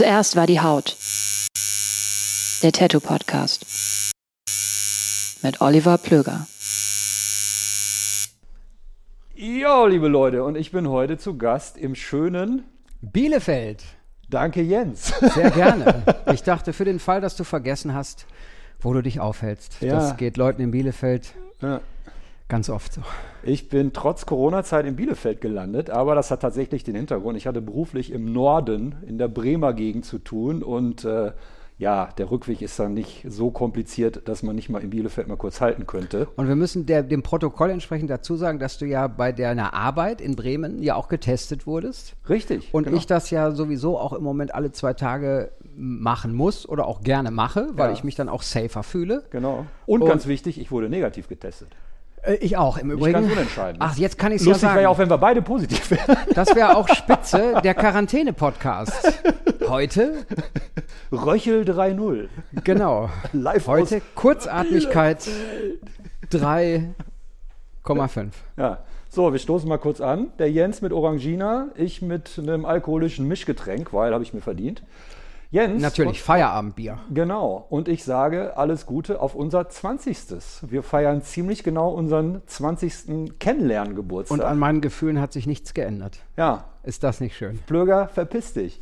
Zuerst war die Haut. Der Tattoo Podcast. Mit Oliver Plöger. Ja, liebe Leute, und ich bin heute zu Gast im schönen Bielefeld. Danke, Jens. Sehr gerne. Ich dachte, für den Fall, dass du vergessen hast, wo du dich aufhältst. Ja. Das geht Leuten in Bielefeld Ja. Ganz oft so. Ich bin trotz Corona-Zeit in Bielefeld gelandet, aber das hat tatsächlich den Hintergrund. Ich hatte beruflich im Norden in der Bremer Gegend zu tun und äh, ja, der Rückweg ist dann nicht so kompliziert, dass man nicht mal in Bielefeld mal kurz halten könnte. Und wir müssen der, dem Protokoll entsprechend dazu sagen, dass du ja bei deiner Arbeit in Bremen ja auch getestet wurdest. Richtig. Und genau. ich das ja sowieso auch im Moment alle zwei Tage machen muss oder auch gerne mache, weil Ja. ich mich dann auch safer fühle. Genau. Und, Und- ganz wichtig, ich wurde negativ getestet. Äh, ich auch im Übrigen. ganz unentscheidend. Ach, jetzt kann ich es ja Lustig wäre sagen. ja auch, wenn wir beide positiv wären. Das wäre auch spitze, der Quarantäne-Podcast. Heute, Röchel 3-0. genau. Live Heute aus Kurzatmigkeit 3,5. Ja. So, wir stoßen mal kurz an. Der Jens mit Orangina, ich mit einem alkoholischen Mischgetränk, weil habe ich mir verdient. Jens. Natürlich, Feierabendbier. Genau. Und ich sage alles Gute auf unser 20. Wir feiern ziemlich genau unseren 20. Kennenlerngeburtstag. Und an meinen Gefühlen hat sich nichts geändert. ja, Ist das nicht schön? Blöger, verpiss dich.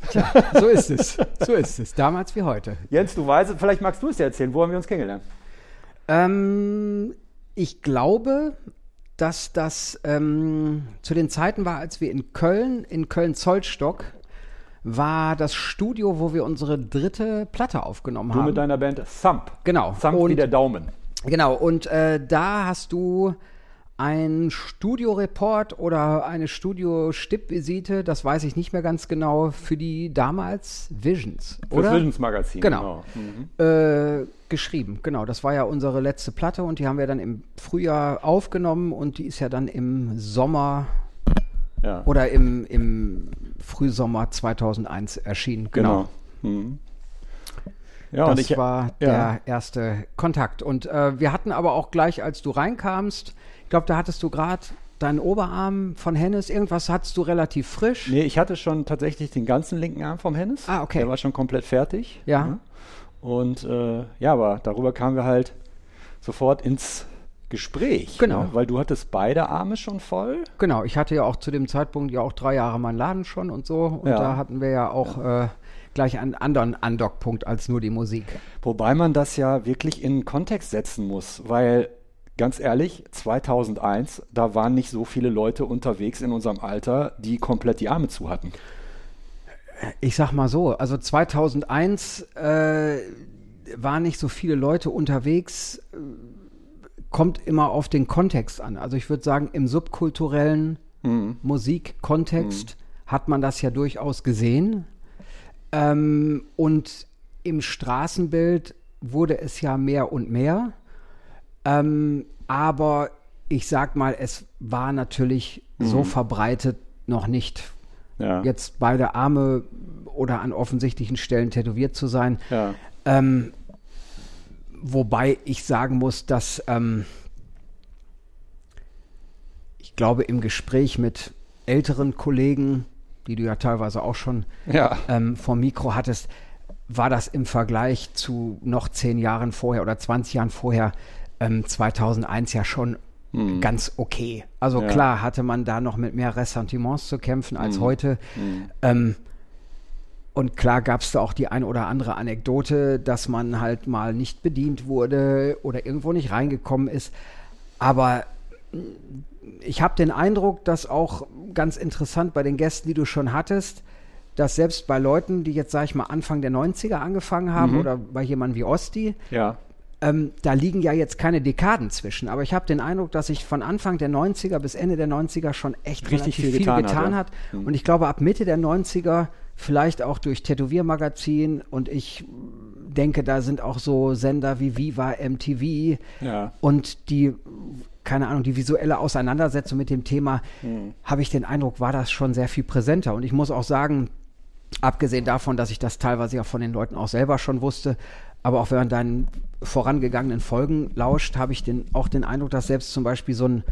So ist es. So ist es. Damals wie heute. Jens, du weißt, vielleicht magst du es ja erzählen. Wo haben wir uns kennengelernt? Ähm, ich glaube, dass das ähm, zu den Zeiten war, als wir in Köln, in Köln-Zollstock, war das Studio, wo wir unsere dritte Platte aufgenommen Du haben. mit deiner Band Thump. Genau. Thump wie Und- der Daumen. Genau, und äh, da hast du ein Studioreport oder eine Studio-Stippvisite, das weiß ich nicht mehr ganz genau, für die damals Visions, Fürs oder? Visions Magazin. Genau. Mhm. Äh, geschrieben, genau. Das war ja unsere letzte Platte und die haben wir dann im Frühjahr aufgenommen und die ist ja dann im Sommer Ja. oder im, im Frühsommer 2001 erschienen. Genau. Mhm. Ja, Das und ich, war ja. der erste Kontakt. Und äh, wir hatten aber auch gleich, als du reinkamst, ich glaube, da hattest du gerade deinen Oberarm von Hennes, irgendwas hattest du relativ frisch. Nee, ich hatte schon tatsächlich den ganzen linken Arm vom Hennes. Ah, okay. Der war schon komplett fertig. Ja. Mhm. Und äh, ja, aber darüber kamen wir halt sofort ins Gespräch. Genau. Ne? Weil du hattest beide Arme schon voll. Genau, ich hatte ja auch zu dem Zeitpunkt ja auch drei Jahre meinen Laden schon und so. Und Ja. da hatten wir ja auch Äh, gleich einen anderen Andockpunkt als nur die Musik. Wobei man das ja wirklich in Kontext setzen muss, weil ganz ehrlich, 2001, da waren nicht so viele Leute unterwegs in unserem Alter, die komplett die Arme zu hatten. Ich sag mal so, also 2001 äh, waren nicht so viele Leute unterwegs, äh, kommt immer auf den Kontext an. Also ich würde sagen, im subkulturellen Musikkontext hat man das ja durchaus gesehen. Ähm, und im Straßenbild wurde es ja mehr und mehr. Ähm, aber ich sag mal, es war natürlich so verbreitet noch nicht. Ja. Jetzt beide Arme oder an offensichtlichen Stellen tätowiert zu sein. Ja. Ähm, wobei ich sagen muss, dass ähm, ich glaube, im Gespräch mit älteren Kollegen, die du ja teilweise auch schon Ja. ähm, vom Mikro hattest, war das im Vergleich zu noch zehn Jahren vorher oder 20 Jahren vorher, ähm, 2001 ja schon ganz okay. Also Hm. Ja. klar hatte man da noch mit mehr Ressentiments zu kämpfen als Hm. heute. Ähm, und klar gab es da auch die ein oder andere Anekdote, dass man halt mal nicht bedient wurde oder irgendwo nicht reingekommen ist. Aber mh, ich habe den Eindruck, dass auch ganz interessant bei den Gästen, die du schon hattest, dass selbst bei Leuten, die jetzt, sag ich mal, Anfang der 90er angefangen haben oder bei jemandem wie Osti, Ja. Ähm, da liegen ja jetzt keine Dekaden zwischen, aber ich habe den Eindruck, dass sich von Anfang der 90er bis Ende der 90er schon echt Richtig relativ viel viel getan getan, hat, hat. ja. Mhm. Und ich glaube, ab Mitte der 90er, vielleicht auch durch Tätowiermagazin und ich denke, da sind auch so Sender wie Viva, MTV Ja. und die, keine Ahnung, die visuelle Auseinandersetzung mit dem Thema, Mhm. habe ich den Eindruck, war das schon sehr viel präsenter. Und ich muss auch sagen, abgesehen davon, dass ich das teilweise ja von den Leuten auch selber schon wusste, aber auch wenn man deinen vorangegangenen Folgen lauscht, habe ich den, auch den Eindruck, dass selbst zum Beispiel so ein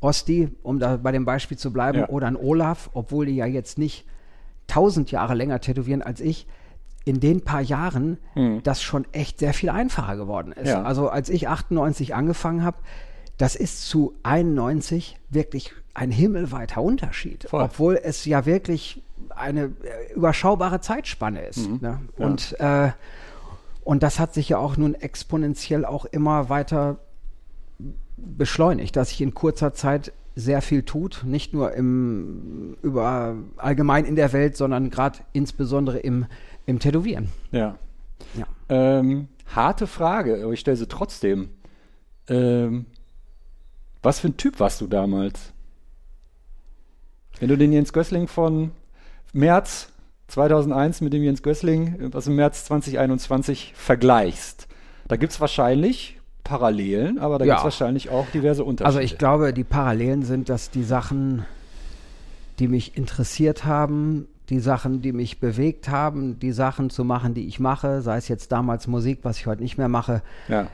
Osti, um da bei dem Beispiel zu bleiben, Ja. oder ein Olaf, obwohl die ja jetzt nicht tausend Jahre länger tätowieren als ich, in den paar Jahren das schon echt sehr viel einfacher geworden ist. Ja. Also als ich 98 angefangen habe, das ist zu 91 wirklich ein himmelweiter Unterschied, Voll. obwohl es ja wirklich eine überschaubare Zeitspanne ist. Ne? Ja. Und, äh, und das hat sich ja auch nun exponentiell auch immer weiter beschleunigt, dass sich in kurzer Zeit sehr viel tut, nicht nur im über allgemein in der Welt, sondern gerade insbesondere im, im Tätowieren. Ja. Ja. Ähm, harte Frage, aber ich stelle sie trotzdem. Ähm, was für ein Typ warst du damals? Wenn du den Jens Gößling von März 2001 mit dem Jens Gößling aus dem März 2021 vergleichst, da gibt es wahrscheinlich Parallelen, aber da Ja. gibt es wahrscheinlich auch diverse Unterschiede. Also ich glaube, die Parallelen sind, dass die Sachen, die mich interessiert haben, die Sachen, die mich bewegt haben, die Sachen zu machen, die ich mache, sei es jetzt damals Musik, was ich heute nicht mehr mache, ja.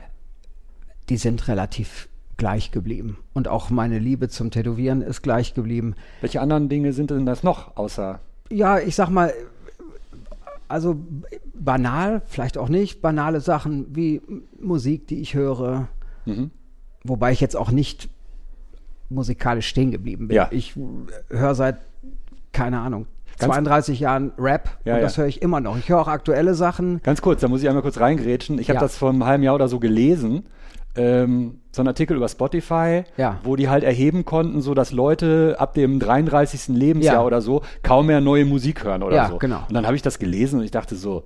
die sind relativ gleich geblieben. Und auch meine Liebe zum Tätowieren ist gleich geblieben. Welche anderen Dinge sind denn das noch außer? Ja, ich sag mal, also banal, vielleicht auch nicht, banale Sachen wie Musik, die ich höre, Mhm. wobei ich jetzt auch nicht musikalisch stehen geblieben bin. Ja. Ich höre seit, keine Ahnung, Ganz- 32 Jahren Rap Ja, und ja. das höre ich immer noch. Ich höre auch aktuelle Sachen. Ganz kurz, da muss ich einmal kurz reingrätschen. Ich habe Ja. das vor einem halben Jahr oder so gelesen. Ähm, so ein Artikel über Spotify, Ja. wo die halt erheben konnten, so dass Leute ab dem 33. Lebensjahr Ja. oder so kaum mehr neue Musik hören oder Ja, so. genau. Und dann habe ich das gelesen und ich dachte so,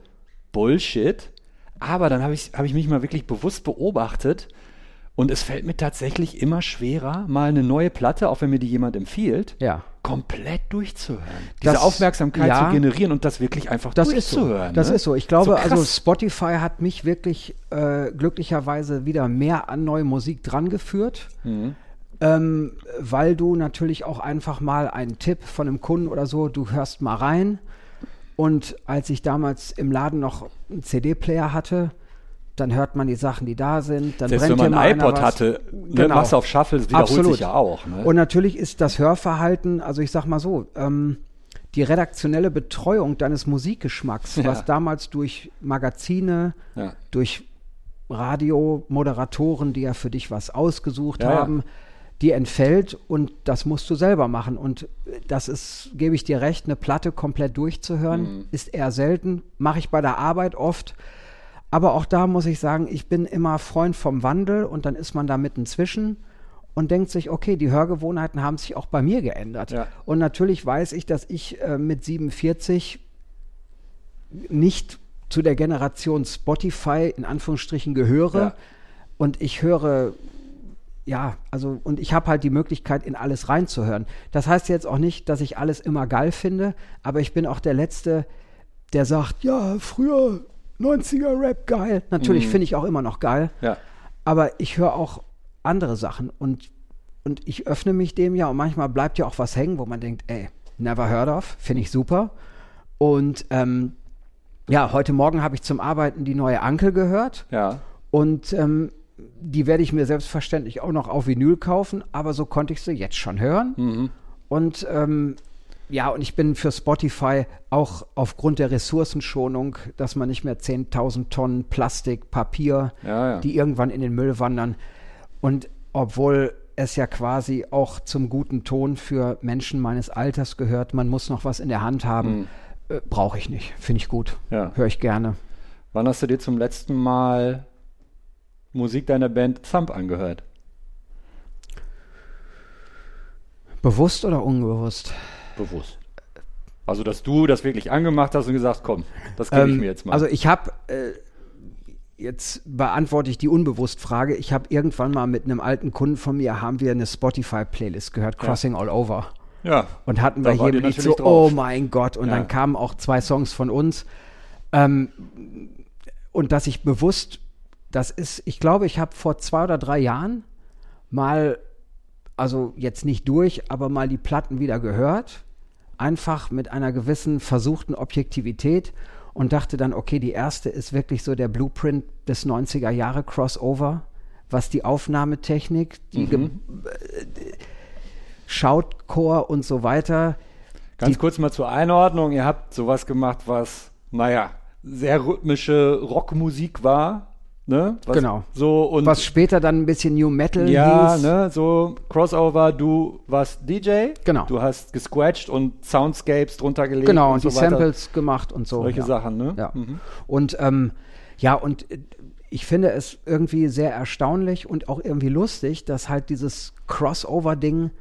Bullshit. Aber dann habe ich, hab ich mich mal wirklich bewusst beobachtet und es fällt mir tatsächlich immer schwerer, mal eine neue Platte, auch wenn mir die jemand empfiehlt, Ja. komplett durchzuhören. Diese Das- Aufmerksamkeit ja. zu generieren und das wirklich einfach Das ist so. durchzuhören. Das ne? ist so. Ich glaube, krass. also Spotify hat mich wirklich äh, glücklicherweise wieder mehr an neue Musik drangeführt. Mhm. Ähm, weil du natürlich auch einfach mal einen Tipp von einem Kunden oder so, du hörst mal rein. Und als ich damals im Laden noch einen CD-Player hatte, dann hört man die Sachen, die da sind. Dann Selbst brennt wenn man ein iPod was. hatte, ne, Genau. du auf Shuffle, das wiederholt Absolut. sich ja auch. Ne? Und natürlich ist das Hörverhalten, also ich sag mal so, ähm, die redaktionelle Betreuung deines Musikgeschmacks, Ja. was damals durch Magazine, ja. durch Radiomoderatoren, die ja für dich was ausgesucht ja. haben, die entfällt und das musst du selber machen. Und das ist, gebe ich dir recht, eine Platte komplett durchzuhören, Mhm. ist eher selten. Mache ich bei der Arbeit oft. Aber auch da muss ich sagen, ich bin immer Freund vom Wandel und dann ist man da mitten zwischen und denkt sich, okay, die Hörgewohnheiten haben sich auch bei mir geändert. Ja. Und natürlich weiß ich, dass ich äh, mit 47 nicht zu der Generation Spotify in Anführungsstrichen gehöre. Ja. Und ich höre, ja, also, und ich habe halt die Möglichkeit, in alles reinzuhören. Das heißt jetzt auch nicht, dass ich alles immer geil finde, aber ich bin auch der Letzte, der sagt, ja, früher 90er Rap geil. Natürlich Mhm. finde ich auch immer noch geil. Ja. Aber ich höre auch andere Sachen und, und ich öffne mich dem ja und manchmal bleibt ja auch was hängen, wo man denkt, ey, never heard of, finde ich super. Und ähm, ja, heute Morgen habe ich zum Arbeiten die neue Ankel gehört Ja. und ähm, die werde ich mir selbstverständlich auch noch auf Vinyl kaufen, aber so konnte ich sie jetzt schon hören. Mhm. Und ähm, ja, und ich bin für Spotify auch aufgrund der Ressourcenschonung, dass man nicht mehr 10.000 Tonnen Plastik, Papier, Ja, ja. die irgendwann in den Müll wandern. Und obwohl es ja quasi auch zum guten Ton für Menschen meines Alters gehört, man muss noch was in der Hand haben, äh, brauche ich nicht. Finde ich gut. Mhm. Ja. Höre ich gerne. Wann hast du dir zum letzten Mal Musik deiner Band Thump angehört? Bewusst oder unbewusst? Bewusst. Also, dass du das wirklich angemacht hast und gesagt, komm, das gebe ich Ähm, mir jetzt mal. Also ich habe, äh, jetzt beantworte ich die unbewusst Frage, ich habe irgendwann mal mit einem alten Kunden von mir, haben wir eine Spotify-Playlist gehört, Crossing All Over. ja. Und hatten wir hier Lied so, drauf. oh mein Gott. Und Ja. dann kamen auch zwei Songs von uns. Ähm, und dass ich bewusst, das ist, ich glaube, ich habe vor zwei oder drei Jahren mal, also jetzt nicht durch, aber mal die Platten wieder gehört. Einfach mit einer gewissen versuchten Objektivität und dachte dann, okay, die erste ist wirklich so der Blueprint des 90er Jahre Crossover, was die Aufnahmetechnik, die äh, Shoutcore und so weiter. Ganz kurz mal zur Einordnung. Ihr habt sowas gemacht, was, naja, sehr rhythmische Rockmusik war. Ne? Was, Genau. So und Was später dann ein bisschen New Metal ja, hieß. ne, so Crossover, du warst DJ, Genau. du hast gesquatcht und Soundscapes drunter gelegt Genau, und, und, so die weiter. Samples gemacht und so. Solche ja. Sachen, ne? Ja. Mhm. Und ähm, ja, und äh, ich finde es irgendwie sehr erstaunlich und auch irgendwie lustig, dass halt dieses Crossover-Ding,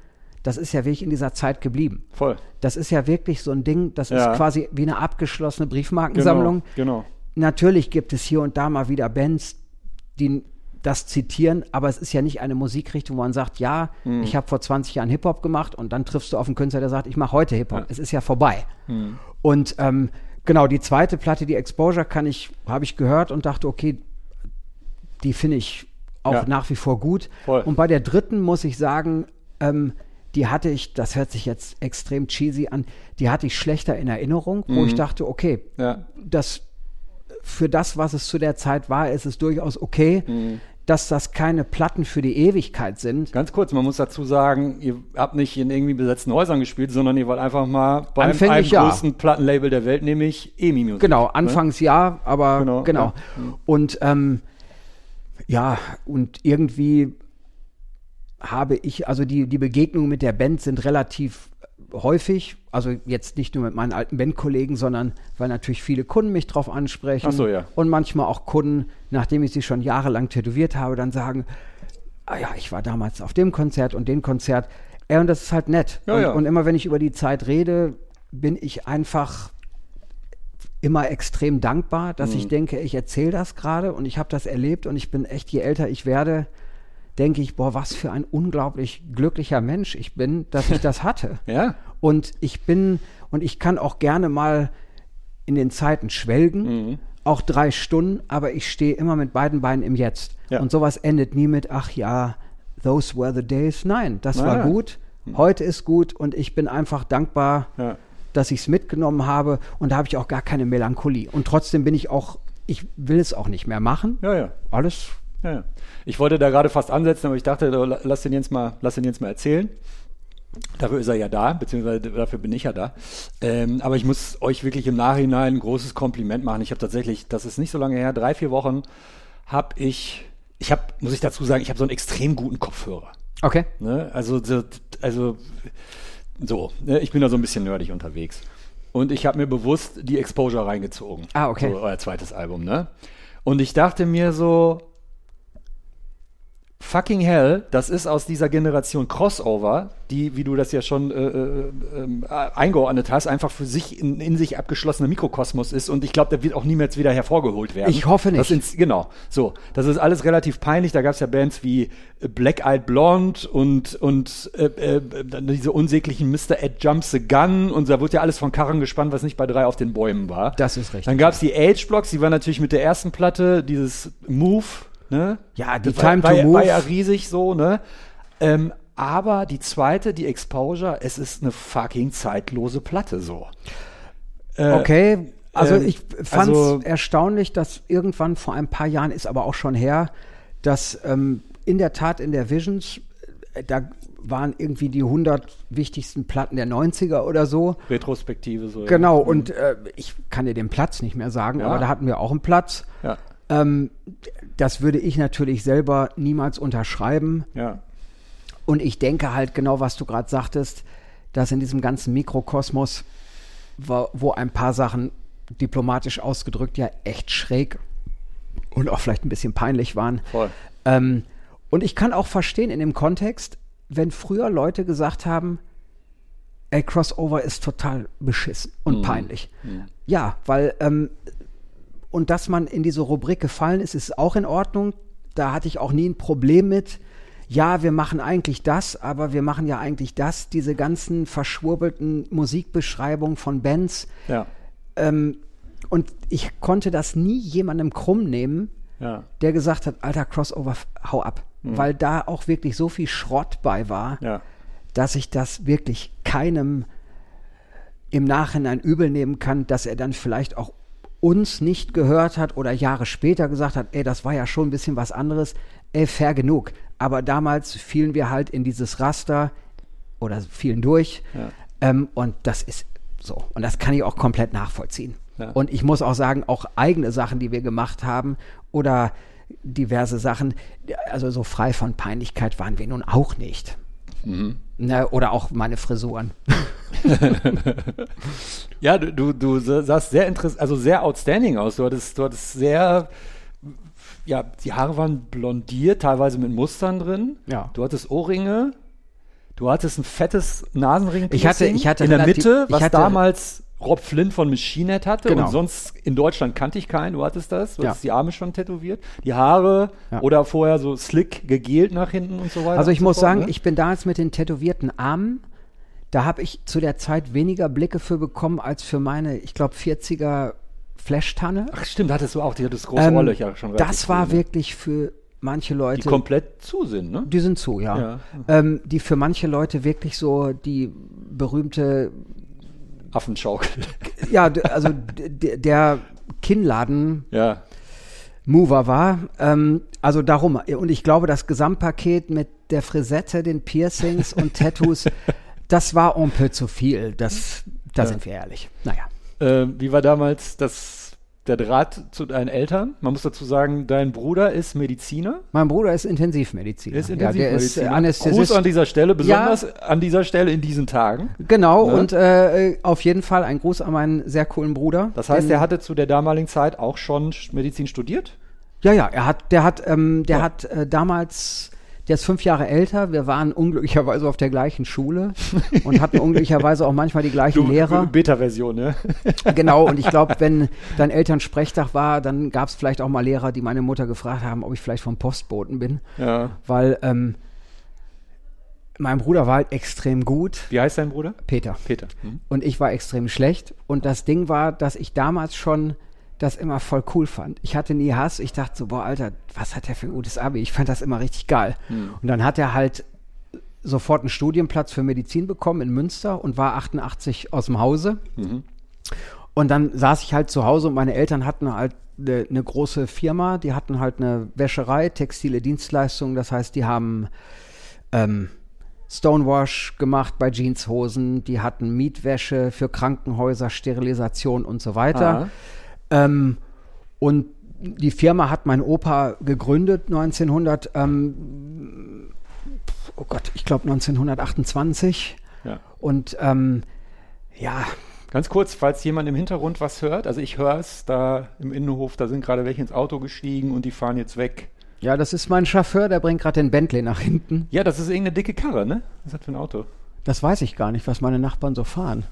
das ist ja wirklich in dieser Zeit geblieben. Voll. Das ist ja wirklich so ein Ding, das Ja. ist quasi wie eine abgeschlossene Briefmarkensammlung. Genau. genau. Natürlich gibt es hier und da mal wieder Bands, die das zitieren, aber es ist ja nicht eine Musikrichtung, wo man sagt, ja, Mhm. ich habe vor 20 Jahren Hip-Hop gemacht und dann triffst du auf einen Künstler, der sagt, ich mache heute Hip-Hop. Ja. Es ist ja vorbei. Und ähm, genau, die zweite Platte, die Exposure, kann ich, habe ich gehört und dachte, okay, die finde ich auch Ja. nach wie vor gut. Voll. Und bei der dritten muss ich sagen, ähm, die hatte ich, das hört sich jetzt extrem cheesy an, die hatte ich schlechter in Erinnerung, wo Mhm. ich dachte, okay, Ja. das für das, was es zu der Zeit war, ist es durchaus okay, Mhm. dass das keine Platten für die Ewigkeit sind. Ganz kurz, man muss dazu sagen, ihr habt nicht in irgendwie besetzten Häusern gespielt, sondern ihr wollt einfach mal beim einem Anfänglich ja. größten Plattenlabel der Welt, nämlich EMI Music. Genau, ne? anfangs ja, aber Genau, genau. ja. Und ähm, ja, und irgendwie habe ich, also die, die Begegnungen mit der Band sind relativ häufig, also jetzt nicht nur mit meinen alten Bandkollegen, sondern weil natürlich viele Kunden mich drauf ansprechen. Ach so, ja. Und manchmal auch Kunden, nachdem ich sie schon jahrelang tätowiert habe, dann sagen, ah ja, ich war damals auf dem Konzert und dem Konzert. Ja, und das ist halt nett. Ja, und, ja. und immer wenn ich über die Zeit rede, bin ich einfach immer extrem dankbar, dass Mhm. ich denke, ich erzähle das gerade und ich habe das erlebt und ich bin echt, je älter ich werde, denke ich, boah, was für ein unglaublich glücklicher Mensch ich bin, dass ich das hatte. Ja, Und ich bin, und ich kann auch gerne mal in den Zeiten schwelgen, Mhm. auch drei Stunden, aber ich stehe immer mit beiden Beinen im Jetzt. Ja. Und sowas endet nie mit, ach ja, those were the days. Nein, das Nein, war gut, heute ist gut und ich bin einfach dankbar, ja. dass ich es mitgenommen habe und da habe ich auch gar keine Melancholie. Und trotzdem bin ich auch, ich will es auch nicht mehr machen. Ja, ja. Alles Ja, ja. Ich wollte da gerade fast ansetzen, aber ich dachte, la- lass den Jens mal, lass den Jens mal erzählen. Dafür ist er ja da, beziehungsweise dafür bin ich ja da. Ähm, aber ich muss euch wirklich im Nachhinein ein großes Kompliment machen. Ich habe tatsächlich, das ist nicht so lange her, drei, vier Wochen, habe ich, ich habe, muss ich dazu sagen, ich habe so einen extrem guten Kopfhörer. okay. Ne? Also, so, also so, ne? ich bin da so ein bisschen nerdig unterwegs. Und ich habe mir bewusst die Exposure reingezogen. Ah, okay. So, euer zweites Album, ne? Und ich dachte mir so, fucking hell, das ist aus dieser Generation Crossover, die, wie du das ja schon äh, äh, äh, eingeordnet hast, einfach für sich in, in sich abgeschlossener Mikrokosmos ist und ich glaube, der wird auch niemals wieder hervorgeholt werden. Ich hoffe nicht. Das ins, genau, so. Das ist alles relativ peinlich. Da gab es ja Bands wie äh, Black Eyed Blonde und, und äh, äh, diese unsäglichen Mr. Ed Jumps the Gun und da wurde ja alles von Karren gespannt, was nicht bei drei auf den Bäumen war. Das ist richtig. Dann gab es die Age-Blocks, die war natürlich mit der ersten Platte, dieses Move, ne? Ja, die Das Time war, to war, Move. War ja riesig so, ne? Ähm, aber die zweite, die Exposure, es ist eine fucking zeitlose Platte so. Äh, Okay, also ähm, ich fand es also- erstaunlich, dass irgendwann vor ein paar Jahren, ist aber auch schon her, dass ähm, in der Tat in der Visions, äh, da waren irgendwie die 100 wichtigsten Platten der 90er oder so. Retrospektive so. Genau, ja. und äh, ich kann dir den Platz nicht mehr sagen, Ja. aber da hatten wir auch einen Platz. Ja, Ähm, das würde ich natürlich selber niemals unterschreiben. ja. Und ich denke halt genau, was du gerade sagtest, dass in diesem ganzen Mikrokosmos, wo, wo ein paar Sachen diplomatisch ausgedrückt ja echt schräg und auch vielleicht ein bisschen peinlich waren. Voll. Ähm, und ich kann auch verstehen in dem Kontext, wenn früher Leute gesagt haben, ey, Crossover ist total beschissen und peinlich. Ja, weil, ähm, und dass man in diese Rubrik gefallen ist, ist auch in Ordnung. Da hatte ich auch nie ein Problem mit. Ja, wir machen eigentlich das, aber wir machen ja eigentlich das, diese ganzen verschwurbelten Musikbeschreibungen von Bands. Ja, Ähm, und ich konnte das nie jemandem krumm nehmen, ja, der gesagt hat, alter Crossover, hau ab. Weil da auch wirklich so viel Schrott bei war, ja. dass ich das wirklich keinem im Nachhinein übel nehmen kann, dass er dann vielleicht auch uns nicht gehört hat oder Jahre später gesagt hat, ey, das war ja schon ein bisschen was anderes, ey, fair genug. Aber damals fielen wir halt in dieses Raster oder fielen durch Ja. ähm, und das ist so. Und das kann ich auch komplett nachvollziehen. Ja. Und ich muss auch sagen, auch eigene Sachen, die wir gemacht haben oder diverse Sachen, also so frei von Peinlichkeit waren wir nun auch nicht. Ne, oder auch meine Frisuren. Ja, du, du, du sahst sehr interessant, also sehr outstanding aus. Du hattest, du hattest sehr, ja, die Haare waren blondiert, teilweise mit Mustern drin. Ja. Du hattest Ohrringe. Du hattest ein fettes Nasenring. Ich hatte- ich hatte in der Mitte, ich was hatte- damals Rob Flynn von Machine Head hatte. Genau. Und sonst in Deutschland kannte ich keinen. Du hattest das. Du Ja. hattest die Arme schon tätowiert. Die Haare Ja. oder vorher so slick gegelt nach hinten und so weiter. Also ich so muss fort, sagen, ne? ich bin damals mit den tätowierten Armen, da habe ich zu der Zeit weniger Blicke für bekommen als für meine, ich glaube, 40er Flash-Tanne. Ach stimmt, hattest du auch. Die hattest große Ähm, Ohrlöcher schon das war früh, ne? wirklich für manche Die Leute. komplett zu sind, ne? Die sind zu, ja. Ja. Ähm, die für manche Leute wirklich so die berühmte, Affenschaukel. ja, also der Kinnladen ja. Mover war. Ähm, also darum. Und ich glaube, das Gesamtpaket mit der Frisette, den Piercings und Tattoos, das war un peu zu viel. Das, da Ja. sind wir ehrlich. Naja. Äh, wie war damals das, der Draht zu deinen Eltern? Man muss dazu sagen, dein Bruder ist Mediziner. Mein Bruder ist Intensivmediziner. Er ist ja, der ist äh, Intensivmediziner. Gruß an dieser Stelle, besonders an dieser Stelle in diesen Tagen. Genau, Ne? und äh, auf jeden Fall ein Gruß an meinen sehr coolen Bruder. Das heißt, er hatte zu der damaligen Zeit auch schon Medizin studiert? Ja, ja, er hat, der hat, ähm, der Ja. hat äh, damals, der ist fünf Jahre älter. Wir waren unglücklicherweise auf der gleichen Schule und hatten unglücklicherweise auch manchmal die gleichen Lehrer. Beta-Version, ne? Genau, und ich glaube, wenn dein Elternsprechtag war, dann gab es vielleicht auch mal Lehrer, die meine Mutter gefragt haben, ob ich vielleicht vom Postboten bin. ja. Weil ähm, mein Bruder war halt extrem gut, Wie heißt dein Bruder? Peter. Peter. Hm? Und ich war extrem schlecht. Und das Ding war, dass ich damals schon das immer voll cool fand. Ich hatte nie Hass. Ich dachte so, boah, Alter, was hat der für ein gutes Abi? Ich fand das immer richtig geil. Und dann hat er halt sofort einen Studienplatz für Medizin bekommen in Münster und war 88 aus dem Hause. Und dann saß ich halt zu Hause und meine Eltern hatten halt eine, eine große Firma, die hatten halt eine Wäscherei, textile Dienstleistungen, das heißt, die haben ähm, Stonewash gemacht bei Jeanshosen, die hatten Mietwäsche für Krankenhäuser, Sterilisation und so weiter. Aha. Ähm, und die Firma hat mein Opa gegründet 1900, ähm, oh Gott, ich glaube 1928. Ja. Und ähm, ja, Ganz kurz, falls jemand im Hintergrund was hört, also ich höre es da im Innenhof, da sind gerade welche ins Auto gestiegen und die fahren jetzt weg. Ja, das ist mein Chauffeur, der bringt gerade den Bentley nach hinten. Ja, das ist irgendeine dicke Karre, ne? Was ist das für ein Auto? Das weiß ich gar nicht, was meine Nachbarn so fahren.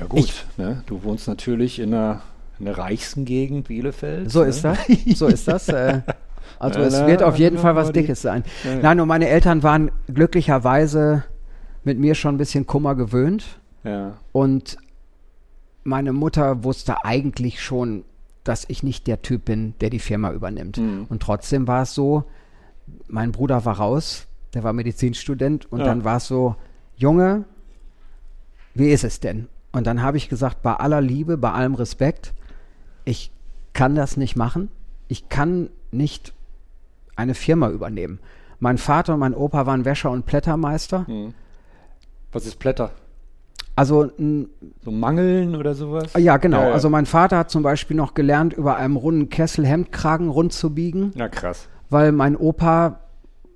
Ja gut, ich, ne? du wohnst natürlich in einer, in der reichsten Gegend Bielefeld. So ne? ist das, so ist das. Äh, also es wird auf jeden Fall was Dickes sein. Nein, und meine Eltern waren glücklicherweise mit mir schon ein bisschen Kummer gewöhnt. Ja. Und meine Mutter wusste eigentlich schon, dass ich nicht der Typ bin, der die Firma übernimmt. Mhm. Und trotzdem war es so, mein Bruder war raus, der war Medizinstudent und Ja. dann war es so, Junge, wie ist es denn? Und dann habe ich gesagt, bei aller Liebe, bei allem Respekt, ich kann das nicht machen. Ich kann nicht eine Firma übernehmen. Mein Vater und mein Opa waren Wäscher und Plättermeister. Hm. Was ist Blätter? Also So Mangeln oder sowas? Ja, genau. Ja, ja. Also mein Vater hat zum Beispiel noch gelernt, über einem runden Kessel Hemdkragen rund zu biegen, Na krass. weil mein Opa,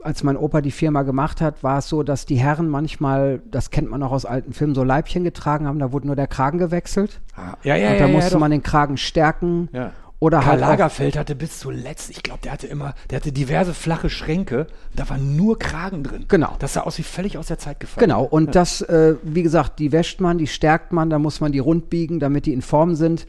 als mein Opa die Firma gemacht hat, war es so, dass die Herren manchmal, das kennt man auch aus alten Filmen, so Leibchen getragen haben, da wurde nur der Kragen gewechselt Ah, ja, ja, und ja. da ja, musste doch. man den Kragen stärken Ja. oder Karl halt Lagerfeld hatte bis zuletzt, ich glaube, der hatte immer, der hatte diverse flache Schränke, da war nur Kragen drin. Genau. Das sah aus wie völlig aus der Zeit gefallen. Genau, und das, äh, wie gesagt, die wäscht man, die stärkt man, da muss man die rund biegen, damit die in Form sind.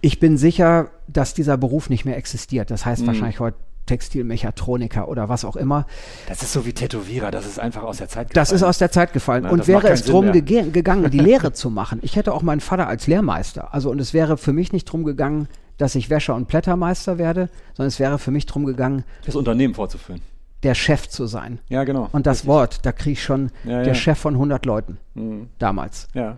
Ich bin sicher, dass dieser Beruf nicht mehr existiert. Das Mhm. heißt wahrscheinlich heute Textilmechatroniker oder was auch immer. Das ist so wie Tätowierer, das ist einfach aus der Zeit gefallen. Das ist aus der Zeit gefallen. Na, und wäre es drum gege gegangen, die Lehre zu machen. Ich hätte auch meinen Vater als Lehrmeister. Also, und es wäre für mich nicht drum gegangen, dass ich Wäscher und Plättermeister werde, sondern es wäre für mich drum gegangen, das Unternehmen vorzuführen. der Chef zu sein. Ja, genau. Und das Richtig. Wort, da kriege ich schon Ja, der ja. Chef von 100 Leuten Mhm. damals. Ja.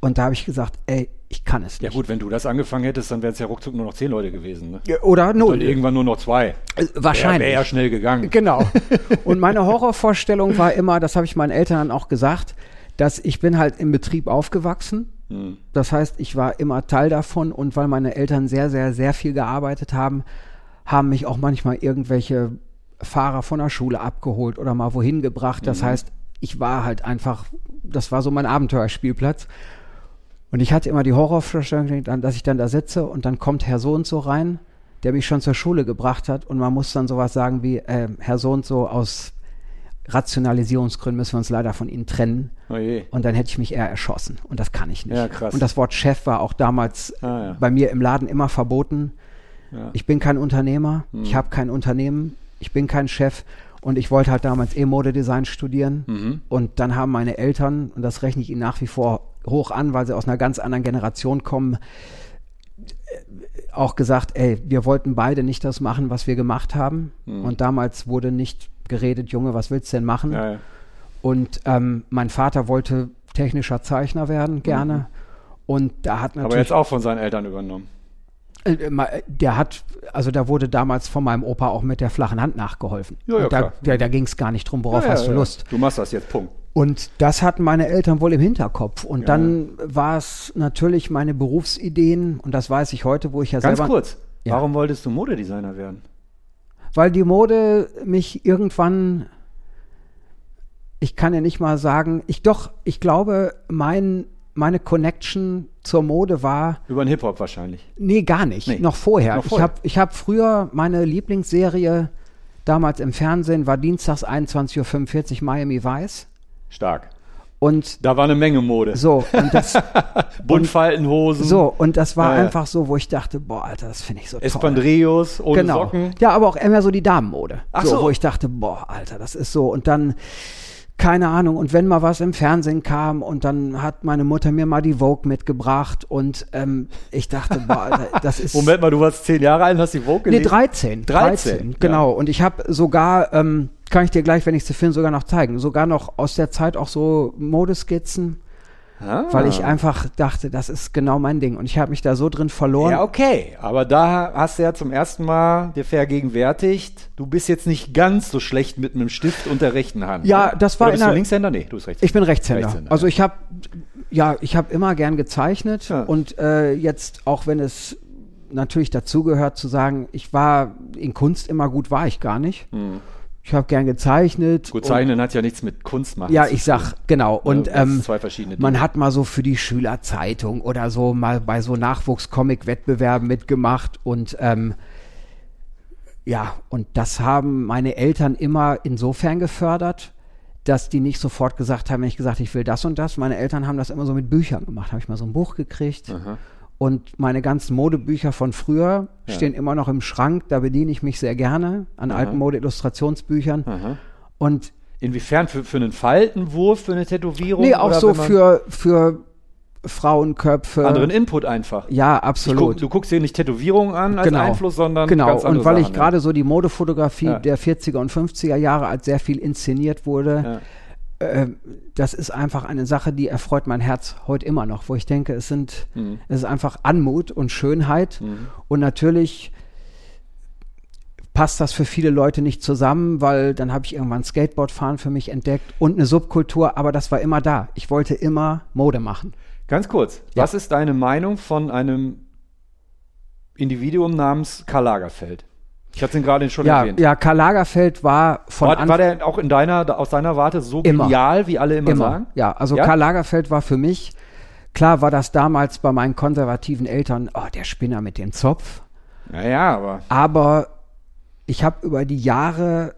Und da habe ich gesagt, ey, ich kann es Ja nicht. gut, wenn du das angefangen hättest, dann wären es ja ruckzuck nur noch zehn Leute gewesen. Ne? Ja, Oder Und null. irgendwann nur noch zwei. Äh, Wäre Wahrscheinlich. wär ja schnell gegangen. Genau. Und meine Horrorvorstellung war immer, das habe ich meinen Eltern dann auch gesagt, dass ich bin halt im Betrieb aufgewachsen. Hm. Das heißt, ich war immer Teil davon und weil meine Eltern sehr, sehr, sehr viel gearbeitet haben, haben mich auch manchmal irgendwelche Fahrer von der Schule abgeholt oder mal wohin gebracht. Das heißt, ich war halt einfach, das war so mein Abenteuerspielplatz. Und ich hatte immer die Horrorvorstellung, dass ich dann da sitze und dann kommt Herr so und so rein, der mich schon zur Schule gebracht hat und man muss dann sowas sagen wie, äh, Herr so und so aus Rationalisierungsgründen müssen wir uns leider von Ihnen trennen. Oh. Und dann hätte ich mich eher erschossen. Und das kann ich nicht. Ja. Und das Wort Chef war auch damals Ah, ja. bei mir im Laden immer verboten. Ja. Ich bin kein Unternehmer, Hm. ich habe kein Unternehmen, ich bin kein Chef und ich wollte halt damals eh Modedesign studieren. Mhm. Und dann haben meine Eltern, und das rechne ich ihnen nach wie vor hoch an, weil sie aus einer ganz anderen Generation kommen, äh, auch gesagt, ey, wir wollten beide nicht das machen, was wir gemacht haben. Hm. Und damals wurde nicht geredet, Junge, was willst du denn machen? Ja, ja. Und ähm, mein Vater wollte technischer Zeichner werden, gerne. Und da hat Aber natürlich jetzt auch von seinen Eltern übernommen. äh, ma- der hat, also da wurde damals von meinem Opa auch mit der flachen Hand nachgeholfen. Ja, ja, da, da, da ging es gar nicht drum, worauf Ja, hast du. Lust. Du machst das jetzt, Punkt. Und das hatten meine Eltern wohl im Hinterkopf. Und Ja. dann war es natürlich meine Berufsideen, und das weiß ich heute, wo ich ja Ganz selber. kurz. Ja. Warum wolltest du Modedesigner werden? Weil die Mode mich irgendwann, ich kann ja nicht mal sagen, ich doch, ich glaube, mein, meine Connection zur Mode war, Über den Hip-Hop wahrscheinlich. Nee, gar nicht. Nee. Noch vorher. Noch Ich vorher. habe ich hab früher meine Lieblingsserie damals im Fernsehen war dienstags 21.45 Uhr Miami Vice. Stark. Und Da war eine Menge Mode. so, und das, Buntfaltenhosen, so, und das war Ja, einfach so, wo ich dachte, boah, Alter, das finde ich so toll. Espandrillos ohne Genau. Socken. Ja, aber auch immer so die Damenmode. Ach so, so. Wo ich dachte, boah, Alter, das ist so. Und dann, keine Ahnung, und wenn mal was im Fernsehen kam und dann hat meine Mutter mir mal die Vogue mitgebracht und ähm, ich dachte, boah, Alter, das ist. Moment mal, du warst zehn Jahre alt hast die Vogue Nee, gelesen? 13. 13, genau. Und ich habe sogar, ähm, kann ich dir gleich, wenn ich sie finde, sogar noch zeigen, sogar noch aus der Zeit auch so Modeskizzen, Ah. weil ich einfach dachte, das ist genau mein Ding. Und ich habe mich da so drin verloren. Ja, okay. Aber da hast du ja zum ersten Mal dir vergegenwärtigt, du bist jetzt nicht ganz so schlecht mit einem Stift und der rechten Hand. Ja, das war Oder bist du der- Linkshänder? Nee, du bist Rechtshänder. Ich bin Rechtshänder. Rechtshänder, also ich habe ja, ich habe immer gern gezeichnet Ja. und äh, jetzt auch wenn es natürlich dazugehört zu sagen, ich war in Kunst immer gut, war ich gar nicht. Ich habe gern gezeichnet. Gut, Zeichnen hat ja nichts mit Kunst machen Ja, ich sag, genau. Und das ähm, zwei verschiedene man Dinge. hat mal so für die Schülerzeitung oder so mal bei so Nachwuchs-Comic-Wettbewerben mitgemacht und ähm, ja, und das haben meine Eltern immer insofern gefördert, dass die nicht sofort gesagt haben, wenn ich gesagt, ich will das und das. Meine Eltern haben das immer so mit Büchern gemacht. Habe ich mal so ein Buch gekriegt. Und meine ganzen Modebücher von früher Ja. stehen immer noch im Schrank. Da bediene ich mich sehr gerne an alten Mode-Illustrationsbüchern. Und Inwiefern? Für, für einen Faltenwurf, für eine Tätowierung? nee, auch so für, für Frauenköpfe. Anderen Input einfach. ja, Ich guck, absolut. du guckst dir nicht Tätowierungen an als Einfluss, sondern genau. ganz andere und weil ich Sachen, gerade so die Modefotografie Ja. der 40er und 50er Jahre als sehr viel inszeniert wurde, das ist einfach eine Sache, die erfreut mein Herz heute immer noch, wo ich denke, es sind, Mhm. es ist einfach Anmut und Schönheit und natürlich passt das für viele Leute nicht zusammen, weil dann habe ich irgendwann Skateboardfahren für mich entdeckt und eine Subkultur, aber das war immer da. Ich wollte immer Mode machen. Ganz kurz, Ja. was ist deine Meinung von einem Individuum namens Karl Lagerfeld? Ich hatte ihn gerade schon Ja, erwähnt. ja, Karl Lagerfeld war von War, war der auch in deiner, aus deiner Warte so Immer. genial, wie alle immer, Immer. sagen? Ja, also Ja? Karl Lagerfeld war für mich, klar war das damals bei meinen konservativen Eltern, oh, der Spinner mit dem Zopf. Naja, aber Aber ich habe über die Jahre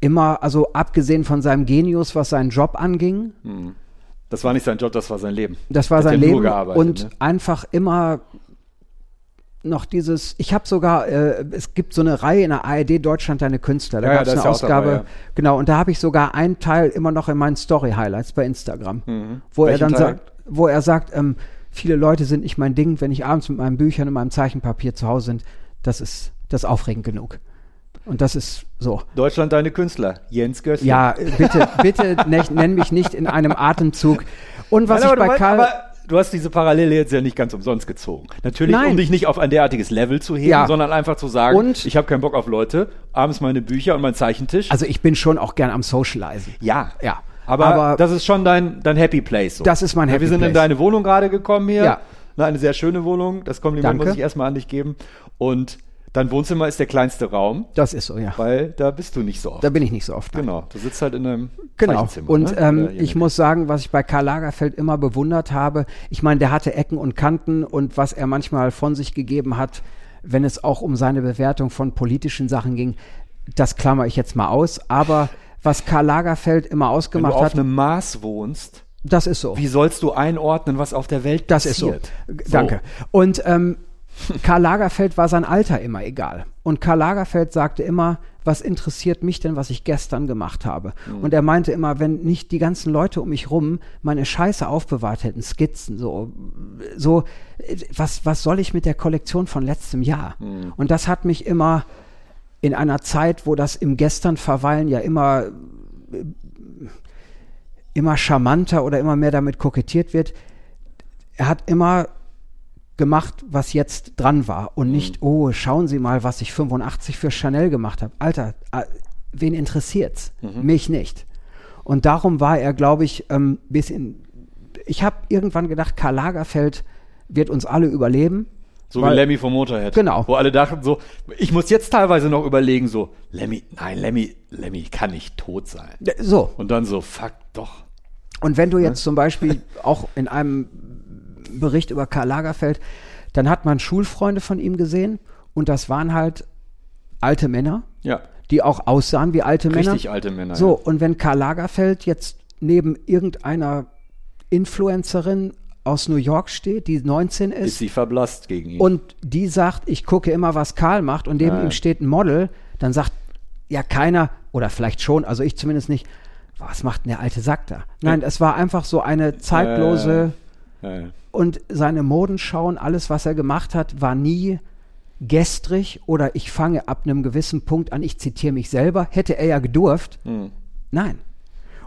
immer, also abgesehen von seinem Genius, was seinen Job anging, das war nicht sein Job, das war sein Leben. das war sein Leben und ne? einfach immer noch dieses, ich habe sogar, äh, es gibt so eine Reihe in der ARD Deutschland deine Künstler, da Ja, gab es eine ja auch Ausgabe, dabei, ja. genau, und da habe ich sogar einen Teil immer noch in meinen Story-Highlights bei Instagram, wo er Mhm. Welchen dann Teil? sagt, wo er sagt, ähm, viele Leute sind nicht mein Ding, wenn ich abends mit meinen Büchern und meinem Zeichenpapier zu Hause sind, das ist, das ist aufregend genug. Und das ist so. Deutschland deine Künstler. Jens Gössel. Ja, bitte, bitte ne, nenn mich nicht in einem Atemzug. Und was Nein, ich bei meinst, Karl, du hast diese Parallele jetzt ja nicht ganz umsonst gezogen. Natürlich, Nein. um dich nicht auf ein derartiges Level zu heben, Ja. sondern einfach zu sagen, Und- ich habe keinen Bock auf Leute, abends meine Bücher und mein Zeichentisch. also ich bin schon auch gern am Socializen. ja. Ja. Aber, Aber- das ist schon dein, dein Happy Place. So. Das ist mein Ja, Happy Wir sind in Place. deine Wohnung gerade gekommen hier. Ja. Na, eine sehr schöne Wohnung. Das Kompliment Danke. muss ich erstmal an dich geben. Und dein Wohnzimmer ist der kleinste Raum, Das ist so, ja. weil da bist du nicht so oft. Da bin ich nicht so oft. nein. Genau. Du sitzt halt in einem Genau. Und ne? ähm, ich muss sagen, was ich bei Karl Lagerfeld immer bewundert habe, ich meine, der hatte Ecken und Kanten und was er manchmal von sich gegeben hat, wenn es auch um seine Bewertung von politischen Sachen ging, das klammer ich jetzt mal aus. Aber was Karl Lagerfeld immer Wenn du ausgemacht auf hat, einem Mars wohnst, das ist so. wie sollst du einordnen, was auf der Welt Das ist so. passiert? Danke. Und ähm, Karl Lagerfeld war sein Alter immer egal. Und Karl Lagerfeld sagte immer, was interessiert mich denn, was ich gestern gemacht habe? Und er meinte immer, wenn nicht die ganzen Leute um mich rum meine Scheiße aufbewahrt hätten, Skizzen, so, so, was, was soll ich mit der Kollektion von letztem Jahr? Und das hat mich immer in einer Zeit, wo das im Gestern verweilen ja immer immer charmanter oder immer mehr damit kokettiert wird. Er hat immer gemacht, was jetzt dran war und nicht, oh, schauen Sie mal, was ich 85 für Chanel gemacht habe. Alter, äh, wen interessiert's? Mich nicht. Und darum war er, glaube ich, ähm, bisschen. Ich habe irgendwann gedacht, Karl Lagerfeld wird uns alle überleben. So wie Weil- Lemmy vom Motorhead. Genau. Wo alle dachten so, ich muss jetzt teilweise noch überlegen, so, Lemmy, nein, Lemmy, Lemmy kann nicht tot sein. So. Und dann so, fuck, doch. Und wenn du jetzt zum Beispiel auch in einem Bericht über Karl Lagerfeld, dann hat man Schulfreunde von ihm gesehen und das waren halt alte Männer, Ja. die auch aussahen wie alte Männer. Richtig alte Männer. So, und wenn Karl Lagerfeld jetzt neben irgendeiner Influencerin aus New York steht, die 19 ja. Ist ist, sie verblasst gegen ihn. und die sagt, ich gucke immer, was Karl macht und neben Ja. ihm steht ein Model, dann sagt ja keiner, oder vielleicht schon, also ich zumindest nicht, was macht denn der alte Sack da? Nein, es war einfach so eine zeitlose ja, ja. und seine Modenschauen, alles, was er gemacht hat, war nie gestrig oder ich fange ab einem gewissen Punkt an, ich zitiere mich selber, hätte er ja gedurft. Hm. Nein.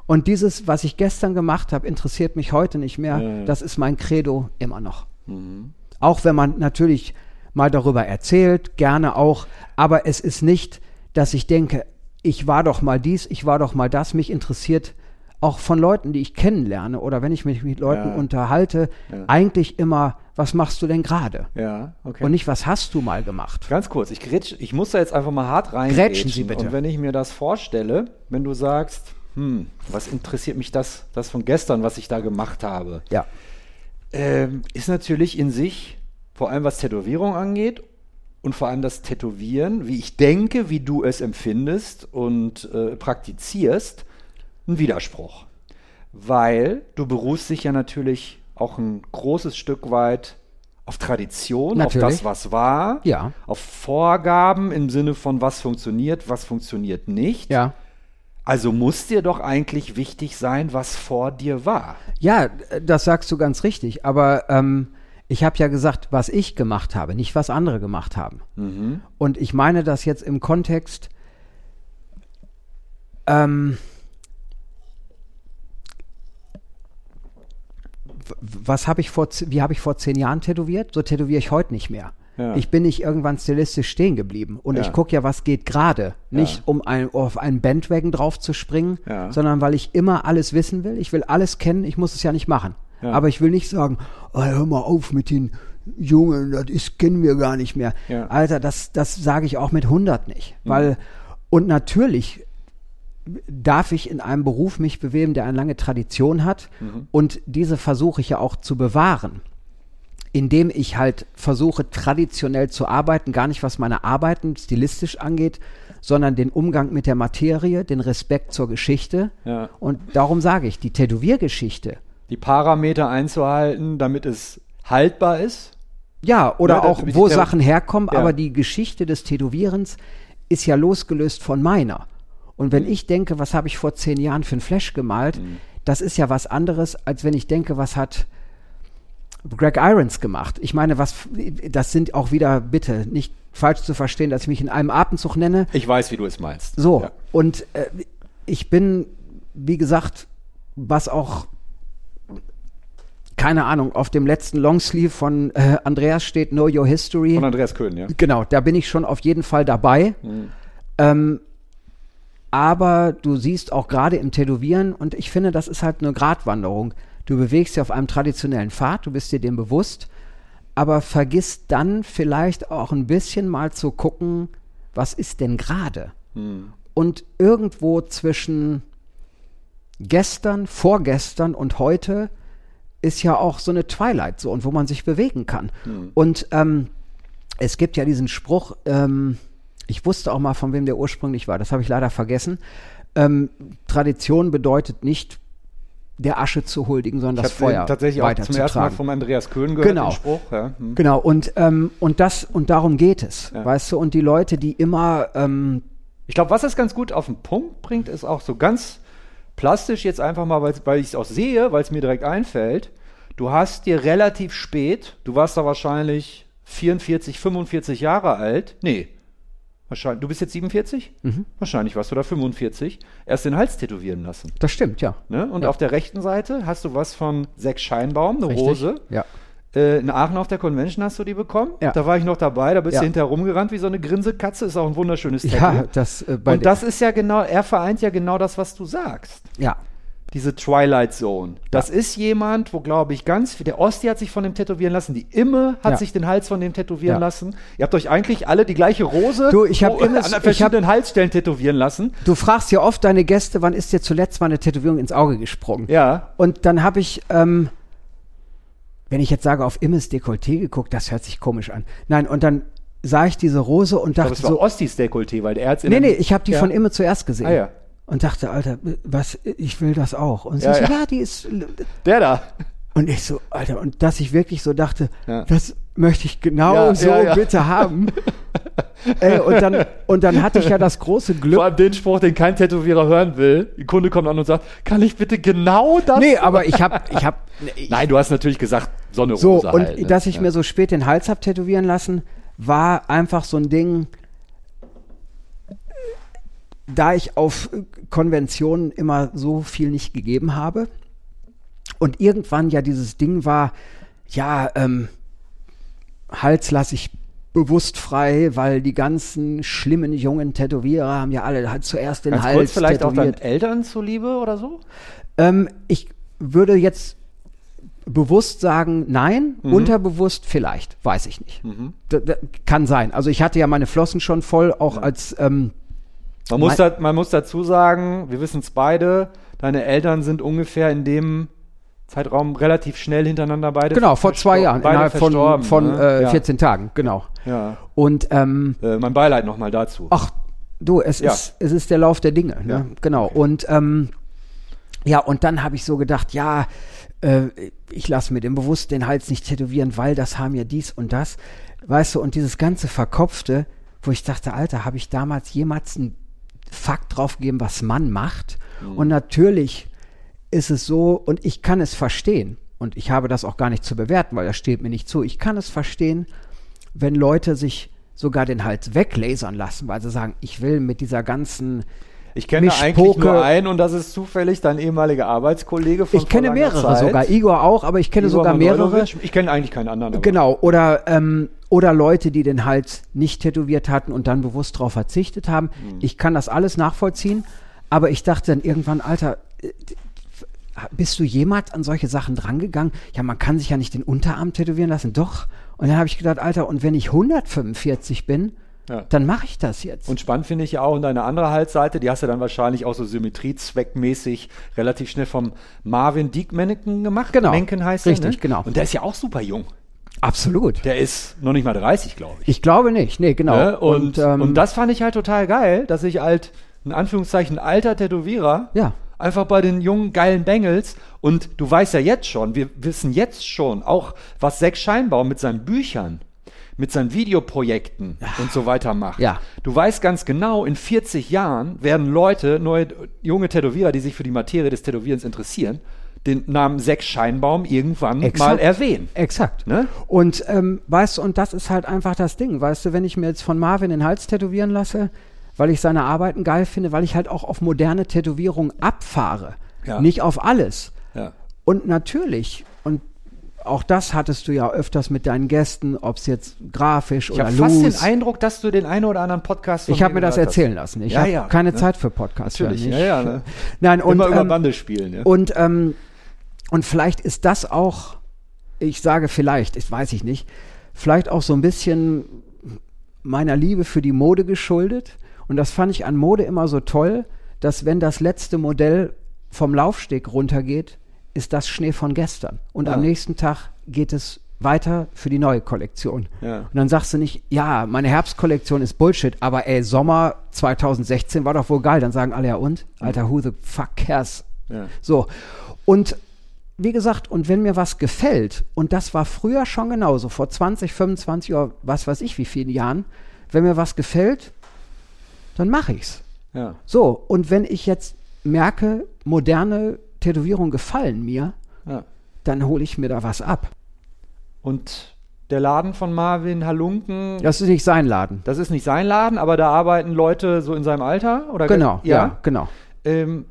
Und dieses, was ich gestern gemacht habe, interessiert mich heute nicht mehr. Ja, ja. Das ist mein Credo immer noch. Mhm. Auch wenn man natürlich mal darüber erzählt, gerne auch, aber es ist nicht, dass ich denke, ich war doch mal dies, ich war doch mal das, mich interessiert auch von Leuten, die ich kennenlerne oder wenn ich mich mit Leuten Ja. unterhalte, eigentlich immer, was machst du denn gerade? Ja, okay. Und nicht, was hast du mal gemacht? Ganz kurz, ich, grätsch, ich muss da jetzt einfach mal hart rein. Grätschen Sie bitte. Und wenn ich mir das vorstelle, wenn du sagst, hm, was interessiert mich das, das von gestern, was ich da gemacht habe, Ja. ähm, ist natürlich in sich, vor allem was Tätowierung angeht und vor allem das Tätowieren, wie ich denke, wie du es empfindest und äh, praktizierst, ein Widerspruch. Weil du beruhst dich ja natürlich auch ein großes Stück weit auf Tradition, Natürlich. auf das, was war, Ja. auf Vorgaben im Sinne von was funktioniert, was funktioniert nicht. Ja. Also muss dir doch eigentlich wichtig sein, was vor dir war. Ja, das sagst du ganz richtig. Aber ähm, ich habe ja gesagt, was ich gemacht habe, nicht was andere gemacht haben. Und ich meine das jetzt im Kontext, ähm, was habe ich vor, wie habe ich vor zehn Jahren tätowiert? So tätowiere ich heute nicht mehr. Ja. Ich bin nicht irgendwann stilistisch stehen geblieben. Und Ja. ich gucke ja, was geht gerade. Nicht Ja. um ein, auf einen Bandwagon drauf zu springen, sondern weil ich immer alles wissen will. Ich will alles kennen, ich muss es ja nicht machen. Aber ich will nicht sagen, oh, hör mal auf mit den Jungen, das ist, kennen wir gar nicht mehr. Ja. Alter, das, das sage ich auch mit 100 nicht. Weil, und natürlich darf ich in einem Beruf mich bewegen, der eine lange Tradition hat. Und diese versuche ich ja auch zu bewahren. Indem ich halt versuche, traditionell zu arbeiten, gar nicht was meine Arbeiten stilistisch angeht, sondern den Umgang mit der Materie, den Respekt zur Geschichte. Ja. Und darum sage ich, die Tätowiergeschichte, Die Parameter einzuhalten, damit es haltbar ist. Ja, oder Ja, da- auch, wo Sachen herkommen, Ja. aber die Geschichte des Tätowierens ist ja losgelöst von meiner. Und Mhm. wenn ich denke, was habe ich vor zehn Jahren für ein Flash gemalt, das ist ja was anderes, als wenn ich denke, was hat Greg Irons gemacht. Ich meine, was, das sind auch wieder, bitte, nicht falsch zu verstehen, dass ich mich in einem Atemzug nenne. Ich weiß, wie du es meinst. So, Ja. und äh, ich bin, wie gesagt, was auch, keine Ahnung, auf dem letzten Longsleeve von äh, Andreas steht, Know Your History. Von Andreas Köhn, ja. Genau, da bin ich schon auf jeden Fall dabei. Ähm, aber du siehst auch gerade im Tätowieren, und ich finde, das ist halt eine Gratwanderung. Du bewegst dich auf einem traditionellen Pfad, du bist dir dem bewusst, aber vergiss dann vielleicht auch ein bisschen mal zu gucken, was ist denn gerade? Und irgendwo zwischen gestern, vorgestern und heute ist ja auch so eine Twilight Zone, wo man sich bewegen kann. Und ähm, es gibt ja diesen Spruch, ähm, ich wusste auch mal, von wem der ursprünglich war, das habe ich leider vergessen. Ähm, Tradition bedeutet nicht, der Asche zu huldigen, sondern das ich habe Feuer tatsächlich auch zum ersten Mal von Andreas Köhn gehört, Genau. den Spruch. Ja. Hm. Genau, und, ähm, und das, und darum geht es, Ja. weißt du, und die Leute, die immer, ähm, Ich glaube, was es ganz gut auf den Punkt bringt, ist auch so ganz plastisch jetzt einfach mal, weil ich es auch sehe, weil es mir direkt einfällt. Du hast dir relativ spät, du warst da wahrscheinlich 44, 45 Jahre alt. Nee. Wahrscheinlich, du bist jetzt 47? Mhm. Wahrscheinlich warst du da 45. Erst den Hals tätowieren lassen. das stimmt, ja. Ne? Und Ja. auf der rechten Seite hast du was von Sex Scheinbaum, eine Richtig? Rose. Ja. Äh, in Aachen auf der Convention hast du die bekommen. Ja. Da war ich noch dabei, da bist Ja. du hinterher rumgerannt wie so eine Grinsekatze. Ist auch ein wunderschönes Tattoo. Ja, das, äh, Und das ist ja genau, er vereint ja genau das, was du sagst. ja. Diese Twilight Zone. Das ist jemand, wo, glaube ich, ganz viel. Der Osti hat sich von dem tätowieren lassen. Die Imme hat Ja. sich den Hals von dem tätowieren Ja. lassen. Ihr habt euch eigentlich alle die gleiche Rose Du, ich hab wo- Immes- an ich verschiedenen Halsstellen tätowieren lassen. Du fragst ja oft deine Gäste, wann ist dir zuletzt mal eine Tätowierung ins Auge gesprungen? Ja. Und dann habe ich, ähm, wenn ich jetzt sage, auf Immes Dekolleté geguckt, das hört sich komisch an. Nein, und dann sah ich diese Rose und dachte es war so, Ostis Dekolleté, weil der Herz in nee, nee, ich habe die ja. von Imme zuerst gesehen. Ah, ja. Und dachte, Alter, was, ich will das auch. Und sie Ja, so, ja. ja, die ist, Der da. und ich so, Alter, und dass ich wirklich so dachte, Ja. das möchte ich genau so bitte haben. Ey, und dann, und dann hatte ich ja das große Glück. Vor allem den Spruch, den kein Tätowierer hören will. Die Kunde kommt an und sagt, kann ich bitte genau das? Nee, aber ich habe, ich habe, Nein, du hast natürlich gesagt, so eine So, Rose und halt. ne? dass ich mir so spät den Hals hab tätowieren lassen, war einfach so ein Ding, da ich auf äh, Konventionen immer so viel nicht gegeben habe und irgendwann ja dieses Ding war, ja, ähm, Hals lasse ich bewusst frei, weil die ganzen schlimmen jungen Tätowierer haben ja alle halt zuerst den Ganz Hals kurz vielleicht auch tätowiert. deinen Eltern zuliebe oder so? Ähm, ich würde jetzt bewusst sagen, nein, Mhm. unterbewusst vielleicht, weiß ich nicht. Da, kann sein. Also ich hatte ja meine Flossen schon voll, auch als ähm, Man muss, da, man muss dazu sagen, wir wissen es beide, deine Eltern sind ungefähr in dem Zeitraum relativ schnell hintereinander beide Genau, vor zwei Jahren, innerhalb von, von ne? äh, ja. 14 Tagen, genau. Ja. Und ähm, Äh, mein Beileid nochmal dazu. ach, du, es, Ja. ist, es ist der Lauf der Dinge, ne? Ja. genau. Und ähm, ja, und dann habe ich so gedacht, ja, äh, ich lasse mir den bewusst den Hals nicht tätowieren, weil das haben ja dies und das. Weißt du, und dieses ganze Verkopfte, wo ich dachte, Alter, habe ich damals jemals einen Fakt draufgegeben, was man macht? Und natürlich ist es so, und ich kann es verstehen, und ich habe das auch gar nicht zu bewerten, weil das steht mir nicht zu, ich kann es verstehen, wenn Leute sich sogar den Hals weglasern lassen, weil sie sagen, ich will mit dieser ganzen Ich kenne eigentlich nur einen und das ist zufällig dein ehemaliger Arbeitskollege von Ich kenne mehrere Zeit. sogar, Igor auch, aber ich kenne Igor sogar mehrere. Ich kenne eigentlich keinen anderen. Genau, oder, ähm, oder Leute, die den Hals nicht tätowiert hatten und dann bewusst darauf verzichtet haben. Mhm. Ich kann das alles nachvollziehen, aber ich dachte dann irgendwann, Alter, äh, bist du jemals an solche Sachen drangegangen? Ja, man kann sich ja nicht den Unterarm tätowieren lassen. Doch. Und dann habe ich gedacht, Alter, und wenn ich 145 bin, Ja. dann mache ich das jetzt. Und spannend finde ich ja auch, und deine andere Halsseite, die hast du dann wahrscheinlich auch so symmetriezweckmäßig relativ schnell vom Marvin Menken gemacht. Genau. Menken heißt Richtig, er, ne? genau. Und der ist ja auch super jung. Absolut. Der ist noch nicht mal 30, glaube ich. Ich glaube nicht. Nee, genau. Ne? Und, ähm, und das fand ich halt total geil, dass ich halt, in Anführungszeichen, alter Tätowierer, Ja. einfach bei den jungen, geilen Bengels, und du weißt ja jetzt schon, wir wissen jetzt schon, auch was Sex Scheinbaum mit seinen Büchern, mit seinen Videoprojekten und so weiter macht. Ja. Du weißt ganz genau, in 40 Jahren werden Leute, neue junge Tätowierer, die sich für die Materie des Tätowierens interessieren, den Namen Sex Scheinbaum irgendwann Exakt. mal erwähnen. Exakt. Ne? Und ähm, weißt du, und das ist halt einfach das Ding, weißt du, wenn ich mir jetzt von Marvin den Hals tätowieren lasse, weil ich seine Arbeiten geil finde, weil ich halt auch auf moderne Tätowierungen abfahre, Ja. nicht auf alles. Ja. Und natürlich, und auch das hattest du ja öfters mit deinen Gästen, ob es jetzt grafisch Ich oder habe fast den loose. Eindruck, dass du den einen oder anderen Podcast Ich habe mir das gehört hast. erzählen lassen. Ich Ja, habe ja, keine ne? Zeit für Podcasts. Natürlich, Ich, ja, ja. Ne? Nein, und, Immer über ähm, Bande spielen. Ja. Und, ähm, und vielleicht ist das auch, ich sage vielleicht, ich weiß ich nicht, vielleicht auch so ein bisschen meiner Liebe für die Mode geschuldet. Und das fand ich an Mode immer so toll, dass wenn das letzte Modell vom Laufsteg runtergeht, ist das Schnee von gestern. Und Ja. am nächsten Tag geht es weiter für die neue Kollektion. Ja. Und dann sagst du nicht, ja, meine Herbstkollektion ist Bullshit, aber ey, Sommer 2016 war doch wohl geil. Dann sagen alle, ja und? Alter, who the fuck cares? Ja. So. Und wie gesagt, und wenn mir was gefällt, und das war früher schon genauso, vor 20, 25 oder was weiß ich wie vielen Jahren, wenn mir was gefällt, dann mache ich's. Ja. So, und wenn ich jetzt merke, moderne Tätowierungen gefallen mir, ja. dann hole ich mir da was ab. Und der Laden von Marvin Halunken, Das ist nicht sein Laden. das ist nicht sein Laden, aber da arbeiten Leute so in seinem Alter? Oder Genau, ja, ja. genau. Ähm,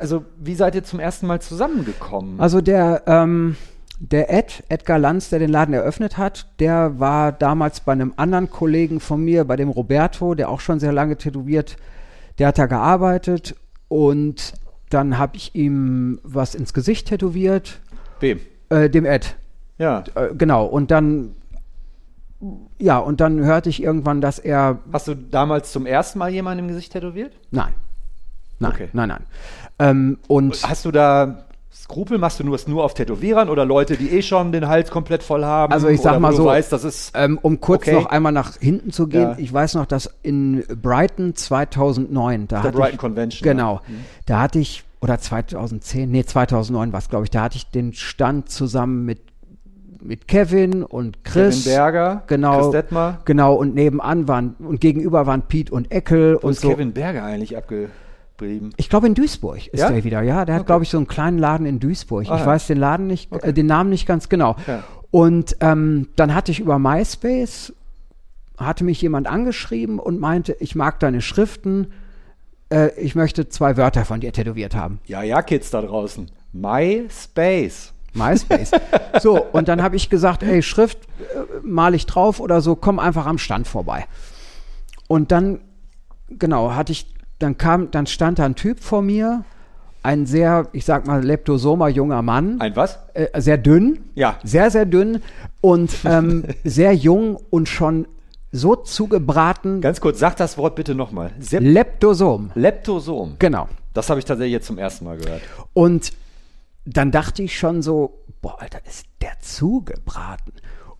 also, wie seid ihr zum ersten Mal zusammengekommen? Also der, ähm, der Ed, Edgar Lanz, der den Laden eröffnet hat, der war damals bei einem anderen Kollegen von mir, bei dem Roberto, der auch schon sehr lange tätowiert, der hat da gearbeitet und dann habe ich ihm was ins Gesicht tätowiert, Wem? äh, dem Ed, Ja. äh, genau, und dann, ja, und dann hörte ich irgendwann, dass er, Hast du damals zum ersten Mal jemanden im Gesicht tätowiert? nein, nein, Okay. nein, nein, ähm, und Hast du da Skrupel? Machst du nur, nur auf Tätowierern oder Leute, die eh schon den Hals komplett voll haben? Also ich sag mal so, weißt. Ähm, um kurz Okay. noch einmal nach hinten zu gehen, Ja. ich weiß noch, dass in Brighton 2009, da Der hatte Brighton ich, Convention, genau, ja. Mhm. da hatte ich, oder 2010, nee, 2009 war es, glaube ich, da hatte ich den Stand zusammen mit, mit Kevin und Chris. Kevin Berger, genau, Chris Detmer. Genau, und nebenan waren, und gegenüber waren Pete und Eckel Wo und ist so. Kevin Berger eigentlich abgeblieben? Ich glaube in Duisburg ist Ja? der wieder, ja. Der hat, Okay. glaube ich, so einen kleinen Laden in Duisburg. Ah, ich ja. weiß den Laden nicht, Okay. äh, den Namen nicht ganz genau. Ja. Und ähm, dann hatte ich über MySpace, hatte mich jemand angeschrieben und meinte, ich mag deine Schriften, äh, ich möchte zwei Wörter von dir tätowiert haben. Ja, ja, Kids da draußen. MySpace. MySpace. so, und dann habe ich gesagt, ey, Schrift äh, mal ich drauf oder so, komm einfach am Stand vorbei. Und dann, genau, hatte ich, dann kam, dann stand da ein Typ vor mir, ein sehr, ich sag mal, leptosomer junger Mann, Ein was? äh, sehr dünn, Ja. sehr, sehr dünn und ähm, sehr jung und schon so zugebraten. Ganz kurz, sag das Wort bitte nochmal. Leptosom, Leptosom. genau. Das habe ich tatsächlich jetzt zum ersten Mal gehört. Und dann dachte ich schon so, boah, Alter, ist der zugebraten.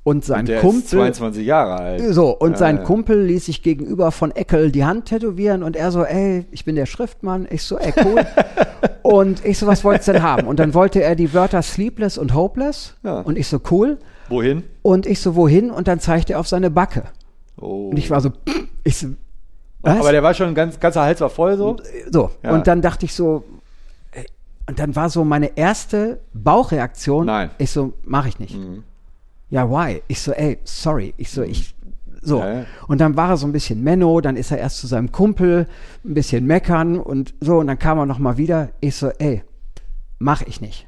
Und sein Der Kumpel. ist 22 Jahre alt. So, und Ja, sein ja. Kumpel ließ sich gegenüber von Eckel die Hand tätowieren und er so, ey, ich bin der Schriftmann. Ich so, ey, cool. und ich so, was wolltest du denn haben? Und dann wollte er die Wörter sleepless und hopeless. Ja. Und ich so, cool. Wohin? Und ich so, wohin? Und dann zeigte er auf seine Backe. Oh. Und ich war so, ich so, was? Aber der war schon ganz, ganzer Hals war voll so. so, und dann dachte ich so, ey, und dann war so meine erste Bauchreaktion. Nein. Ich so, mach ich nicht. Ja, why? Ich so, ey, sorry. Ich so, ich, so. Ja, ja. Und dann war er so ein bisschen Menno, dann ist er erst zu seinem Kumpel, ein bisschen meckern und so, und dann kam er nochmal wieder. Ich so, ey, mach ich nicht.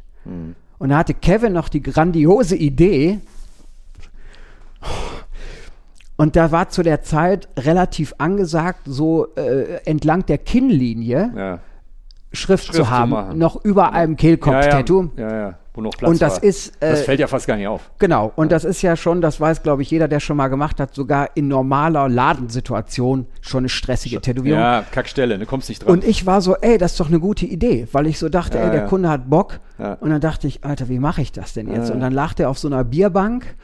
Und da hatte Kevin noch die grandiose Idee, und da war zu der Zeit relativ angesagt, so äh, entlang der Kinnlinie Ja. Schrift, Schrift zu zu haben, machen. noch über einem Kehlkopf-Tattoo. Ja, ja, ja. Wo noch Platz Und das war. ist, äh, das fällt ja fast gar nicht auf. Genau, und das ist ja schon, das weiß, glaube ich, jeder, der schon mal gemacht hat, sogar in normaler Ladensituation schon eine stressige Tätowierung. Ja, Kackstelle, du kommst nicht dran. Und ich war so, ey, das ist doch eine gute Idee, weil ich so dachte, ey, der. Kunde hat Bock. Und dann dachte ich, Alter, wie mache ich das denn jetzt? Und dann lag der auf so einer Bierbank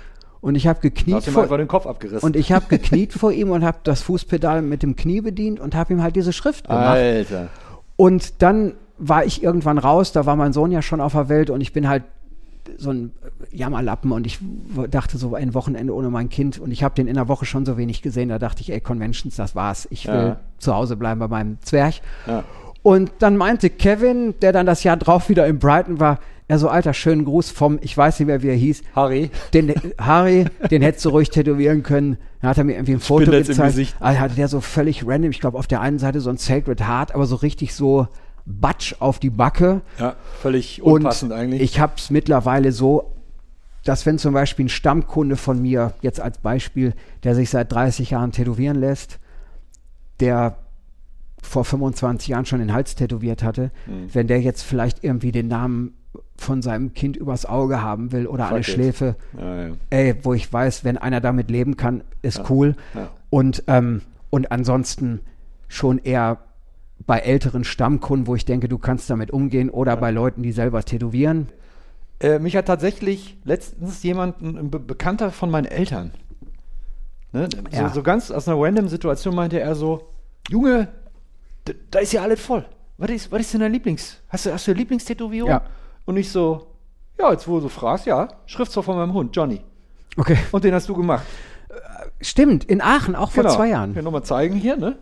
und ich habe gekniet vor, einfach den Kopf abgerissen. und ich habe gekniet vor ihm und habe das Fußpedal mit dem Knie bedient und habe ihm halt diese Schrift gemacht. Alter. Und dann war ich irgendwann raus, da war mein Sohn ja schon auf der Welt und ich bin halt so ein Jammerlappen und ich dachte so ein Wochenende ohne mein Kind und ich habe den in der Woche schon so wenig gesehen, da dachte ich, ey, Conventions, das war's. Ich will Ja. zu Hause bleiben bei meinem Zwerg. Ja. Und dann meinte Kevin, der dann das Jahr drauf wieder in Brighton war, er so, alter, schönen Gruß vom, ich weiß nicht mehr, wie er hieß, Harry. den Harry, den hättest du ruhig tätowieren können. Dann hat er mir irgendwie ein Foto im gezeigt. Gesicht. Also hatte der so völlig random, ich glaube auf der einen Seite so ein Sacred Heart, aber so richtig so Batsch auf die Backe. Ja, völlig Und unpassend eigentlich. ich habe es mittlerweile so, dass wenn zum Beispiel ein Stammkunde von mir, jetzt als Beispiel, der sich seit 30 Jahren tätowieren lässt, der vor 25 Jahren schon den Hals tätowiert hatte, Mhm. wenn der jetzt vielleicht irgendwie den Namen von seinem Kind übers Auge haben will oder Fuck der it. Schläfe, ja, ja. ey, wo ich weiß, wenn einer damit leben kann, ist cool. ja. Und, ähm, und ansonsten schon eher bei älteren Stammkunden, wo ich denke, du kannst damit umgehen oder bei Leuten, die selber tätowieren. Äh, mich hat tatsächlich letztens jemand, ein, Be Bekannter von meinen Eltern, ne, so, so ganz aus einer random Situation meinte er so, Junge, da ist ja alles voll. Was ist, was ist denn dein Lieblings? Hast du, hast du eine Lieblingstätowierung? Ja. Und ich so, ja, jetzt wo du so fragst, ja, Schriftzug von meinem Hund, Johnny. Okay. Und den hast du gemacht. Stimmt, in Aachen, auch vor zwei Jahren. Hier nochmal zeigen hier, ne?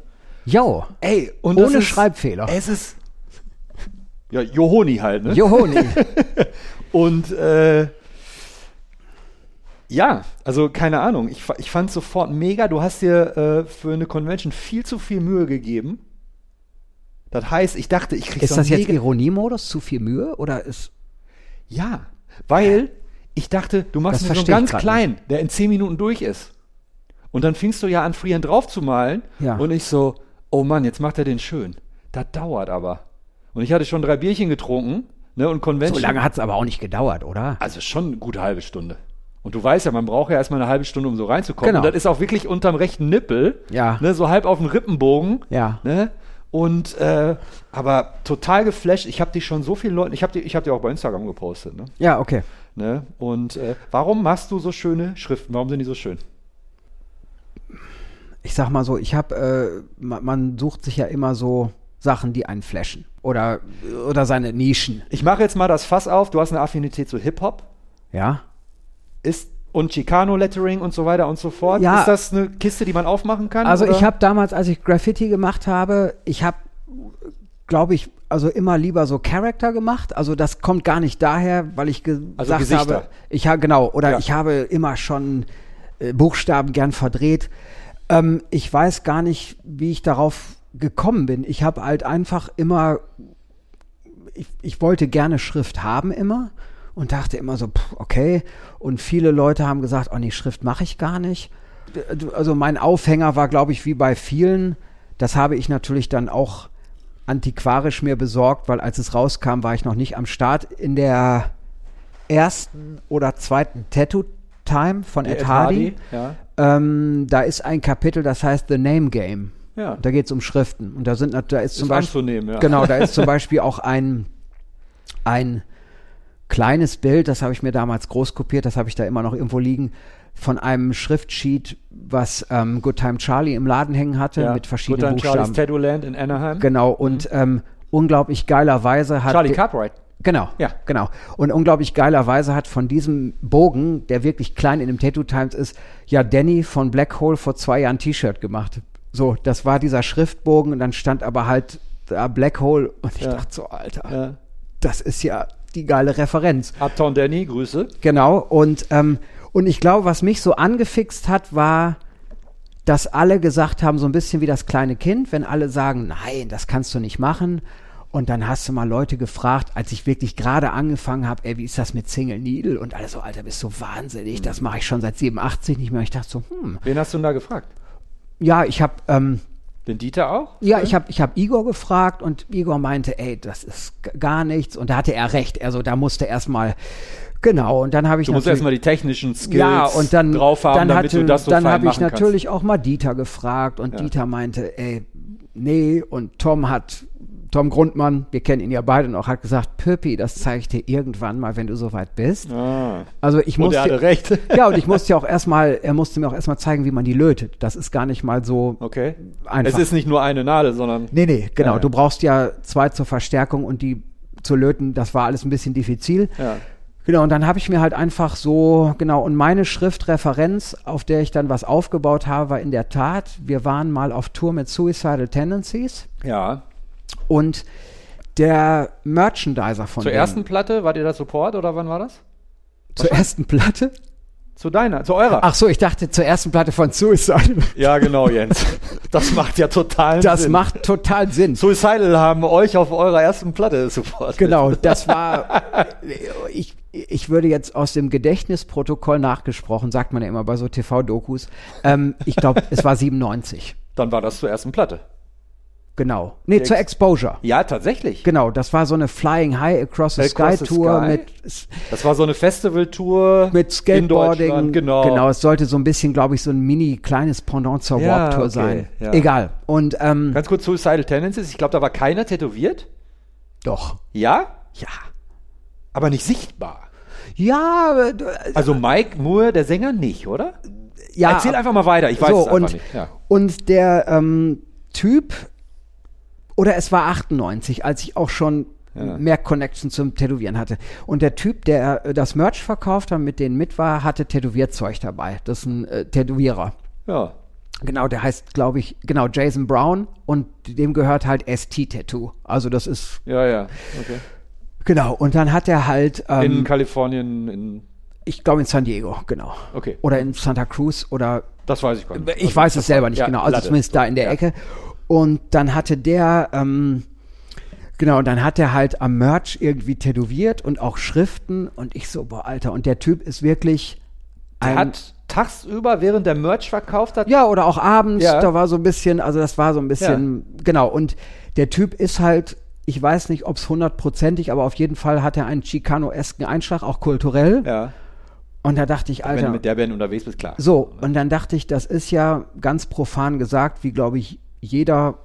Jo, Ey, und Ohne ist, Schreibfehler. Es ist, ja, Johoni halt, ne? Johoni. Und äh, ja, also keine Ahnung. Ich, ich fand es sofort mega. Du hast dir äh, für eine Convention viel zu viel Mühe gegeben. Das heißt, ich dachte, ich kriege ist das jetzt Ironiemodus? Zu viel Mühe? Oder ist. Ja, weil ich dachte, du machst Das so ganz klein, der in 10 Minuten durch ist. Und dann fingst du ja an, Frieren drauf zu malen. Ja. Und ich so, oh Mann, jetzt macht er den schön. Das dauert aber. Und ich hatte schon drei Bierchen getrunken, ne, und Convention. So lange hat es aber auch nicht gedauert, oder? Also schon eine gute halbe Stunde. Und du weißt ja, man braucht ja erstmal eine halbe Stunde, um so reinzukommen. Genau. Und das ist auch wirklich unterm rechten Nippel. Ja. Ne, so halb auf dem Rippenbogen. Ja. Ne? Und äh, aber total geflasht. Ich habe dich schon so vielen Leuten, ich habe die, ich habe die auch bei Instagram gepostet. Ne? Ja, okay. Ne? Und äh, warum machst du so schöne Schriften? Warum sind die so schön? Ich sag mal so, ich habe, äh, man, man sucht sich ja immer so Sachen, die einen flashen. Oder, oder seine Nischen. Ich mache jetzt mal das Fass auf. Du hast eine Affinität zu Hip Hop, Ja? ist und Chicano Lettering und so weiter und so fort. Ja. Ist das eine Kiste, die man aufmachen kann? Also oder? ich habe damals, als ich Graffiti gemacht habe, ich habe, glaube ich, also immer lieber so Charakter gemacht. Also das kommt gar nicht daher, weil ich ge Also gesagt Gesichter. habe, ich habe genau, oder Ja. ich habe immer schon äh, Buchstaben gern verdreht. Ähm, ich weiß gar nicht, wie ich darauf gekommen bin. Ich habe halt einfach immer, ich, ich wollte gerne Schrift haben immer und dachte immer so, pff, okay. Und viele Leute haben gesagt, oh nee, Schrift mache ich gar nicht. Also mein Aufhänger war, glaube ich, wie bei vielen. Das habe ich natürlich dann auch antiquarisch mir besorgt, weil als es rauskam, war ich noch nicht am Start. In der ersten oder zweiten Tattoo-Time von Der Ed Hardy, Ja. ähm, da ist ein Kapitel, das heißt The Name Game. Ja. Da geht es um Schriften. Und da sind da ist zum Ist Beispiel anzunehmen, ja. genau, da ist zum Beispiel auch ein ein kleines Bild, das habe ich mir damals groß kopiert, das habe ich da immer noch irgendwo liegen, von einem Schriftsheet, was ähm, Good Time Charlie im Laden hängen hatte, Ja. mit verschiedenen Good Time Charlie's Buchstaben. Tattoo Land in Anaheim. Genau, und ähm, unglaublich geilerweise hat. Charlie Cartwright. Genau, Ja. genau. Und unglaublich geilerweise hat von diesem Bogen, der wirklich klein in dem Tattoo Times ist, ja Danny von Black Hole vor zwei Jahren ein T-Shirt gemacht. So, das war dieser Schriftbogen und dann stand aber halt da Black Hole und ich Ja. dachte so, Alter, Ja. das ist ja die geile Referenz. Uptown Danny, Grüße. Genau, und, ähm, und ich glaube, was mich so angefixt hat, war, dass alle gesagt haben, so ein bisschen wie das kleine Kind, wenn alle sagen, nein, das kannst du nicht machen. Und dann hast du mal Leute gefragt, als ich wirklich gerade angefangen habe, ey, wie ist das mit Single Needle? Und alle so, Alter, bist du wahnsinnig, das mache ich schon seit 87 nicht mehr. Ich dachte so, hm, Wen hast du denn da gefragt? ja, ich habe ähm, Den Dieter auch? ja, ich habe ich hab Igor gefragt und Igor meinte, ey, das ist gar nichts. Und da hatte er recht. Also da musste erstmal, genau, und dann habe ich Du musst natürlich- erstmal die technischen Skills ja, und dann, drauf haben, dann, damit hatte, du das so dann habe ich machen kannst. natürlich auch mal Dieter gefragt und Ja. Dieter meinte, ey, nee, und Tom hat, Tom Grundmann, wir kennen ihn ja beide noch, hat gesagt, Pöppi, das zeige ich dir irgendwann mal, wenn du soweit bist. Ah. Also ich Und er musste, hatte recht. ja, und ich musste ja auch erstmal, er musste mir auch erstmal zeigen, wie man die lötet. Das ist gar nicht mal so Okay. einfach. Es ist nicht nur eine Nadel, sondern Nee, nee, genau. Ja. Du brauchst ja zwei zur Verstärkung und die zu löten, das war alles ein bisschen diffizil. ja. Genau, und dann habe ich mir halt einfach so, genau, und meine Schriftreferenz, auf der ich dann was aufgebaut habe, war in der Tat, wir waren mal auf Tour mit Suicidal Tendencies ja. Und der Merchandiser von Zur denen- ersten Platte, war dir das Support oder wann war das? zur ersten Platte? Zu deiner, zu eurer. Ach so, ich dachte zur ersten Platte von Suicidal. Ja, genau, Jens. Das macht ja total Das Sinn. macht total Sinn. Suicidal haben euch auf eurer ersten Platte supportet. Genau, das war, ich, ich würde jetzt aus dem Gedächtnisprotokoll nachgesprochen, sagt man ja immer bei so TV-Dokus, ähm, ich glaube, es war 97. Dann war das zur ersten Platte. Genau. Nee, zur Exposure. Ja, tatsächlich. Genau, das war so eine Flying High Across the Across Sky the Tour Sky. mit, Das war so eine Festivaltour mit in Skateboarding. Genau. genau, es sollte so ein bisschen, glaube ich, so ein mini kleines Pendant zur Ja, Warp Tour okay, sein. ja. Egal. Und ähm, Ganz kurz Suicidal Tendencies. Ich glaube, da war keiner tätowiert. doch. Ja, Ja. aber nicht sichtbar. Ja, äh, Also Mike Moore, der Sänger, nicht, oder? ja. Erzähl einfach mal weiter. Ich weiß so, es einfach und, nicht. Ja. und der ähm, Typ, oder es war 98, als ich auch schon Ja. mehr Connection zum Tätowieren hatte. Und der Typ, der äh, das Merch verkauft hat, mit denen mit war, hatte Tätowierzeug dabei. Das ist ein äh, Tätowierer. ja. Genau, der heißt, glaube ich, genau, Jason Brown und dem gehört halt ST-Tattoo. Also das ist, Ja, ja. Okay. genau, und dann hat er halt, In ähm, Kalifornien, in, ich glaube in San Diego, genau. okay. Oder in Santa Cruz oder Das weiß ich gar nicht. Ich Also, weiß es das selber nicht ja, genau. Also Latte. zumindest da in der. Ecke. Und dann hatte der, ähm, genau, und dann hat er halt am Merch irgendwie tätowiert und auch Schriften. Und ich so, boah, Alter. Und der Typ ist wirklich Der ein. hat tagsüber, während der Merch verkauft hat, ja, oder auch abends, Ja. da war so ein bisschen, also das war so ein bisschen, genau. Und der Typ ist halt, ich weiß nicht, ob es hundertprozentig, aber auf jeden Fall hat er einen Chicano-esken Einschlag, auch kulturell. ja. Und da dachte ich, wenn du Alter. mit der Band unterwegs bist, klar. So, und dann dachte ich, das ist ja ganz profan gesagt, wie glaube ich jeder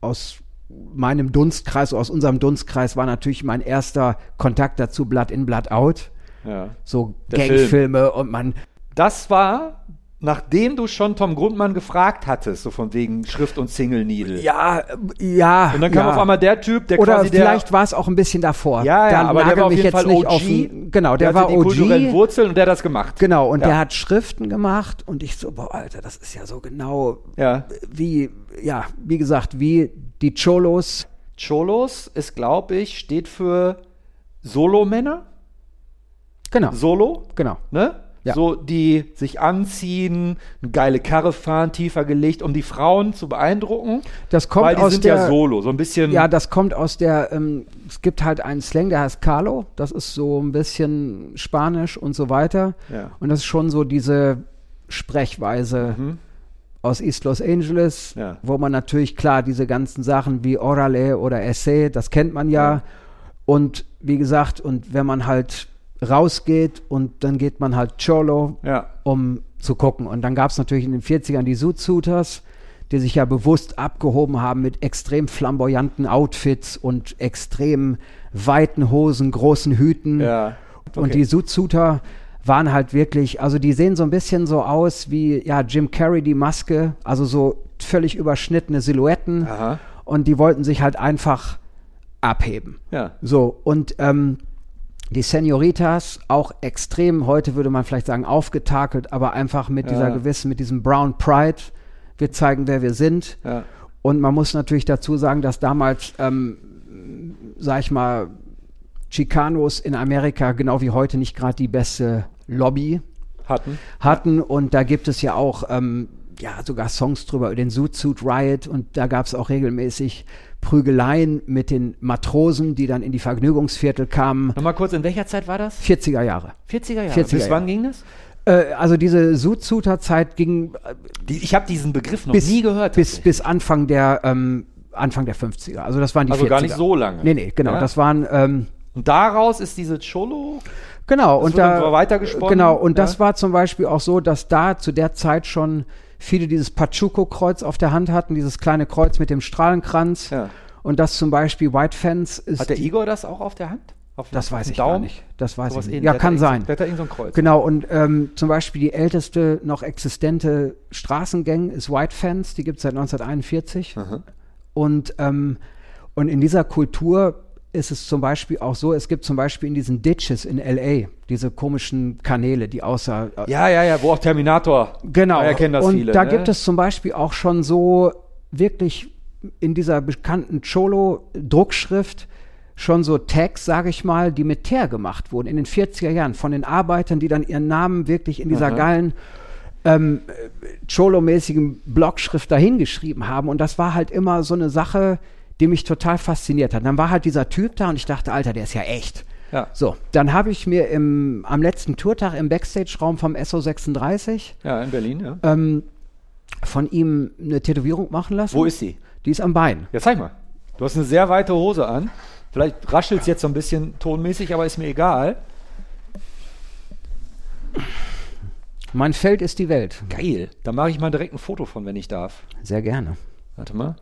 aus meinem Dunstkreis, aus unserem Dunstkreis war natürlich mein erster Kontakt dazu Blood in, Blood out. Ja. So Gangfilme und man, Das war, nachdem du schon Tom Grundmann gefragt hattest, so von wegen Schrift und Single Needle. ja, ja. Und dann kam ja. auf einmal der Typ, der Oder quasi der. vielleicht war es auch ein bisschen davor. ja, ja, Da aber der war auf jeden jetzt Fall nicht OG. auf genau, der, hatte war die kulturellen. Wurzeln und der hat das gemacht. Genau, und Ja. der hat Schriften gemacht und ich so, boah, Alter, das ist ja so genau Ja. wie, ja, wie gesagt, wie die Cholos. Cholos ist, glaube ich, steht für Solo-Männer. Genau, Solo, genau. ne? Ja. So, die sich anziehen, eine geile Karre fahren, tiefer gelegt, um die Frauen zu beeindrucken. Das kommt weil die aus sind der, ja solo, so ein bisschen. Ja, das kommt aus der, ähm, es gibt halt einen Slang, der heißt Carlo. Das ist so ein bisschen Spanisch und so weiter. Ja. Und das ist schon so diese Sprechweise aus East Los Angeles, Mhm. Ja. wo man natürlich klar diese ganzen Sachen wie Orale oder Essay, das kennt man ja. Ja. Und wie gesagt, und wenn man halt rausgeht und dann geht man halt Cholo, ja. um zu gucken. Und dann gab es natürlich in den 40ern die Suiters, die sich ja bewusst abgehoben haben mit extrem flamboyanten Outfits und extrem weiten Hosen, großen Hüten. Ja. Und Okay. die Suzuter waren halt wirklich, also die sehen so ein bisschen so aus wie ja Jim Carrey die Maske, also so völlig überschnittene Silhouetten. Aha. Und die wollten sich halt einfach abheben. Ja. So, und ähm, die Senoritas auch extrem, heute würde man vielleicht sagen, aufgetakelt, aber einfach mit dieser Ja. gewissen, mit diesem Brown Pride. Wir zeigen, wer wir sind. Ja. Und man muss natürlich dazu sagen, dass damals, ähm, sag ich mal, Chicanos in Amerika genau wie heute nicht gerade die beste Lobby Hatten. hatten. Und da gibt es ja auch ähm, ja, sogar Songs drüber, über den Zoot Suit Riot. Und da gab es auch regelmäßig Prügeleien mit den Matrosen, die dann in die Vergnügungsviertel kamen. Nochmal kurz, in welcher Zeit war das? 40er Jahre. 40er Jahre. 40er Bis wann Jahre. ging das? Äh, also diese Zoot-Suiter-Zeit ging äh, ich habe diesen Begriff noch bis, nie gehört. bis, bis Anfang der ähm, Anfang der 50er. Also das waren die Also 40er. gar nicht so lange. Nee, nee, genau. Ja? Das waren ähm, Und daraus ist diese Cholo. Genau, Das und da weitergesponnen, Genau, und ja? das war zum Beispiel auch so, dass da zu der Zeit schon viele dieses Pachuco-Kreuz auf der Hand hatten, dieses kleine Kreuz mit dem Strahlenkranz. Ja. Und das zum Beispiel White Fence ist. Hat der Igor das auch auf der Hand? Auf das weiß ich gar Daumen? nicht. Das weiß Sowas ich nicht. Ja, kann sein. Der hat da irgend so ein Kreuz. Genau, und ähm, zum Beispiel die älteste noch existente Straßengang ist White Fence, die gibt es seit 1941. Und, ähm, und in dieser Kultur ist es zum Beispiel auch so, es gibt zum Beispiel in diesen Ditches in L.A. diese komischen Kanäle, die außer äh, Ja, ja, ja, wo auch Terminator. Genau. Da erkennen das und viele. da ne? gibt es zum Beispiel auch schon so wirklich in dieser bekannten Cholo-Druckschrift schon so Tags, sage ich mal, die mit Teer gemacht wurden in den 40er Jahren von den Arbeitern, die dann ihren Namen wirklich in dieser Aha. geilen ähm, äh, Cholo-mäßigen Blockschrift dahingeschrieben haben. Und das war halt immer so eine Sache, die mich total fasziniert hat. Dann war halt dieser Typ da und ich dachte, Alter, der ist ja echt. Ja. So, dann habe ich mir im, am letzten Tourtag im Backstage-Raum vom SO36 Ja, in Berlin, ja. ähm, von ihm eine Tätowierung machen lassen. Wo ist sie? Die ist am Bein. Ja, zeig mal. Du hast eine sehr weite Hose an. Vielleicht raschelt es jetzt so ein bisschen tonmäßig, aber ist mir egal. Mein Feld ist die Welt. Geil. Da mache ich mal direkt ein Foto von, wenn ich darf. Sehr gerne. Warte mal.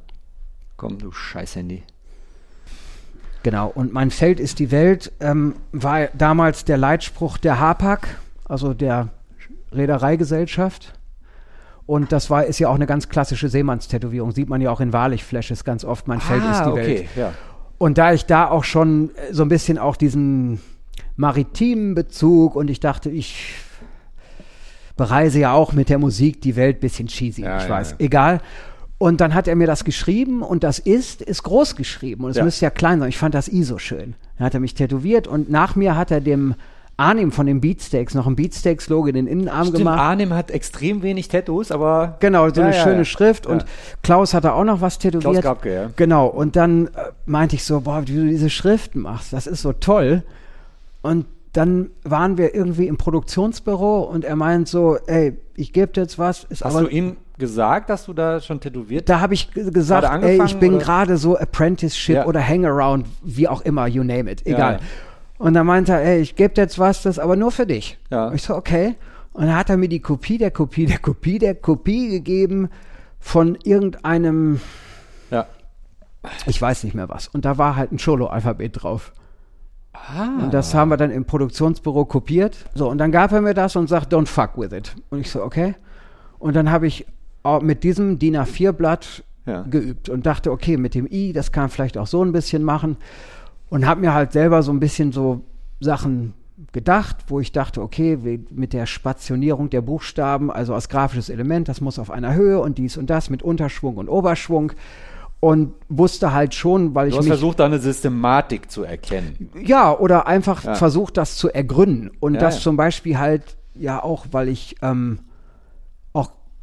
Komm, du scheiß Handy. Genau. Und mein Feld ist die Welt ähm, war damals der Leitspruch der HAPAG, also der Reedereigesellschaft. Und das war, ist ja auch eine ganz klassische Seemannstätowierung. Sieht man ja auch in Wahrlich-Flashes ganz oft. Mein Feld ist die Ah, okay, Welt. ja. Und da ich da auch schon äh, so ein bisschen auch diesen maritimen Bezug und ich dachte, ich bereise ja auch mit der Musik die Welt, bisschen cheesy, Ja, ich ja, weiß, egal. Und dann hat er mir das geschrieben und das ist, ist groß geschrieben und es Ja. müsste ja klein sein. Ich fand das I so schön. Dann hat er mich tätowiert und nach mir hat er dem Arnim von den Beatsteaks noch ein Beatsteaks-Logo in den Innenarm Stimmt, gemacht. Arnim hat extrem wenig Tattoos, aber. Genau, so Ja, eine ja, schöne ja. Schrift. Und. Klaus hatte auch noch was tätowiert. Klaus Grabke, ja. Genau. Und dann äh, meinte ich so, boah, wie du diese Schriften machst, das ist so toll. Und dann waren wir irgendwie im Produktionsbüro und er meint so, ey, ich gebe dir jetzt was, ist Hast aber du ihm gesagt, dass du da schon tätowiert da habe ich gesagt, ey, ich bin gerade so Apprenticeship Ja. oder Hangaround, wie auch immer, you name it, egal. ja. Und dann meinte er, ey, ich gebe dir jetzt was, das aber nur für dich. Ich so, okay. Und dann hat er mir die Kopie der Kopie der Kopie der Kopie gegeben von irgendeinem, Ja. ich weiß nicht mehr was. Und da war halt ein Cholo-Alphabet drauf. Ah. Und das haben wir dann im Produktionsbüro kopiert. So, und dann gab er mir das und sagt, don't fuck with it. Und ich so, okay. Und dann habe ich mit diesem DIN A4-Blatt Ja. geübt und dachte, okay, mit dem I, das kann vielleicht auch so ein bisschen machen. Und habe mir halt selber so ein bisschen so Sachen gedacht, wo ich dachte, okay, mit der Spationierung der Buchstaben, also als grafisches Element, das muss auf einer Höhe und dies und das mit Unterschwung und Oberschwung. Und wusste halt schon, weil Du ich hast mich versucht, da eine Systematik zu erkennen. ja, oder einfach Ja. versucht, das zu ergründen. Und Ja, das zum Beispiel halt, ja auch, weil ich ähm,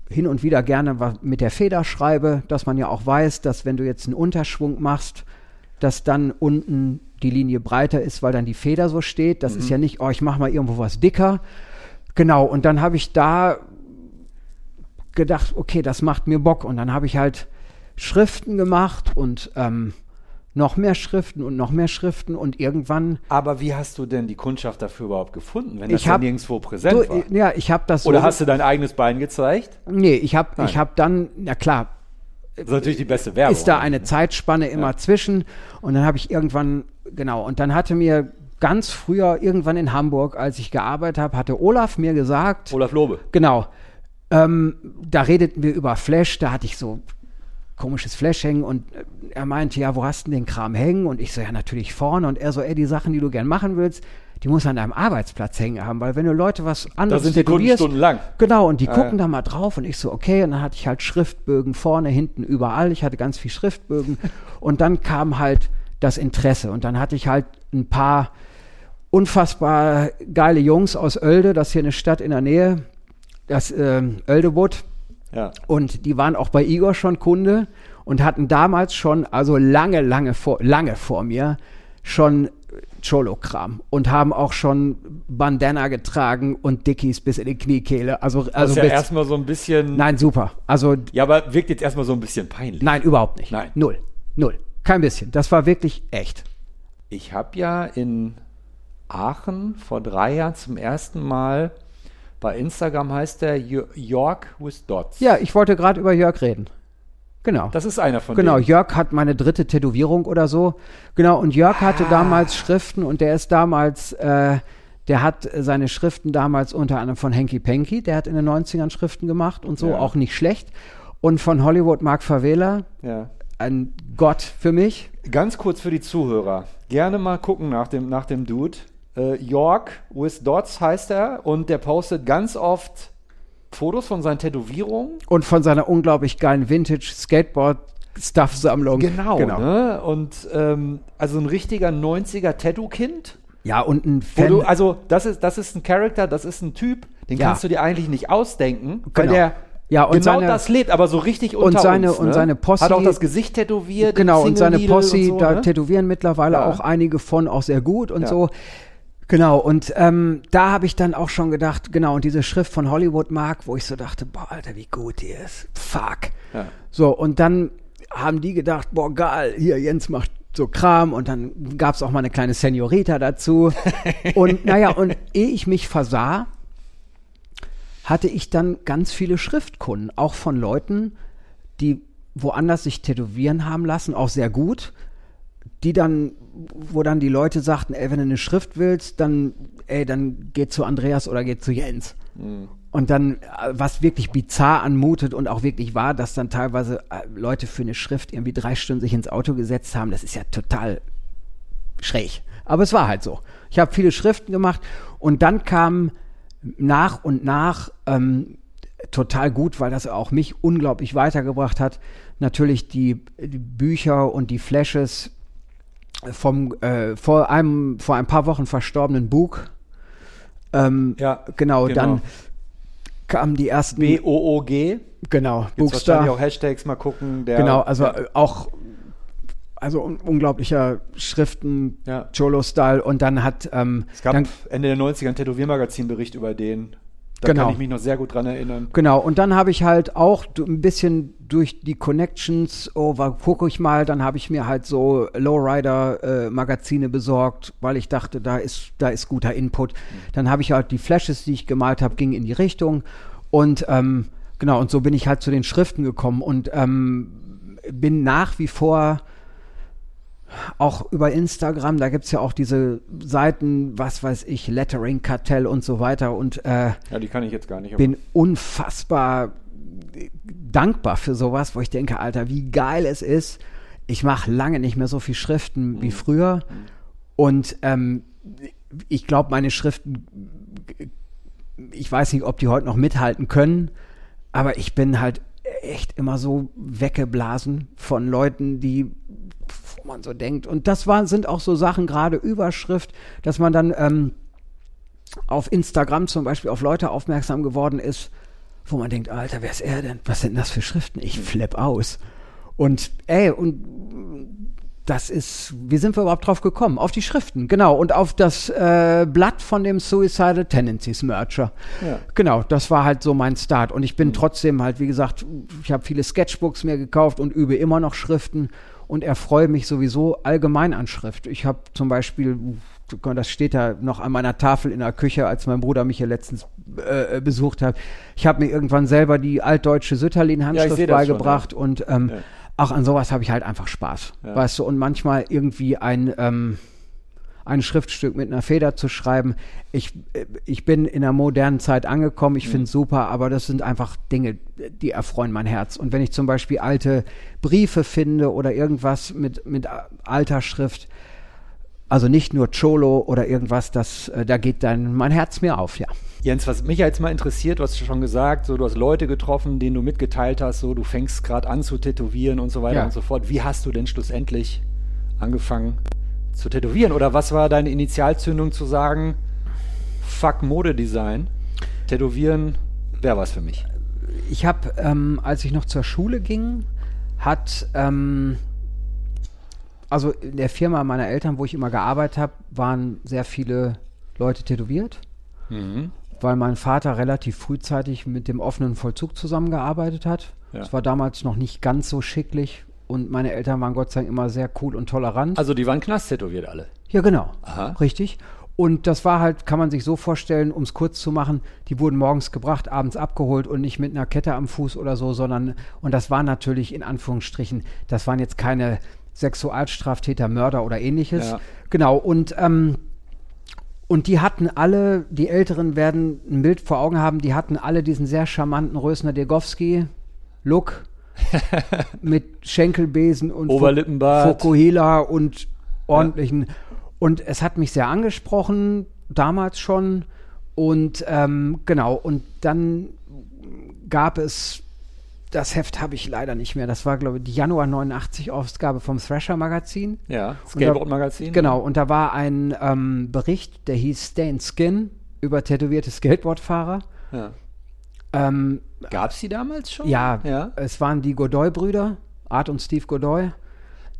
hin und wieder gerne was mit der Feder schreibe, dass man ja auch weiß, dass wenn du jetzt einen Unterschwung machst, dass dann unten die Linie breiter ist, weil dann die Feder so steht. Das Mhm. ist ja nicht, oh, ich mache mal irgendwo was dicker. Genau, und dann habe ich da gedacht, okay, das macht mir Bock. Und dann habe ich halt Schriften gemacht und ähm, noch mehr Schriften und noch mehr Schriften und irgendwann Aber wie hast du denn die Kundschaft dafür überhaupt gefunden, wenn das hab- nirgendwo präsent Du, war? ja, ich habe das Oder so, hast du dein eigenes Bein gezeigt? Nee, ich habe ich hab dann, ja klar, Das ist natürlich die beste Werbung. ist da eine Zeitspanne immer zwischen. Und dann habe ich irgendwann, genau, und dann hatte mir ganz früher, irgendwann in Hamburg, als ich gearbeitet habe, hatte Olaf mir gesagt, Olaf Lobe. genau, ähm, da redeten wir über Flash, da hatte ich so komisches Flash hängen und äh, er meinte, ja, wo hast du denn den Kram hängen? Und ich so, ja, natürlich vorne. Und er so, ey, die Sachen, die du gern machen willst, die muss an deinem Arbeitsplatz hängen haben, weil wenn du Leute was Da anderes sind die Kunden stundenlang. Genau, und die Ah, gucken ja. da mal drauf und ich so, okay, und dann hatte ich halt Schriftbögen vorne, hinten, überall. Ich hatte ganz viel Schriftbögen und dann kam halt das Interesse und dann hatte ich halt ein paar unfassbar geile Jungs aus Oelde, das ist hier eine Stadt in der Nähe, das ähm, Oeldewood Ja. und die waren auch bei Igor schon Kunde und hatten damals schon, also lange, lange vor, lange vor mir, schon Cholo-Kram und haben auch schon Bandana getragen und Dickies bis in die Kniekehle. Also, Also also ja bis, erstmal so ein bisschen. nein, super. Also Ja, aber wirkt jetzt erstmal so ein bisschen peinlich. nein, überhaupt nicht. Nein. Null. Null. Kein bisschen. Das war wirklich echt. Ich habe ja in Aachen vor drei Jahren zum ersten Mal bei Instagram heißt der Yo- York with Dots. Ja, ich wollte gerade über Jörg reden. Genau. Das ist einer von Genau, denen. Jörg hat meine dritte Tätowierung oder so. Genau, und Jörg hatte Ah. damals Schriften und der ist damals, äh, der hat seine Schriften damals unter anderem von Henky Panky, der hat in den 90ern Schriften gemacht und so, Ja. auch nicht schlecht. Und von Hollywood Mark Favela, Ja. ein Gott für mich. Ganz kurz für die Zuhörer. Gerne mal gucken nach dem, nach dem Dude. Äh, York with Dots heißt er und der postet ganz oft Fotos von seinen Tätowierungen. Und von seiner unglaublich geilen Vintage-Skateboard-Stuff-Sammlung. Genau. Ne? Und ähm, also ein richtiger 90er Tattoo-Kind. Ja, und ein Fan. du, also das ist, das ist ein Charakter, das ist ein Typ, den Ja. kannst du dir eigentlich nicht ausdenken, weil Genau. der Ja, und genau seine- das lebt, aber so richtig und unter seine- uns. und ne? seine Posse- Hat auch das Gesicht tätowiert. Genau, und seine Posse, und so, da ne? tätowieren mittlerweile Ja. auch einige von, auch sehr gut und Ja. so. Genau, und ähm, da habe ich dann auch schon gedacht, genau, und diese Schrift von Hollywood Mark, wo ich so dachte, boah, Alter, wie gut die ist. Fuck. Ja. So, und dann haben die gedacht, boah, geil, hier, Jens macht so Kram und dann gab es auch mal eine kleine Senorita dazu. und naja, und ehe ich mich versah, hatte ich dann ganz viele Schriftkunden, auch von Leuten, die woanders sich tätowieren haben lassen, auch sehr gut, die dann, wo dann die Leute sagten, ey, wenn du eine Schrift willst, dann, ey, dann geh zu Andreas oder geh zu Jens. Und dann, äh, was wirklich bizarr anmutet und auch wirklich war, dass dann teilweise äh, Leute für eine Schrift irgendwie drei Stunden sich ins Auto gesetzt haben, das ist ja total schräg. Aber es war halt so. Ich habe viele Schriften gemacht und dann kam nach und nach ähm, total gut, weil das auch mich unglaublich weitergebracht hat. Natürlich die, die Bücher und die Flashes vom äh, vor einem vor ein paar Wochen verstorbenen Buch. Ähm, Ja, genau, genau. dann kamen die ersten B-O-O-G. genau Jetzt wahrscheinlich Bookstar. auch Hashtags mal gucken. Der, Genau, also ja. auch also un unglaublicher Schriften, Ja. Cholo-Style und dann hat ähm, Es gab dann, Ende der 90er einen Tätowiermagazin-Bericht über den. Da Genau. kann ich mich noch sehr gut dran erinnern. Genau, und dann habe ich halt auch ein bisschen durch die Connections, oh, gucke ich mal, dann habe ich mir halt so Lowrider-Magazine besorgt, weil ich dachte, da ist, da ist guter Input. Dann habe ich halt die Flashes, die ich gemalt habe, gingen in die Richtung. Und ähm, genau, und so bin ich halt zu den Schriften gekommen und ähm, bin nach wie vor auch über Instagram, da gibt's ja auch diese Seiten, was weiß ich, Lettering-Kartell und so weiter. Und äh, Ja, die kann ich jetzt gar nicht. bin unfassbar dankbar für sowas, wo ich denke, Alter, wie geil es ist. Ich mache lange nicht mehr so viel Schriften wie früher. Und ähm, ich glaube, meine Schriften, ich weiß nicht, ob die heute noch mithalten können, aber ich bin halt echt immer so weggeblasen von Leuten, die wo man so denkt. Und das waren, sind auch so Sachen, gerade Überschrift, dass man dann ähm, auf Instagram zum Beispiel auf Leute aufmerksam geworden ist, wo man denkt, Alter, wer ist er denn? Was sind das für Schriften? Ich flipp aus. Und ey, und das ist, wie sind wir überhaupt drauf gekommen? Auf die Schriften, genau. Und auf das äh, Blatt von dem Suicidal Tendencies Merger. Ja. Genau, das war halt so mein Start. Und ich bin trotzdem halt, wie gesagt, ich habe viele Sketchbooks mir gekauft und übe immer noch Schriften und erfreue mich sowieso allgemein an Schrift. Ich habe zum Beispiel, das steht da noch an meiner Tafel in der Küche, als mein Bruder mich hier letztens äh, besucht hat. Ich habe mir irgendwann selber die altdeutsche Ja, Sütterlin-Handschrift seh das schon, beigebracht und ähm, Ja. auch an sowas habe ich halt einfach Spaß. Ja. Weißt du, und manchmal irgendwie ein, ähm, ein Schriftstück mit einer Feder zu schreiben. Ich, äh, ich bin in der modernen Zeit angekommen, ich finde es super, aber das sind einfach Dinge, die erfreuen mein Herz. Und wenn ich zum Beispiel alte Briefe finde oder irgendwas mit, mit alter Schrift, also nicht nur Cholo oder irgendwas, das, äh, da geht dann mein Herz mir auf, ja. Jens, was mich ja jetzt mal interessiert, du hast ja schon gesagt, so du hast Leute getroffen, denen du mitgeteilt hast, so du fängst gerade an zu tätowieren und so weiter Ja. und so fort. Wie hast du denn schlussendlich angefangen zu tätowieren? Oder was war deine Initialzündung zu sagen, fuck Modedesign, tätowieren wäre was für mich? ich habe, ähm, als ich noch zur Schule ging, hat, ähm, also in der Firma meiner Eltern, wo ich immer gearbeitet habe, waren sehr viele Leute tätowiert, Mhm. weil mein Vater relativ frühzeitig mit dem offenen Vollzug zusammengearbeitet hat. Ja. Es war damals noch nicht ganz so schicklich und meine Eltern waren Gott sei Dank immer sehr cool und tolerant. Also die waren Knast tätowiert alle. Ja, genau. Aha. Richtig. Und das war halt, kann man sich so vorstellen, um es kurz zu machen, die wurden morgens gebracht, abends abgeholt und nicht mit einer Kette am Fuß oder so, sondern, und das war natürlich in Anführungsstrichen, das waren jetzt keine Sexualstraftäter, Mörder oder ähnliches. Ja. Genau. Und, ähm, und die hatten alle, die Älteren werden ein Bild vor Augen haben, die hatten alle diesen sehr charmanten Rösner Degowski-Look mit Schenkelbesen und Oberlippenbart. Fokuhila und ordentlichen. Und es hat mich sehr angesprochen, damals schon. Und ähm, genau, und dann gab es, das Heft habe ich leider nicht mehr, das war, glaube ich, die Januar 89 Ausgabe vom Thrasher Magazin. Ja, Und da- Skateboard-Magazin. Genau, und da war ein ähm, Bericht, der hieß Stay in Skin über tätowierte Skateboardfahrer. Ja. Ähm, Gab es die damals schon? ja, ja. es waren die Godoy-Brüder, Art und Steve Godoy.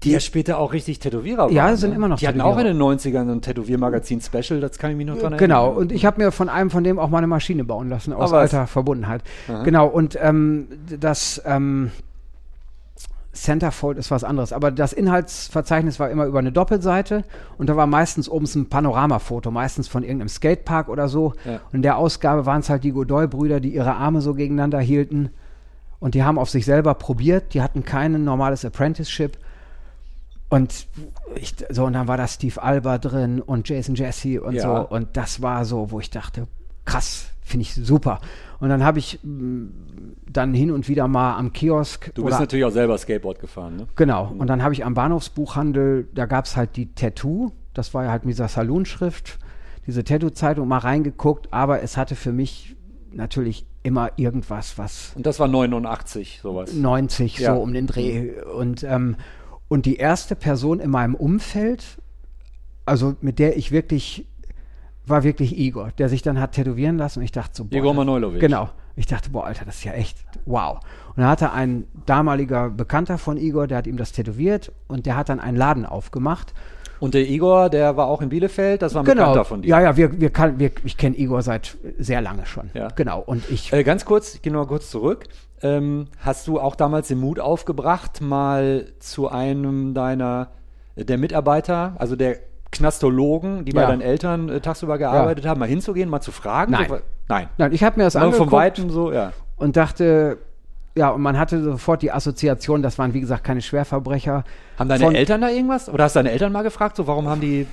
Die ja später auch richtig Tätowierer waren. Ja, sind ne? immer noch Die hatten auch in Tätowierer. den 90ern so ein Tätowiermagazin-Special, das kann ich mich noch dran Genau, erinnern. und ich habe mir von einem von dem auch mal eine Maschine bauen lassen, aus was? alter Verbundenheit. Genau, und ähm, das ähm, Centerfold ist was anderes, aber das Inhaltsverzeichnis war immer über eine Doppelseite und da war meistens oben so ein Panoramafoto, meistens von irgendeinem Skatepark oder so. Ja. Und in der Ausgabe waren es halt die Godoy-Brüder, die ihre Arme so gegeneinander hielten und die haben auf sich selber probiert, die hatten kein normales Apprenticeship. Und ich, so, und dann war da Steve Alba drin und Jason Jesse und Ja. so. Und das war so, wo ich dachte, krass, finde ich super. Und dann habe ich mh, dann hin und wieder mal am Kiosk. Du bist natürlich auch selber Skateboard gefahren, ne? Genau. Und dann habe ich am Bahnhofsbuchhandel, da gab es halt die Tattoo. Das war ja halt mit dieser Saloon-Schrift, diese Tattoo-Zeitung mal reingeguckt. Aber es hatte für mich natürlich immer irgendwas, was Und das war 89, sowas. 90 Ja. so um den Dreh. Und, ähm, und die erste Person in meinem Umfeld, also mit der ich wirklich, war wirklich Igor, der sich dann hat tätowieren lassen und ich dachte so, boah, Igor Manojlovic. Genau. Ich dachte, boah, Alter, das ist ja echt wow. Und dann hatte ein damaliger Bekannter von Igor, der hat ihm das tätowiert und der hat dann einen Laden aufgemacht. Und der Igor, der war auch in Bielefeld, das war ein Genau. Bekannter von dir. Ja, ja, wir, wir kann, wir, ich kenne Igor seit sehr lange schon. Ja. Genau. Und ich, Äh, ganz kurz, ich gehe noch mal kurz zurück. Ähm, hast du auch damals den Mut aufgebracht, mal zu einem deiner, der Mitarbeiter, also der Knastologen, die bei Ja. deinen Eltern äh, tagsüber gearbeitet haben, mal hinzugehen, mal zu fragen? Nein. So, nein. nein, ich habe mir das Aber angeguckt. von Weitem so, ja. und dachte, ja, und man hatte sofort die Assoziation, das waren wie gesagt keine Schwerverbrecher. Haben deine Von- Eltern da irgendwas? Oder hast deine Eltern mal gefragt, so warum haben die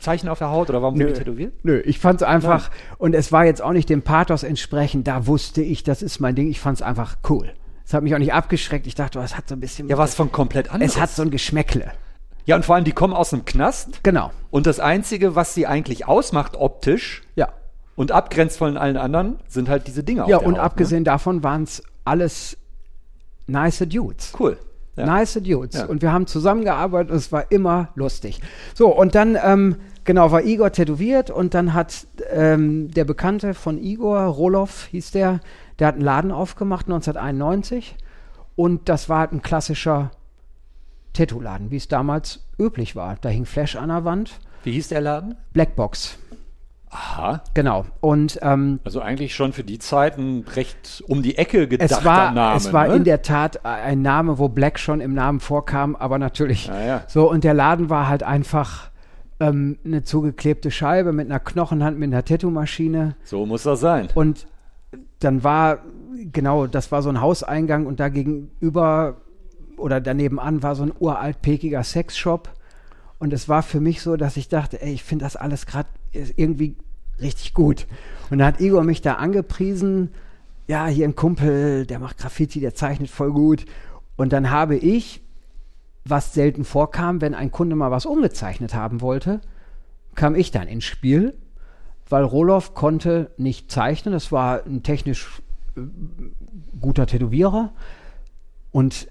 Zeichen auf der Haut oder warum sind die tätowiert? Nö, ich fand es einfach, und es war jetzt auch nicht dem Pathos entsprechend, da wusste ich, das ist mein Ding, ich fand es einfach cool. Es hat mich auch nicht abgeschreckt, ich dachte, oh, es hat so ein bisschen, Ja, was von komplett anderes. es hat so ein Geschmäckle. Ja, und vor allem, die kommen aus einem Knast Genau, und das Einzige, was sie eigentlich ausmacht optisch ja. und abgrenzt von allen anderen, sind halt diese Dinge Ja, und Haut, abgesehen davon waren es alles nice Dudes. Ne? Cool. Ja. Nice Dudes. Ja. Und wir haben zusammengearbeitet und es war immer lustig. So, und dann, ähm, genau, war Igor tätowiert und dann hat ähm, der Bekannte von Igor, Roloff hieß der, der hat einen Laden aufgemacht 1991 und das war halt ein klassischer Tattoo-Laden, wie es damals üblich war. Da hing Flash an der Wand, Wie hieß der Laden? Blackbox, Aha. genau. Und ähm, Also eigentlich schon für die Zeiten recht um die Ecke gedachter es war, Name. es war ne? in der Tat ein Name, wo Black schon im Namen vorkam, aber natürlich Ah, ja. so. Und der Laden war halt einfach ähm, eine zugeklebte Scheibe mit einer Knochenhand, mit einer Tattoo-Maschine. So muss das sein. Und dann war, genau, das war so ein Hauseingang und da gegenüber oder daneben an war so ein uralt pekiger Sexshop. Und es war für mich so, dass ich dachte, ey, ich finde das alles gerade irgendwie richtig gut. Und da hat Igor mich da angepriesen, ja, hier ein Kumpel, der macht Graffiti, der zeichnet voll gut. Und dann habe ich, was selten vorkam, wenn ein Kunde mal was umgezeichnet haben wollte, kam ich dann ins Spiel, weil Roloff konnte nicht zeichnen. Das war ein technisch äh, guter Tätowierer und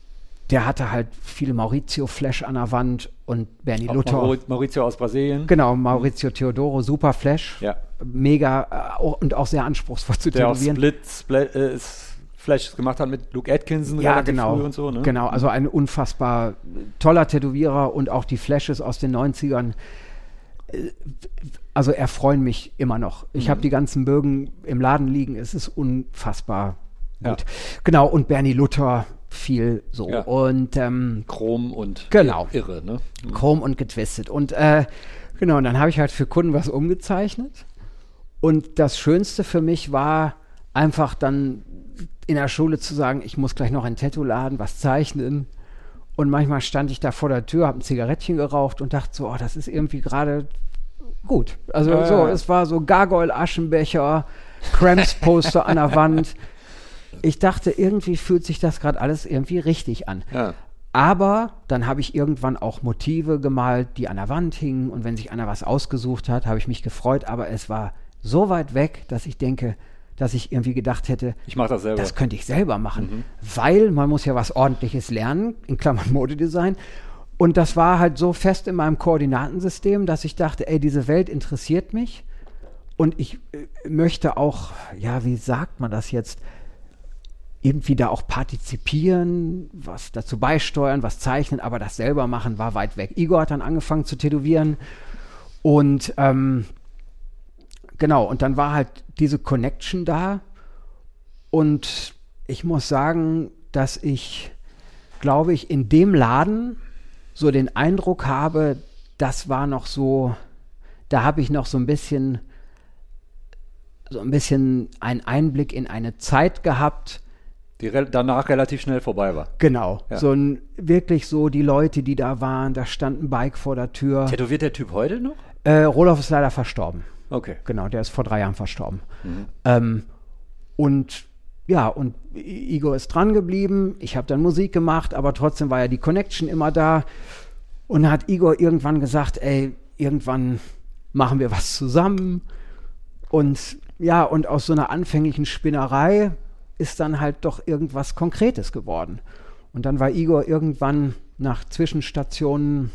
der hatte halt viele Maurizio-Flash an der Wand und Bernie Auch Luther. Mauri- Maurizio aus Brasilien. Genau, Maurizio Teodoro, super Flash. Ja. Mega äh, und auch sehr anspruchsvoll zu Der auch tätowieren. Split, Split äh, Flashes gemacht hat mit Luke Atkinson Ja, genau. und so. Ne? Genau, also ein unfassbar toller Tätowierer und auch die Flashes aus den 90ern. äh, Also erfreuen mich immer noch. Ich Mhm. habe die ganzen Bögen im Laden liegen. Es ist unfassbar Ja. gut. Genau, und Bernie Luther viel so. Ja. Und ähm, Chrom und Genau. irre. Ne? Chrome und getwistet. Und äh, genau, und dann habe ich halt für Kunden was umgezeichnet. Und das Schönste für mich war einfach dann in der Schule zu sagen, ich muss gleich noch ein Tattoo laden, was zeichnen. Und manchmal stand ich da vor der Tür, habe ein Zigarettchen geraucht und dachte so, oh, das ist irgendwie gerade gut. Also Ja, so, es war so Gargoyle-Aschenbecher, Cramps-Poster an der Wand. Ich dachte, irgendwie fühlt sich das gerade alles irgendwie richtig an. Ja. Aber dann habe ich irgendwann auch Motive gemalt, die an der Wand hingen. Und wenn sich einer was ausgesucht hat, habe ich mich gefreut. Aber es war so weit weg, dass ich denke, dass ich irgendwie gedacht hätte, Ich mache das selber. das könnte ich selber machen. Weil man muss ja was Ordentliches lernen, in Klammern Modedesign. Und das war halt so fest in meinem Koordinatensystem, dass ich dachte, ey, diese Welt interessiert mich. Und ich äh, möchte auch, ja, wie sagt man das jetzt? Irgendwie da auch partizipieren, was dazu beisteuern, was zeichnen, aber das selber machen war weit weg. Igor hat dann angefangen zu tätowieren und ähm, genau, und dann war halt diese Connection da und ich muss sagen, dass ich, glaube ich, in dem Laden so den Eindruck habe, das war noch so, da habe ich noch so ein bisschen, so ein bisschen einen Einblick in eine Zeit gehabt, die re danach relativ schnell vorbei war. Genau. Ja. So ein, wirklich so die Leute, die da waren, da stand ein Bike vor der Tür. Tätowiert der Typ heute noch? Äh, Roloff ist leider verstorben. Okay. Genau, der ist vor drei Jahren verstorben. Ähm, und ja, und I- Igor ist dran geblieben. Ich habe dann Musik gemacht, aber trotzdem war ja die Connection immer da. Und hat Igor irgendwann gesagt, ey, irgendwann machen wir was zusammen. Und ja, und aus so einer anfänglichen Spinnerei ist dann halt doch irgendwas Konkretes geworden. Und dann war Igor irgendwann nach Zwischenstationen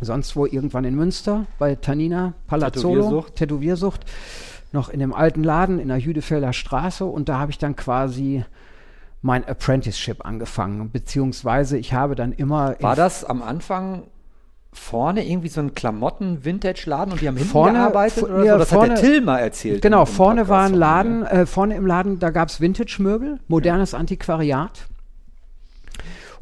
sonst wo irgendwann in Münster bei Tanina Palazzolo, Tätowiersucht. Tätowiersucht, noch in dem alten Laden in der Jüdefelder Straße und da habe ich dann quasi mein Apprenticeship angefangen, beziehungsweise ich habe dann immer War das am Anfang vorne irgendwie so ein Klamotten-Vintage-Laden und die haben hinten Vorne- gearbeitet oder ja, so? Das vorne- hat der Till mal erzählt. Genau, vorne Podcast war ein. Laden, äh, vorne im Laden, da gab es Vintage-Möbel, modernes Antiquariat.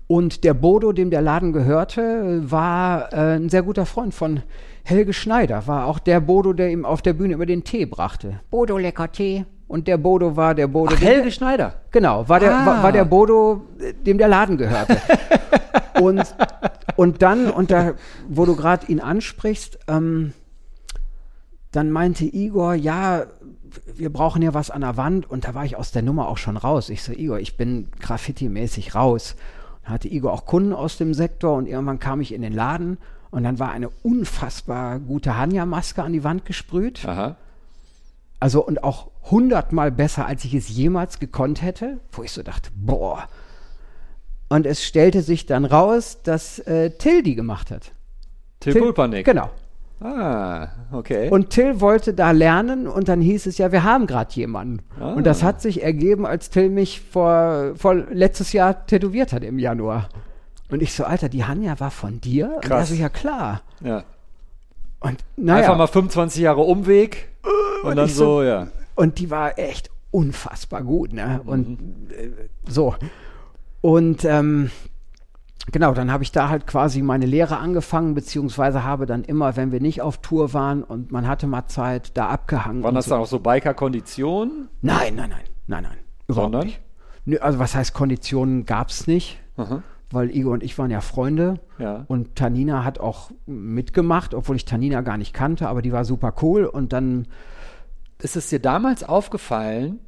Und der Bodo, dem der Laden gehörte, war äh, ein sehr guter Freund von Helge Schneider. War auch der Bodo, der ihm auf der Bühne immer den Tee brachte. Bodo, lecker Tee. Und der Bodo war der Bodo. Ach, Helge Schneider. Genau, war der, Ah. war, war der Bodo, dem der Laden gehörte. und, und dann, und da, wo du gerade ihn ansprichst, ähm, dann meinte Igor, ja, wir brauchen ja was an der Wand. Und da war ich aus der Nummer auch schon raus. Ich so, Igor, ich bin graffiti-mäßig raus. Dann hatte Igor auch Kunden aus dem Sektor und irgendwann kam ich in den Laden und dann war eine unfassbar gute Hanja-Maske an die Wand gesprüht. Aha. Also und auch hundertmal besser, als ich es jemals gekonnt hätte, wo ich so dachte, boah. Und es stellte sich dann raus, dass äh, Till die gemacht hat. Till, Pulpernick. Genau. Ah, okay. Und Till wollte da lernen und dann hieß es ja, wir haben gerade jemanden. Ah. Und das hat sich ergeben, als Till mich vor, vor letztes Jahr tätowiert hat im Januar. Und ich so, Alter, die Hanja war von dir? Und er Krass. so, ja klar. Ja. Und naja, Einfach mal 25 Jahre Umweg und, und dann so- so, ja. und die war echt unfassbar gut, ne? Mhm. Und äh, so. Und ähm, genau, dann habe ich da halt quasi meine Lehre angefangen, beziehungsweise habe dann immer, wenn wir nicht auf Tour waren und man hatte mal Zeit, da abgehangen. Waren das so. dann auch so Biker-Konditionen? Nein, nein, nein, nein, nein. Überhaupt Sondern? nicht. Nö, also was heißt Konditionen gab es nicht, Aha. Weil Igor und ich waren ja Freunde. Ja. Und Tanina hat auch mitgemacht, obwohl ich Tanina gar nicht kannte, aber die war super cool. Und dann, Ist es dir damals aufgefallen,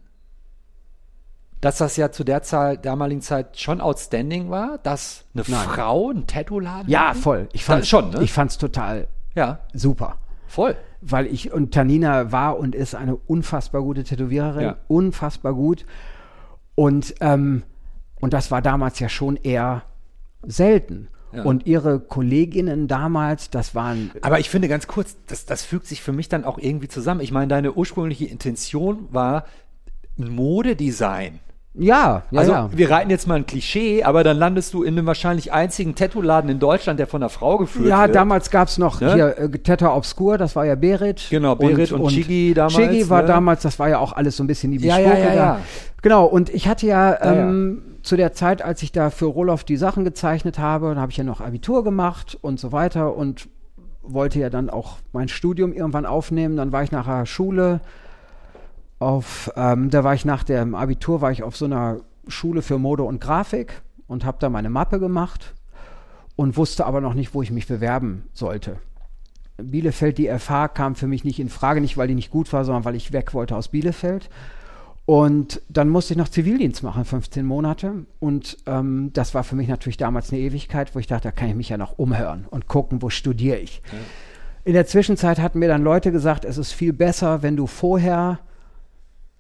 dass das ja zu der Zeit, damaligen Zeit schon outstanding war, dass eine Nein. Frau ein Tattoo-Laden ja, hatte? voll. Ich fand's, schon, ne? Ich fand's total Ja, super. voll. Weil ich, und Tanina war und ist eine unfassbar gute Tätowiererin. Ja. Unfassbar gut. Und, ähm, und das war damals ja schon eher selten. Ja. Und ihre Kolleginnen damals, das waren Aber ich finde ganz kurz, das, das fügt sich für mich dann auch irgendwie zusammen. Ich meine, deine ursprüngliche Intention war ein Modedesign. Ja, ja, also ja. wir reiten jetzt mal ein Klischee, aber dann landest du in einem wahrscheinlich einzigen Tattoo-Laden in Deutschland, der von einer Frau geführt Ja, wird. damals gab es noch Ne? hier äh, Teta Obscur, das war ja Berit. Genau, Berit und Chigi damals, Chigi war ne? damals, das war ja auch alles so ein bisschen die Ja, ja, ja, ja. Genau, und ich hatte ja, Ja, ja. ähm, zu der Zeit, als ich da für Roloff die Sachen gezeichnet habe, dann habe ich ja noch Abitur gemacht und so weiter und wollte ja dann auch mein Studium irgendwann aufnehmen. Dann war ich nach der Schule auf, ähm, da war ich nach dem Abitur, war ich auf so einer Schule für Mode und Grafik und habe da meine Mappe gemacht und wusste aber noch nicht, wo ich mich bewerben sollte. Bielefeld, die FH kam für mich nicht in Frage, nicht weil die nicht gut war, sondern weil ich weg wollte aus Bielefeld. Und dann musste ich noch Zivildienst machen, 15 Monate. Und ähm, das war für mich natürlich damals eine Ewigkeit, wo ich dachte, da kann ich mich ja noch umhören und gucken, wo studiere ich. In der Zwischenzeit hatten mir dann Leute gesagt, es ist viel besser, wenn du vorher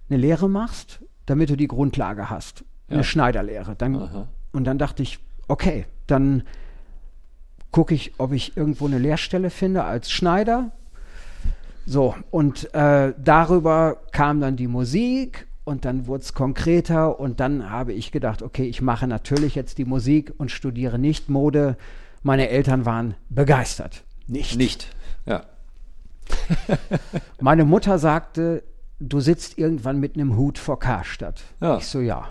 eine Lehre machst, damit du die Grundlage hast. Eine Ja. Schneiderlehre. Dann, Aha. und dann dachte ich, okay, dann gucke ich, ob ich irgendwo eine Lehrstelle finde als Schneider. So, und äh, darüber kam dann die Musik und dann wurde es konkreter und dann habe ich gedacht, okay, ich mache natürlich jetzt die Musik und studiere nicht Mode. Meine Eltern waren begeistert. Nicht. Nicht. Ja. Meine Mutter sagte, du sitzt irgendwann mit einem Hut vor Karstadt. Ja. Ich so, ja,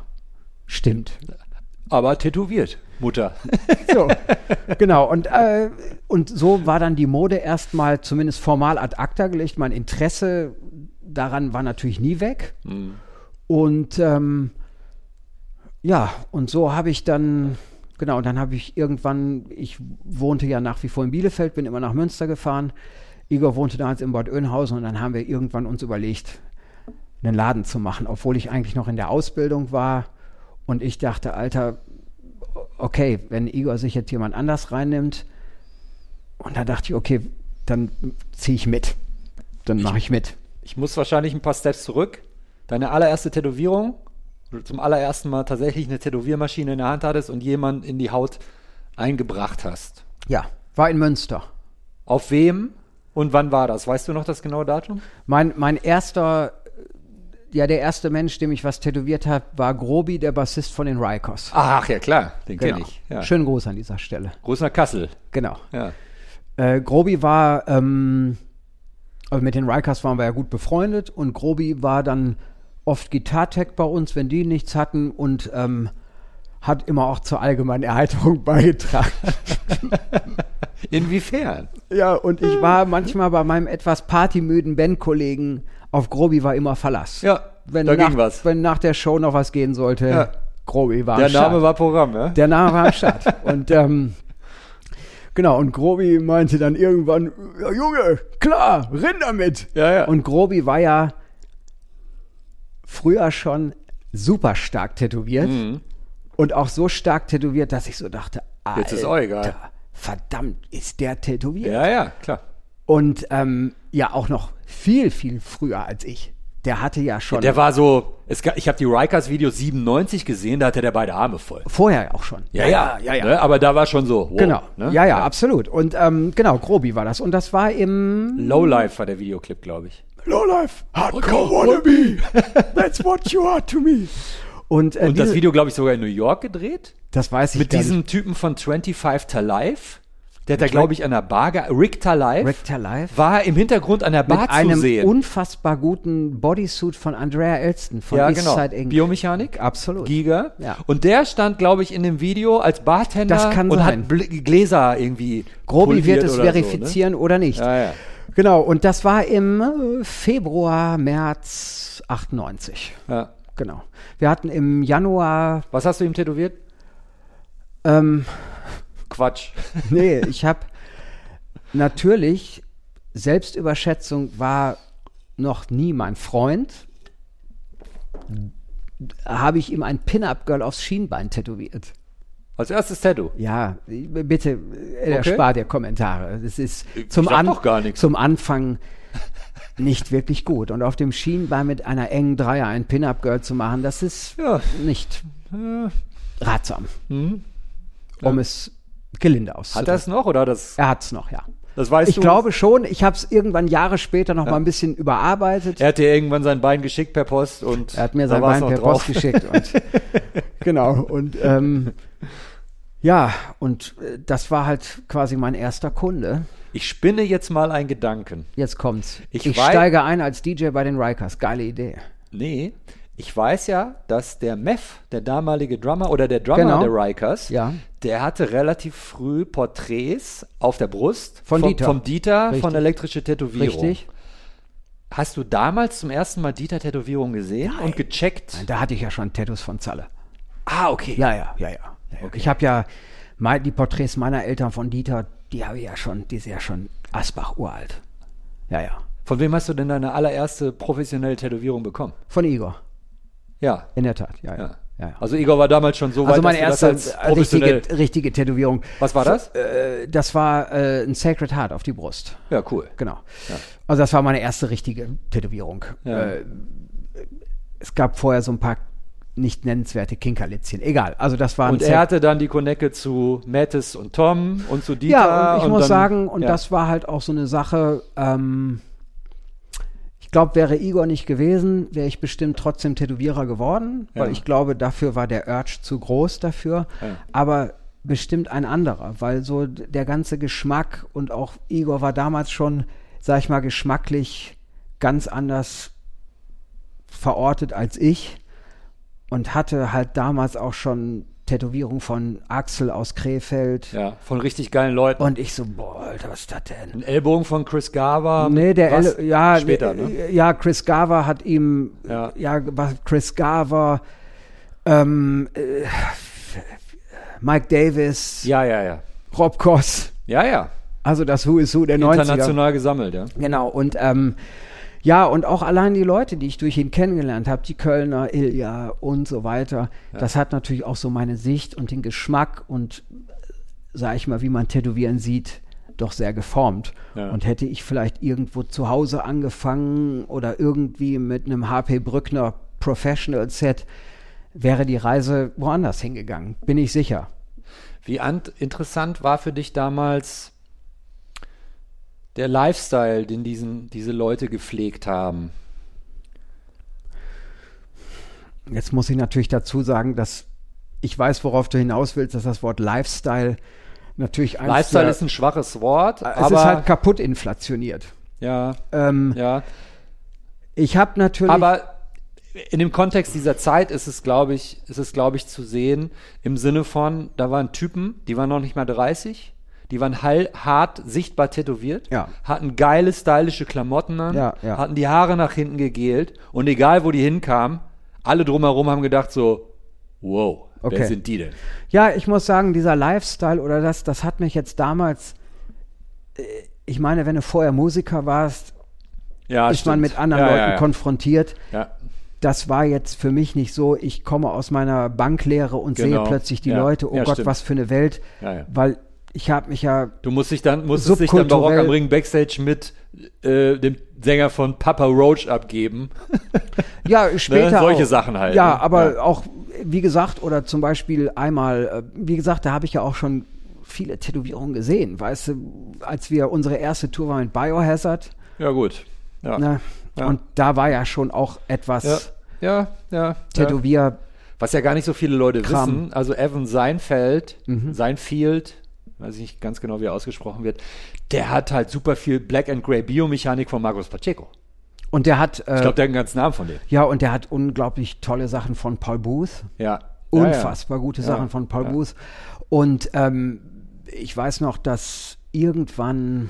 stimmt. Aber tätowiert, Mutter. So, genau. Und, äh, und so war dann die Mode erstmal zumindest formal ad acta gelegt. Mein Interesse daran war natürlich nie weg. Und ähm, ja, und so habe ich dann, genau, und dann habe ich irgendwann, ich wohnte ja nach wie vor in Bielefeld, bin immer nach Münster gefahren. Igor wohnte damals in Bad Oeynhausen und dann haben wir irgendwann uns überlegt, einen Laden zu machen, obwohl ich eigentlich noch in der Ausbildung war. Und ich dachte, Alter, okay, wenn Igor sich jetzt jemand anders reinnimmt, und da dachte ich, okay, dann ziehe ich mit. Dann mache ich mit. Ich muss wahrscheinlich ein paar Steps zurück. Deine allererste Tätowierung, wo du zum allerersten Mal tatsächlich eine Tätowiermaschine in der Hand hattest und jemand in die Haut eingebracht hast. Ja, war in Münster. Auf wem und wann war das? Weißt du noch das genaue Datum? Mein, mein erster, ja, der erste Mensch, dem ich was tätowiert habe, war Grobi, der Bassist von den Rikers. Ach ja, klar, den Genau. kenne ich. Ja. Schönen Gruß an dieser Stelle. Groß nach Kassel. Genau. Ja. Äh, Grobi war, ähm, also mit den Rikers waren wir ja gut befreundet und Grobi war dann oft Gitartech bei uns, wenn die nichts hatten und ähm, hat immer auch zur allgemeinen Erheiterung beigetragen. Inwiefern? Ja, und ich war manchmal bei meinem etwas partymüden Bandkollegen auf Grobi war immer Verlass. Ja, wenn da nach, ging was. Wenn nach der Show noch was gehen sollte, Ja. Grobi war Der am Name Start. war Programm, ja? Der Name war am Start. und ähm, genau, und Grobi meinte dann irgendwann, ja, Junge, klar, renn damit. Ja, ja. Und Grobi war ja früher schon super stark tätowiert. Mhm. Und auch so stark tätowiert, dass ich so dachte, Alter, Jetzt ist auch egal. verdammt, ist der tätowiert? Ja, ja, klar. Und ähm, ja, auch noch viel, viel früher als ich. Der hatte ja schon Der war so, es, ich habe die Rikers Video 97 gesehen, da hatte der beide Arme voll. vorher auch schon. ja, ja. Ne? Aber da war schon so. Wow, Genau. Ne? Ja, ja, absolut. Und ähm, genau, Grobi war das. Und das war im Lowlife war der Videoclip, glaube ich. Lowlife Hardcore Wannabe. That's what you are to me. Und, äh, Und das Video, glaube ich, sogar in New York gedreht. das weiß ich Mit gar diesem nicht. Typen von 25 to Life. Der hat da, glaube ich, an der Bar, ge- Rick Life. Richter Live. war im Hintergrund an der Bar mit zu einem sehen. unfassbar guten Bodysuit von Andrea Elston von ja, genau. Biomechanik. Absolut. Giga. Ja. Und der stand, glaube ich, in dem Video als Bartender Das kann und sein. hat Bl Gläser irgendwie. Grobi wird es oder so, verifizieren oder nicht. Ne? Ja, ja. Genau, und das war im äh, Februar, März 98. ja. Genau. Wir hatten im Januar, Was hast du ihm tätowiert? ähm, Quatsch. nee, ich habe natürlich, Selbstüberschätzung war noch nie mein Freund, habe ich ihm ein Pin-Up-Girl aufs Schienbein tätowiert. Als erstes Tattoo. Ja, bitte äh, erspar dir Kommentare. Das ist Ich zum, An doch gar nichts. zum Anfang nicht wirklich gut. Und auf dem Schienbein mit einer engen Dreier ein Pin-Up-Girl zu machen, das ist Ja. nicht ratsam, Mhm. um es gelinde Hat auszudrücken. er es noch oder das? Er hat es noch, ja. Das weißt Ich du? glaube schon, ich habe es irgendwann Jahre später noch mal ein bisschen überarbeitet. Er hat dir irgendwann sein Bein geschickt per Post und Er hat mir sein Bein per drauf. Post geschickt. Und, genau, und ähm, ja, und äh, das war halt quasi mein erster Kunde. Ich spinne jetzt mal einen Gedanken. Jetzt kommt's. Ich Ich, steige ein als DJ bei den Rikers. Geile Idee. Nee, ich weiß ja, dass der Mev, der damalige Drummer oder der Drummer Genau. der Rikers, Ja. der hatte relativ früh Porträts auf der Brust Von vom, Dieter. vom Dieter von elektrische Tätowierung. Richtig? Hast du damals zum ersten Mal Dieter Tätowierung gesehen und gecheckt? Da hatte ich ja schon Tattoos von Zalle. Ah, okay. Ja, ja, ja, ja. Ja, ja. Ich habe ja mei- die Porträts meiner Eltern von Dieter, die habe ich ja schon, die sind ja schon Asbach uralt. Ja, ja. Von wem hast du denn deine allererste professionelle Tätowierung bekommen? Von Igor, Ja. in der Tat. Ja, ja. ja. ja, ja. Also Igor war damals schon so weit, Also meine dass erste als richtige, richtige Tätowierung. Was war das? Äh, das war äh, ein Sacred Heart auf die Brust. Ja, cool. Genau. Also das war meine erste richtige Tätowierung. Ja. Äh, es gab vorher so ein paar nicht nennenswerte Kinkerlitzchen. Egal. Also das war ein Und er hatte dann die Konecke zu Mattis und Tom und zu Dieter. Ja, und ich muss dann- sagen, und ja. das war halt auch so eine Sache, ähm, ich glaube, wäre Igor nicht gewesen, wäre ich bestimmt trotzdem Tätowierer geworden, weil Ja. ich glaube, dafür war der Urge zu groß dafür. Ja. Aber bestimmt ein anderer, weil so der ganze Geschmack und auch Igor war damals schon, sag ich mal, geschmacklich ganz anders verortet als ich und hatte halt damals auch schon Tätowierung von Axel aus Krefeld. Ja, von richtig geilen Leuten. Und ich so, boah, Alter, was ist das denn? Ein Ellbogen von Chris Garver. Nee, der was? L ja, Später, nee, ne? ja, Chris Garver hat ihm, Ja. ja, was Chris Garver, ähm, äh, Mike Davis, Ja, ja, ja. Rob Koss, Ja, ja. also das Who is Who der 90er. International gesammelt, ja. Genau, und ähm, ja, und auch allein die Leute, die ich durch ihn kennengelernt habe, die Kölner, Ilja und so weiter, das hat natürlich auch so meine Sicht und den Geschmack und, sag ich mal, wie man Tätowieren sieht, doch sehr geformt. Ja. Und hätte ich vielleicht irgendwo zu Hause angefangen oder irgendwie mit einem HP Brückner Professional Set, wäre die Reise woanders hingegangen, bin ich sicher. Wie ant interessant war für dich damals der Lifestyle, den diesen, diese Leute gepflegt haben? Jetzt muss ich natürlich dazu sagen, dass ich weiß, worauf du hinaus willst, dass das Wort Lifestyle natürlich eins Lifestyle der, ist ein schwaches Wort, es aber ist halt kaputt inflationiert. ja, Ähm, ja. Ich habe natürlich Aber in dem Kontext dieser Zeit ist es, glaube ich, ist es, glaube ich, zu sehen, im Sinne von, da waren Typen, die waren noch nicht mal 30, die waren hart sichtbar tätowiert, Ja. hatten geile, stylische Klamotten an, Ja, ja. hatten die Haare nach hinten gegelt und egal, wo die hinkamen, alle drumherum haben gedacht so, wow, Okay. wer sind die denn? Ja, ich muss sagen, dieser Lifestyle oder das, das hat mich jetzt damals. äh, Ich meine, wenn du vorher Musiker warst, Ja, ist man stimmt. mit anderen ja, Leuten ja, konfrontiert. Das war jetzt für mich nicht so, ich komme aus meiner Banklehre und Genau. sehe plötzlich die. Leute, oh Gott, stimmt. was für eine Welt. Weil ich habe mich ja Du musst dich dann, musstest dich dann bei Rock am Ring Backstage mit äh, dem Sänger von Papa Roach abgeben. Ja, später. solche auch. Sachen halt, Ja, ne? aber Ja. auch, wie gesagt, oder zum Beispiel einmal, äh, wie gesagt, da habe ich ja auch schon viele Tätowierungen gesehen. Weißt du, als wir unsere erste Tour waren mit Biohazard, Ja, gut. Ja. ne, Ja. und da war ja schon auch etwas ja. ja. Tätowier. Was ja gar nicht so viele Leute Kram. wissen. Also Evan Seinfeld, Mhm. Seinfeld, weiß ich nicht ganz genau, wie er ausgesprochen wird, der hat halt super viel Black and Grey Biomechanik von Marcos Pacheco. Und der hat, äh, Ich glaube, der hat einen ganzen Namen von dem. ja, und der hat unglaublich tolle Sachen von Paul Booth. Ja. Unfassbar gute Ja, Sachen von Paul ja. Booth. Und ähm, ich weiß noch, dass irgendwann,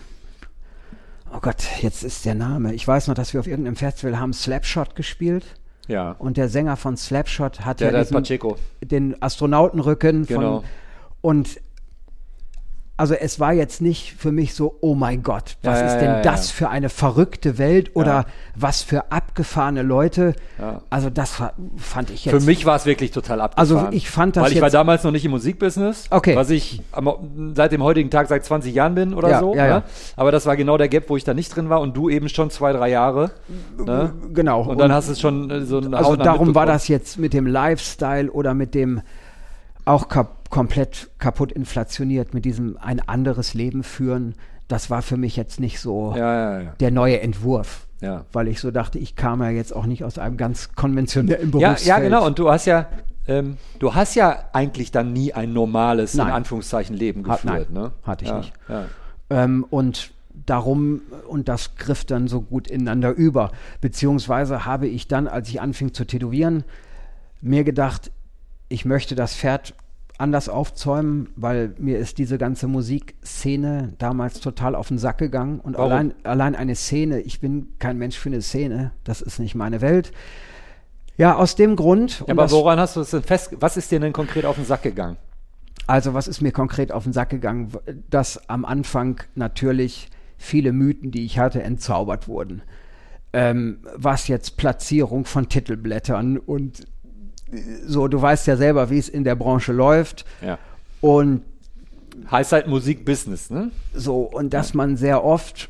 oh Gott, jetzt ist der Name. Ich weiß noch, dass wir auf irgendeinem Festival haben Slapshot gespielt. Ja. Und der Sänger von Slapshot hat Der, ja diesen, Pacheco. den Astronautenrücken Genau. von und also es war jetzt nicht für mich so, oh mein Gott, was Ja, ist denn ja, das ja. für eine verrückte Welt oder was für abgefahrene Leute. Also das fand ich jetzt. Für mich war es wirklich total abgefahren. Also ich fand das Weil ich war damals noch nicht im Musikbusiness, Okay. was ich am, seit dem heutigen Tag seit 20 Jahren bin oder so. ja, ne? ja. Aber das war genau der Gap, wo ich da nicht drin war und du eben schon zwei, drei Jahre. Ne? Genau. Und dann hast du es schon äh, so eine Also darum war das jetzt mit dem Lifestyle oder mit dem auch kap komplett kaputt inflationiert, mit diesem ein anderes Leben führen. Das war für mich jetzt nicht so Ja, ja, ja. der neue Entwurf. Ja. Weil ich so dachte, ich kam ja jetzt auch nicht aus einem ganz konventionellen Ja, Berufsfeld. ja, genau. Und du hast ja, ähm, du hast ja eigentlich dann nie ein normales, Nein. in Anführungszeichen, Leben Hat- geführt. nein, ne? hatte ich ja, nicht. Ja. Ähm, und darum, und das griff dann so gut ineinander über. Beziehungsweise habe ich dann, als ich anfing zu tätowieren, mir gedacht, ich möchte das Pferd anders aufzäumen, weil mir ist diese ganze Musikszene damals total auf den Sack gegangen. Und Warum? allein, allein eine Szene, ich bin kein Mensch für eine Szene, das ist nicht meine Welt. Ja, aus dem Grund. Ja, aber woran hast du es denn fest? Was ist dir denn konkret auf den Sack gegangen? Also was ist mir konkret auf den Sack gegangen? Dass am Anfang natürlich viele Mythen, die ich hatte, entzaubert wurden. Ähm, was jetzt Platzierung von Titelblättern und so, du weißt ja selber, wie es in der Branche läuft. Ja. Und Heißt halt Musikbusiness, ne? so, und dass man sehr oft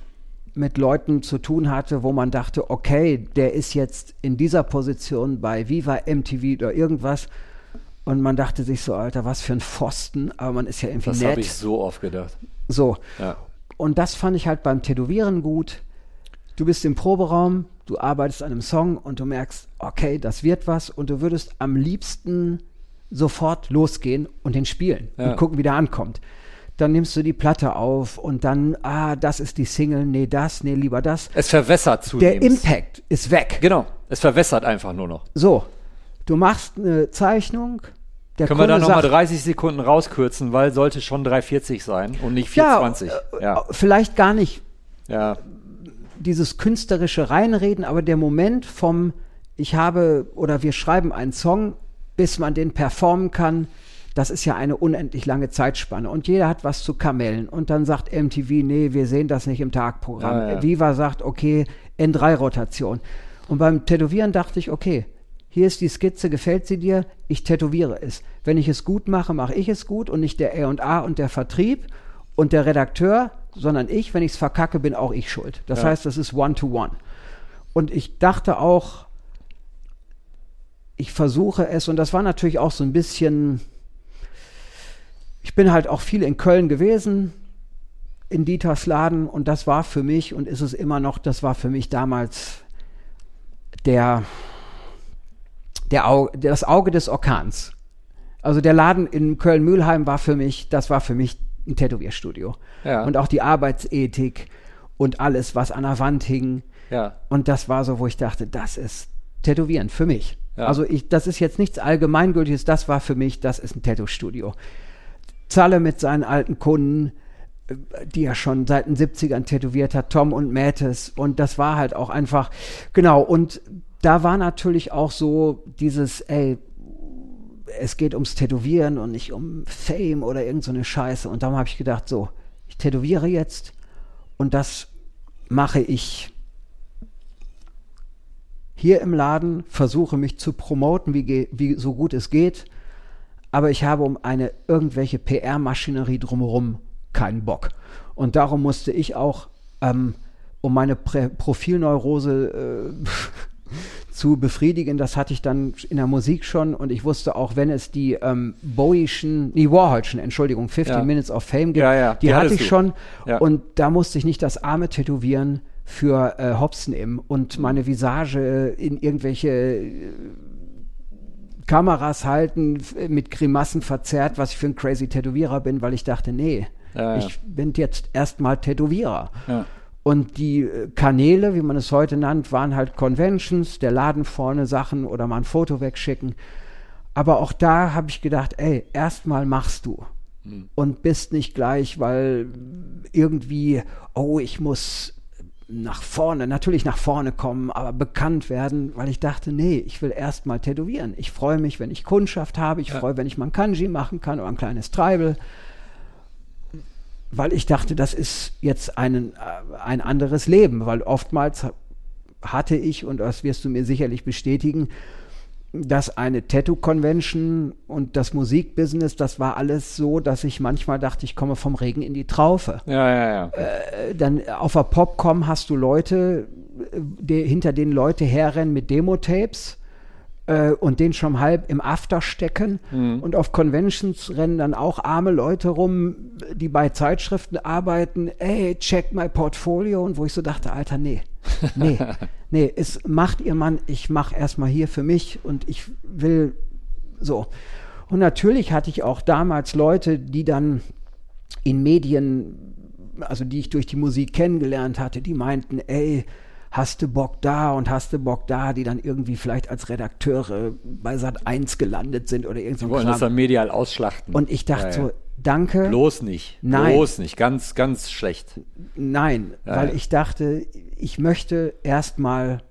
mit Leuten zu tun hatte, wo man dachte, okay, der ist jetzt in dieser Position bei Viva MTV oder irgendwas. Und man dachte sich so, Alter, was für ein Pfosten, aber man ist ja irgendwie Das habe nett. ich so oft gedacht. So. Ja. Und das fand ich halt beim Tätowieren gut. Du bist im Proberaum, du arbeitest an einem Song und du merkst, okay, das wird was und du würdest am liebsten sofort losgehen und den spielen Ja. und gucken, wie der ankommt. Dann nimmst du die Platte auf und dann, ah, das ist die Single, nee, das, nee, lieber das. Es verwässert Der zunehmend. Impact ist weg. Genau, es verwässert einfach nur noch. So, du machst eine Zeichnung. Der Können wir da Kunde nochmal sagt, 30 Sekunden rauskürzen, weil sollte schon 3,40 sein und nicht ja, 4,20. äh, Ja, vielleicht gar nicht ja, dieses künstlerische Reinreden, aber der Moment vom, ich habe oder wir schreiben einen Song, bis man den performen kann, das ist ja eine unendlich lange Zeitspanne. Und jeder hat was zu kamellen. Und dann sagt MTV, nee, wir sehen das nicht im Tagprogramm. Ja, ja. Viva sagt, okay, N3-Rotation. Und beim Tätowieren dachte ich, okay, hier ist die Skizze, gefällt sie dir? Ich tätowiere es. Wenn ich es gut mache, mache ich es gut und nicht der R&A und der Vertrieb und der Redakteur, sondern ich, wenn ich es verkacke, bin auch ich schuld. Das Ja. heißt, das ist One-to-One. Und ich dachte auch, ich versuche es, und das war natürlich auch so ein bisschen, ich bin halt auch viel in Köln gewesen, in Dieters Laden, und das war für mich, und ist es immer noch, das war für mich damals der, der Au das Auge des Orkans. Also der Laden in Köln-Mühlheim war für mich, das war für mich ein Tätowierstudio. Ja. Und auch die Arbeitsethik und alles, was an der Wand hing. ja. Und das war so, wo ich dachte, das ist Tätowieren für mich. Ja. Also ich, das ist jetzt nichts Allgemeingültiges, das war für mich, das ist ein Tattoo-Studio. Zalle mit seinen alten Kunden, äh, die er schon seit den 70ern tätowiert hat, Tom und Mattes. Und das war halt auch einfach, genau, und da war natürlich auch so dieses, ey, es geht ums Tätowieren und nicht um Fame oder irgend so Scheiße. Und darum habe ich gedacht, so, ich tätowiere jetzt und das mache ich hier im Laden, versuche mich zu promoten, wie, wie so gut es geht. Aber ich habe um eine irgendwelche PR-Maschinerie drumherum keinen Bock. Und darum musste ich auch, ähm, um meine Prä Profilneurose äh, zu befriedigen, das hatte ich dann in der Musik schon und ich wusste auch, wenn es die ähm, Bowie'schen, nee, Warhol'schen, Entschuldigung, 15 Ja. Minutes of Fame gibt, Ja, ja, die, die hatte ich du. schon und da musste ich nicht das Arme tätowieren für äh, Hobson im Mhm. und meine Visage in irgendwelche äh, Kameras halten, mit Grimassen verzerrt, was ich für ein crazy Tätowierer bin, weil ich dachte, nee, ich bin jetzt erstmal Tätowierer. Ja. Und die äh, Kanäle, wie man es heute nennt, waren halt Conventions, der Laden vorne Sachen oder mal ein Foto wegschicken. Aber auch da habe ich gedacht, ey, erstmal machst du. Und bist nicht gleich, weil irgendwie, oh, ich muss nach vorne, natürlich nach vorne kommen, aber bekannt werden, weil ich dachte, nee, ich will erstmal tätowieren. Ich freue mich, wenn ich Kundschaft habe, ich freue, wenn ich mal ein Kanji machen kann oder ein kleines Tribal weil ich dachte, das ist jetzt einen, äh, ein anderes Leben, weil oftmals ha- hatte ich, und das wirst du mir sicherlich bestätigen, dass eine Tattoo-Convention und das Musikbusiness, das war alles so, dass ich manchmal dachte, ich komme vom Regen in die Traufe. Ja, ja, ja. Äh, Dann auf der Popcom hast du Leute, äh, die, hinter denen Leute herrennen mit Demo-Tapes äh, und den schon halb im After stecken. Und auf Conventions rennen dann auch arme Leute rum, die bei Zeitschriften arbeiten. Ey, check my Portfolio. Und wo ich so dachte, Alter, nee, nee, nee, es macht ihr Mann, ich mach erstmal hier für mich und ich will so. Und natürlich hatte ich auch damals Leute, die dann in Medien, also die ich durch die Musik kennengelernt hatte, die meinten, ey, hast du Bock da und hast du Bock da, die dann irgendwie vielleicht als Redakteure bei Sat 1 gelandet sind oder irgend so Die wollen das Kram. dann medial ausschlachten. Und ich dachte Ja, so, danke, Bloß nicht. Nein. Bloß nicht. Ganz, ganz schlecht. nein, Ja, weil ja. ich dachte, ich möchte erstmal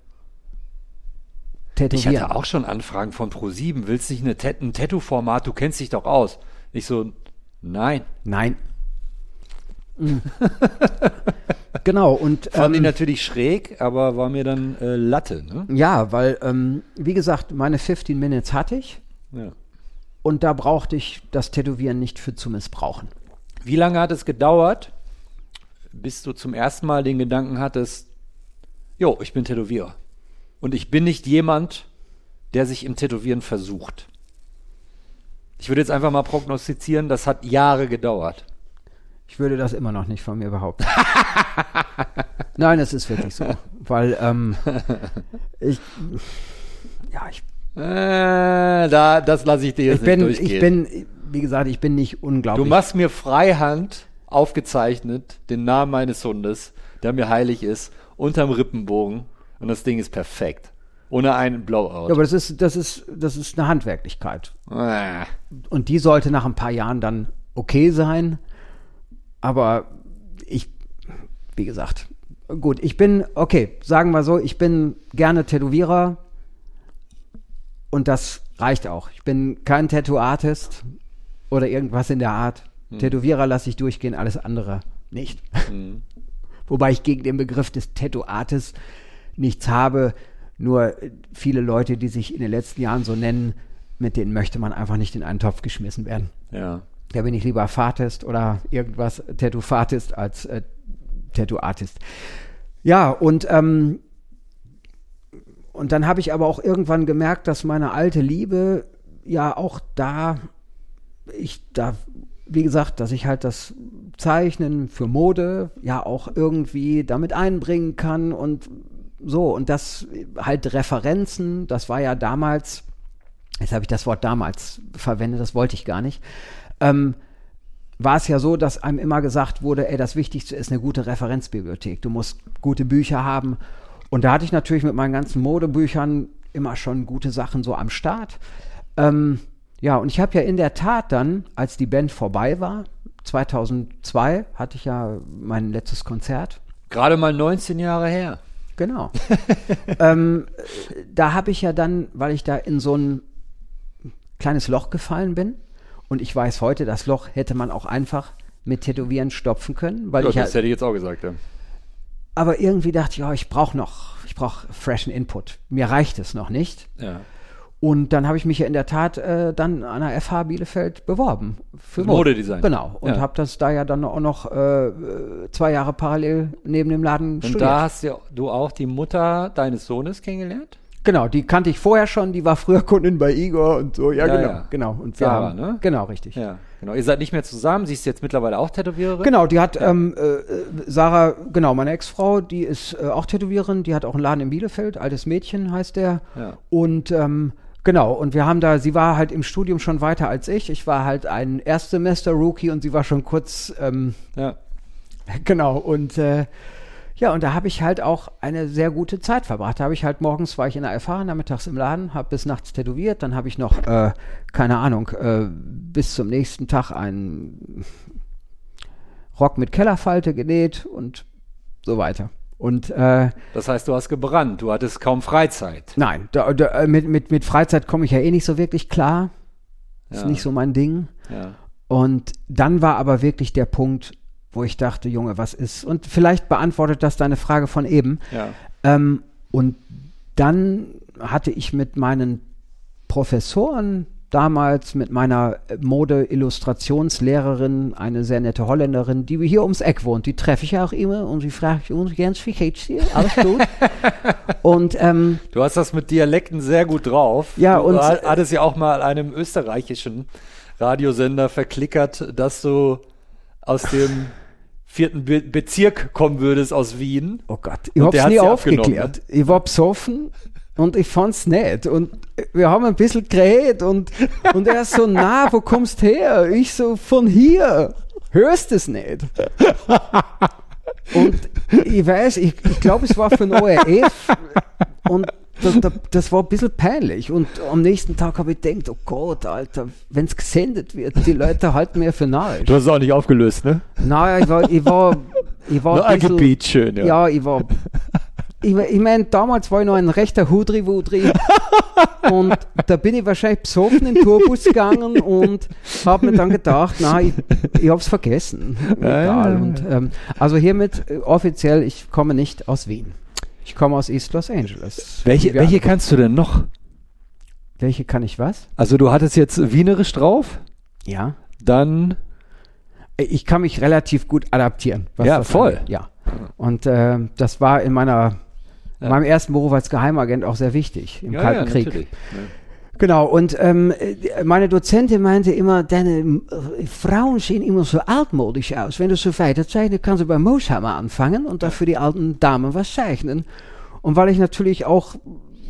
Ich tätowieren. hatte auch schon Anfragen von Pro7. Willst du nicht eine Tat ein Tattoo-Format? Du kennst dich doch aus. Ich so, nein. Nein. Genau, und Fand ich ähm, natürlich schräg, aber war mir dann äh, Latte. Ne? ja, weil, ähm, wie gesagt, meine 15 Minutes hatte ich Ja. und da brauchte ich das Tätowieren nicht für zu missbrauchen. Wie lange hat es gedauert, bis du zum ersten Mal den Gedanken hattest, jo, ich bin Tätowierer. Und ich bin nicht jemand, der sich im Tätowieren versucht. Ich würde jetzt einfach mal prognostizieren, das hat Jahre gedauert. Ich würde das immer noch nicht von mir behaupten. Nein, es ist wirklich so. Weil ähm, ich, ja, ich, Äh, da, das lasse ich dir jetzt ich, bin, nicht durchgehen. ich bin, wie gesagt, ich bin nicht du unglaublich. machst mir freihand aufgezeichnet den Namen meines Hundes, der mir heilig ist, unterm Rippenbogen und das Ding ist perfekt. Ohne einen Blowout. ja, aber das ist, das ist, das ist eine Handwerklichkeit. Äh. Und die sollte nach ein paar Jahren dann okay sein. Aber ich, wie gesagt, gut, ich bin, okay, sagen wir so, ich bin gerne Tätowierer und das reicht auch. Ich bin kein Tattoo-Artist oder irgendwas in der Art. Tätowierer lasse ich durchgehen, alles andere nicht. Wobei ich gegen den Begriff des Tattoo-Artists nichts habe. Nur viele Leute, die sich in den letzten Jahren so nennen, mit denen möchte man einfach nicht in einen Topf geschmissen werden. Ja. Da bin ich lieber Fatist oder irgendwas Tattoo-Fatist als äh, Tattoo-Artist. Ja, und, ähm, und dann habe ich aber auch irgendwann gemerkt, dass meine alte Liebe ja auch da, ich da, wie gesagt, dass ich halt das Zeichnen für Mode ja auch irgendwie damit einbringen kann und so. Und das halt Referenzen, das war ja damals, jetzt habe ich das Wort damals verwendet, das wollte ich gar nicht. Ähm, war es ja so, dass einem immer gesagt wurde, ey, das Wichtigste ist eine gute Referenzbibliothek. Du musst gute Bücher haben. Und da hatte ich natürlich mit meinen ganzen Modebüchern immer schon gute Sachen so am Start. Ähm, ja, und ich habe ja in der Tat dann, als die Band vorbei war, 2002 hatte ich ja mein letztes Konzert. Gerade mal 19 Jahre her. Genau. ähm, äh, da habe ich ja dann, weil ich da in so ein kleines Loch gefallen bin und ich weiß heute, das Loch hätte man auch einfach mit Tätowieren stopfen können, weil Ja, ich das hätte ich jetzt auch gesagt, ja. aber irgendwie dachte ich, ja, ich brauche noch, ich brauche freshen Input. Mir reicht es noch nicht. ja. Und dann habe ich mich ja in der Tat äh, dann an der FH Bielefeld beworben. Für Modedesign. Genau. Und Ja. habe das da ja dann auch noch äh, zwei Jahre parallel neben dem Laden Und studiert. da hast ja du auch die Mutter deines Sohnes kennengelernt? Genau, die kannte ich vorher schon, die war früher Kundin bei Igor und so. Ja, Ja, genau, ja. genau. Und wir Sarah, haben, ne? Genau, richtig. Ja, genau. Ihr seid nicht mehr zusammen. Sie ist jetzt mittlerweile auch Tätowiererin. Genau, die hat, ähm, äh, Sarah, genau, meine Ex-Frau, die ist äh, auch Tätowiererin, die hat auch einen Laden in Bielefeld, altes Mädchen heißt der. Ja. Und ähm, Genau, und wir haben da, sie war halt im Studium schon weiter als ich. Ich war halt ein Erstsemester-Rookie und sie war schon kurz, ähm, Ja. genau, und äh, ja, und da habe ich halt auch eine sehr gute Zeit verbracht. Da habe ich halt morgens war ich in der FH, nachmittags im Laden, habe bis nachts tätowiert, dann habe ich noch, äh, keine Ahnung, äh, bis zum nächsten Tag einen Rock mit Kellerfalte genäht und so weiter. Und äh, Das heißt, du hast gebrannt, du hattest kaum Freizeit. nein, da, da, äh, mit, mit, mit Freizeit komme ich ja eh nicht so wirklich klar. Ist Ja. nicht so mein Ding. Ja. Und dann war aber wirklich der Punkt, wo ich dachte, Junge, was ist? Und vielleicht beantwortet das deine Frage von eben. Ja. Ähm, und dann hatte ich mit meinen Professoren damals, mit meiner Mode-Illustrationslehrerin, eine sehr nette Holländerin, die hier ums Eck wohnt, die treffe ich auch immer und sie fragt uns, Jens, wie geht's dir? Alles gut? und ähm, Du hast das mit Dialekten sehr gut drauf. Ja, du und- ha- hattest ja auch mal einem österreichischen Radiosender verklickert, dass du aus dem vierten Be Bezirk kommen würdest aus Wien. Oh Gott, ich hab's hat's nie aufgeklärt. Ich war besoffen und ich fand's nett. Und wir haben ein bisschen geredet und, und er so, na, wo kommst her? Ich so, von hier. Hörst es nicht? Und ich weiß, ich, ich glaube, es war für den ORF und das, das, das war ein bisschen peinlich. Und am nächsten Tag habe ich gedacht, oh Gott, Alter, wenn es gesendet wird, die Leute halten mir für narrisch. Du hast es auch nicht aufgelöst, ne? Naja, ich war, ich war, ich war Nur ein bisschen- Gebiet schön, ja. ja, ich war. Ich, ich meine, damals war ich noch ein rechter Hudri-Wudri. und da bin ich wahrscheinlich besoffen in den Tourbus gegangen und habe mir dann gedacht, na, ich, ich habe es vergessen. Egal. Und, ähm, also hiermit äh, offiziell, ich komme nicht aus Wien. Ich komme aus East Los Angeles. Welche, Ja. welche kannst du denn noch? Welche kann ich was? Also du hattest jetzt Wienerisch drauf, Ja. dann Ich kann mich relativ gut adaptieren. Ja, voll. angeht. Ja. Und äh, das war in meiner, Ja. meinem ersten Beruf als Geheimagent auch sehr wichtig im Kalten Krieg. Genau, und ähm, äh, meine Dozentin meinte immer, deine äh, Frauen sehen immer so altmodisch aus. Wenn du so weiter zeichnest, kannst du bei Mooshammer anfangen und da für die alten Damen was zeichnen. Und weil ich natürlich auch,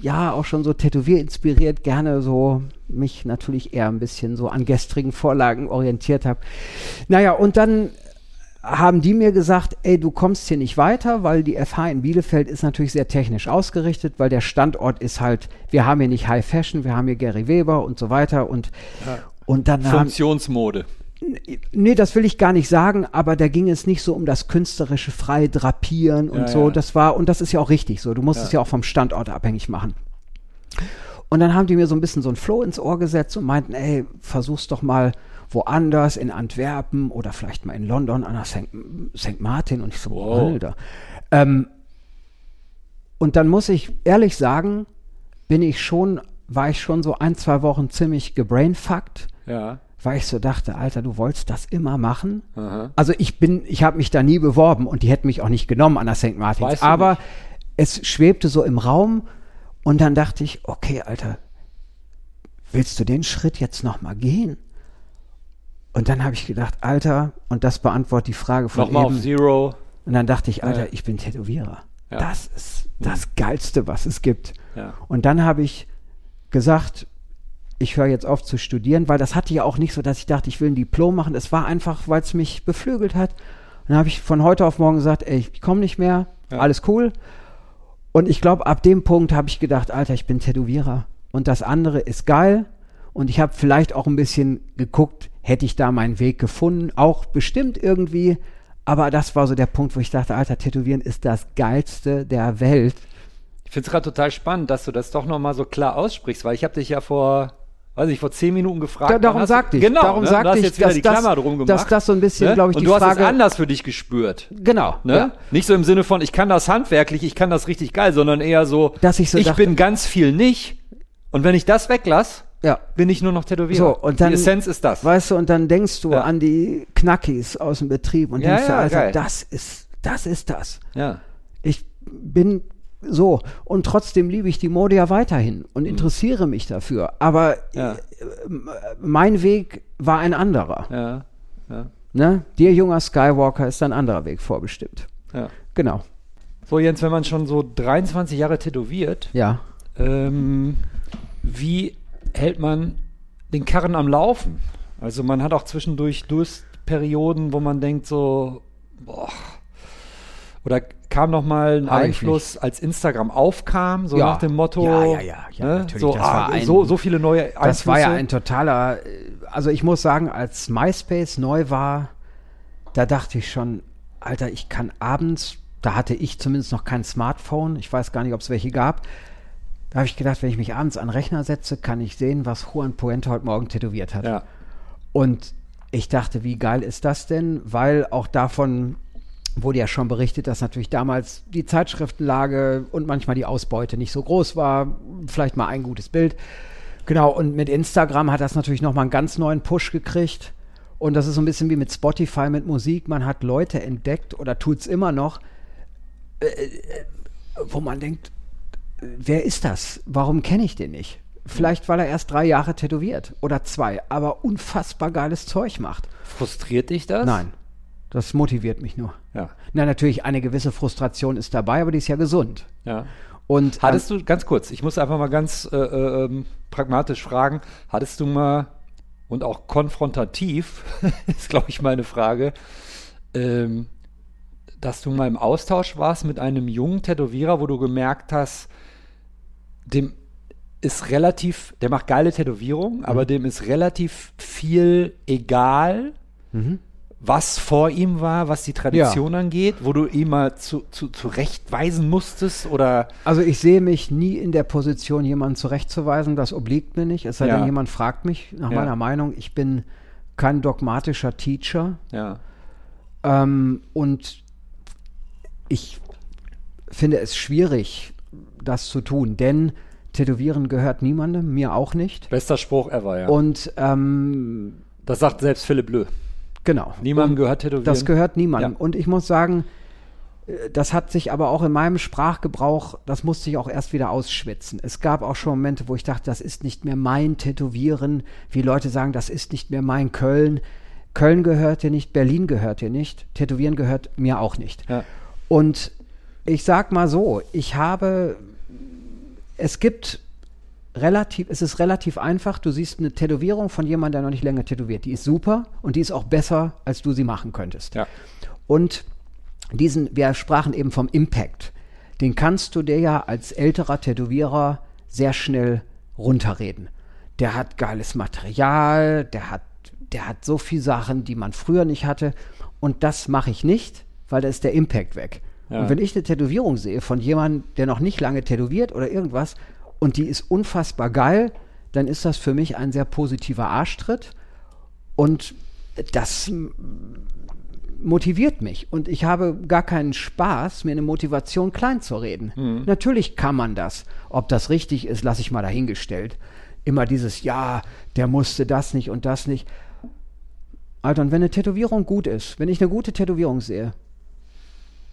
ja, auch schon so tätowierinspiriert gerne so mich natürlich eher ein bisschen so an gestrigen Vorlagen orientiert habe. Naja, und dann haben die mir gesagt, ey, du kommst hier nicht weiter, weil die FH in Bielefeld ist natürlich sehr technisch ausgerichtet, weil der Standort ist halt, wir haben hier nicht High Fashion, wir haben hier Gary Weber und so weiter und, und dann haben, Funktionsmode. nee, das will ich gar nicht sagen, aber da ging es nicht so um das künstlerische frei drapieren und Ja, so, ja. das war, und das ist ja auch richtig so, du musst Ja. es ja auch vom Standort abhängig machen. Und dann haben die mir so ein bisschen so ein Floh ins Ohr gesetzt und meinten, ey, versuch's doch mal woanders, in Antwerpen oder vielleicht mal in London an der St. St. Martin. Und ich so, Wow. Alter. Ähm, und dann muss ich ehrlich sagen, bin ich schon, war ich schon so ein, zwei Wochen ziemlich gebrainfuckt, Ja. weil ich so dachte, Alter, du wolltest das immer machen. Aha. Also ich bin, ich habe mich da nie beworben und die hätten mich auch nicht genommen an der St. Martins. Weißt du Aber nicht. es schwebte so im Raum und dann dachte ich, okay, Alter, willst du den Schritt jetzt nochmal gehen? Und dann habe ich gedacht, Alter, und das beantwortet die Frage von Nochmal auf eben. Zero. Und dann dachte ich, Alter, Ja. ich bin Tätowierer. Ja. Das ist das Geilste, was es gibt. Ja. Und dann habe ich gesagt, ich höre jetzt auf zu studieren, weil das hatte ja auch nicht so, dass ich dachte, ich will ein Diplom machen. Es war einfach, weil es mich beflügelt hat. Und dann habe ich von heute auf morgen gesagt, ey, ich komme nicht mehr, alles cool. Und ich glaube, ab dem Punkt habe ich gedacht, Alter, ich bin Tätowierer. Und das andere ist geil. Und ich habe vielleicht auch ein bisschen geguckt, hätte ich da meinen Weg gefunden, auch bestimmt irgendwie. Aber das war so der Punkt, wo ich dachte, Alter, Tätowieren ist das Geilste der Welt. Ich finde es gerade total spannend, dass du das doch nochmal so klar aussprichst, weil ich habe dich ja vor, weiß ich, vor zehn Minuten gefragt. Da, darum sagte ich, Genau, darum ne? sagte ich, dass die das, Klammer drum gemacht. dass das so ein bisschen, ne? glaube ich, Und die du hast Frage. es anders für dich gespürt. Genau. Ne? Ja. Nicht so im Sinne von, ich kann das handwerklich, ich kann das richtig geil, sondern eher so, Dass ich so dachte- bin ganz viel nicht. Und wenn ich das weglasse, ja. bin ich nur noch Tätowierer. So, und dann, die Essenz ist das. Weißt du, und dann denkst du Ja. an die Knackis aus dem Betrieb und Ja, denkst ja, Alter, geil. das ist, das ist das. Ja. Ich bin so. Und trotzdem liebe ich die Mode ja weiterhin und interessiere mich dafür. Aber Mhm. Ja. äh, mein Weg war ein anderer. Ja. Ja. Ne? Dir, junger Skywalker, ist ein anderer Weg vorbestimmt. ja. Genau. So, Jens, wenn man schon so 23 Jahre tätowiert, Ja. ähm, wie hält man den Karren am Laufen. Also man hat auch zwischendurch Durstperioden, wo man denkt so, boah. Oder kam noch mal ein Hab Einfluss, als Instagram aufkam, so Ja. nach dem Motto, Ja, ja, ja, ja, ne? natürlich, so, ah, ein- so, so viele neue Einflüsse. Das war ja ein totaler, äh, also ich muss sagen, als MySpace neu war, da dachte ich schon, Alter, ich kann abends, da hatte ich zumindest noch kein Smartphone, ich weiß gar nicht, ob es welche gab, da habe ich gedacht, wenn ich mich abends an den Rechner setze, kann ich sehen, was Juan Puente heute Morgen tätowiert hat. ja. Und ich dachte, wie geil ist das denn? Weil auch davon wurde ja schon berichtet, dass natürlich damals die Zeitschriftenlage und manchmal die Ausbeute nicht so groß war. Vielleicht mal ein gutes Bild. Genau, und mit Instagram hat das natürlich nochmal einen ganz neuen Push gekriegt. Und das ist so ein bisschen wie mit Spotify, mit Musik. Man hat Leute entdeckt oder tut es immer noch, äh, äh, wo man denkt, wer ist das? Warum kenne ich den nicht? Vielleicht, weil er erst drei Jahre tätowiert oder zwei, aber unfassbar geiles Zeug macht. Frustriert dich das? Nein, das motiviert mich nur. Ja. Na, natürlich, eine gewisse Frustration ist dabei, aber die ist ja gesund. ja. Und Hattest du, ganz kurz, ich muss einfach mal ganz äh, äh, ähm, pragmatisch fragen, hattest du mal, und auch konfrontativ, ist glaube ich meine Frage, ähm, dass du mal im Austausch warst mit einem jungen Tätowierer, wo du gemerkt hast, dem ist relativ, der macht geile Tätowierungen, aber dem ist relativ viel egal, was vor ihm war, was die Tradition angeht, wo du ihm mal zu, zu, zurechtweisen musstest oder Also ich sehe mich nie in der Position, jemanden zurechtzuweisen. Das obliegt mir nicht. Es sei Ja. denn, jemand fragt mich nach Ja. meiner Meinung. Ich bin kein dogmatischer Teacher. ja. Ähm, und ich finde es schwierig, das zu tun, denn Tätowieren gehört niemandem, mir auch nicht. Bester Spruch ever, ja. Und ähm, das sagt selbst Philipp Blö. genau. Niemandem gehört Tätowieren. Das gehört niemandem. Ja. Und ich muss sagen, äh, das hat sich aber auch in meinem Sprachgebrauch, das musste ich auch erst wieder ausschwitzen. Es gab auch schon Momente, wo ich dachte, das ist nicht mehr mein Tätowieren, wie Leute sagen, das ist nicht mehr mein Köln. Köln gehört dir nicht, Berlin gehört dir nicht, Tätowieren gehört mir auch nicht. Ja. Und ich sag mal so, ich habe, es gibt relativ, es ist relativ einfach, du siehst eine Tätowierung von jemandem, der noch nicht länger tätowiert, die ist super und die ist auch besser, als du sie machen könntest. Ja. Und diesen, wir sprachen eben vom Impact, den kannst du dir ja als älterer Tätowierer sehr schnell runterreden. Der hat geiles Material, der hat, der hat so viele Sachen, die man früher nicht hatte. Und das mache ich nicht, weil da ist der Impact weg. Ja. Und wenn ich eine Tätowierung sehe von jemandem, der noch nicht lange tätowiert oder irgendwas, und die ist unfassbar geil, dann ist das für mich ein sehr positiver Arschtritt. Und das motiviert mich und ich habe gar keinen Spaß, mir eine Motivation klein zu reden. Natürlich kann man das. Ob das richtig ist, lasse ich mal dahingestellt. Immer dieses, ja, der musste das nicht und das nicht. Alter, und wenn eine Tätowierung gut ist, wenn ich eine gute Tätowierung sehe,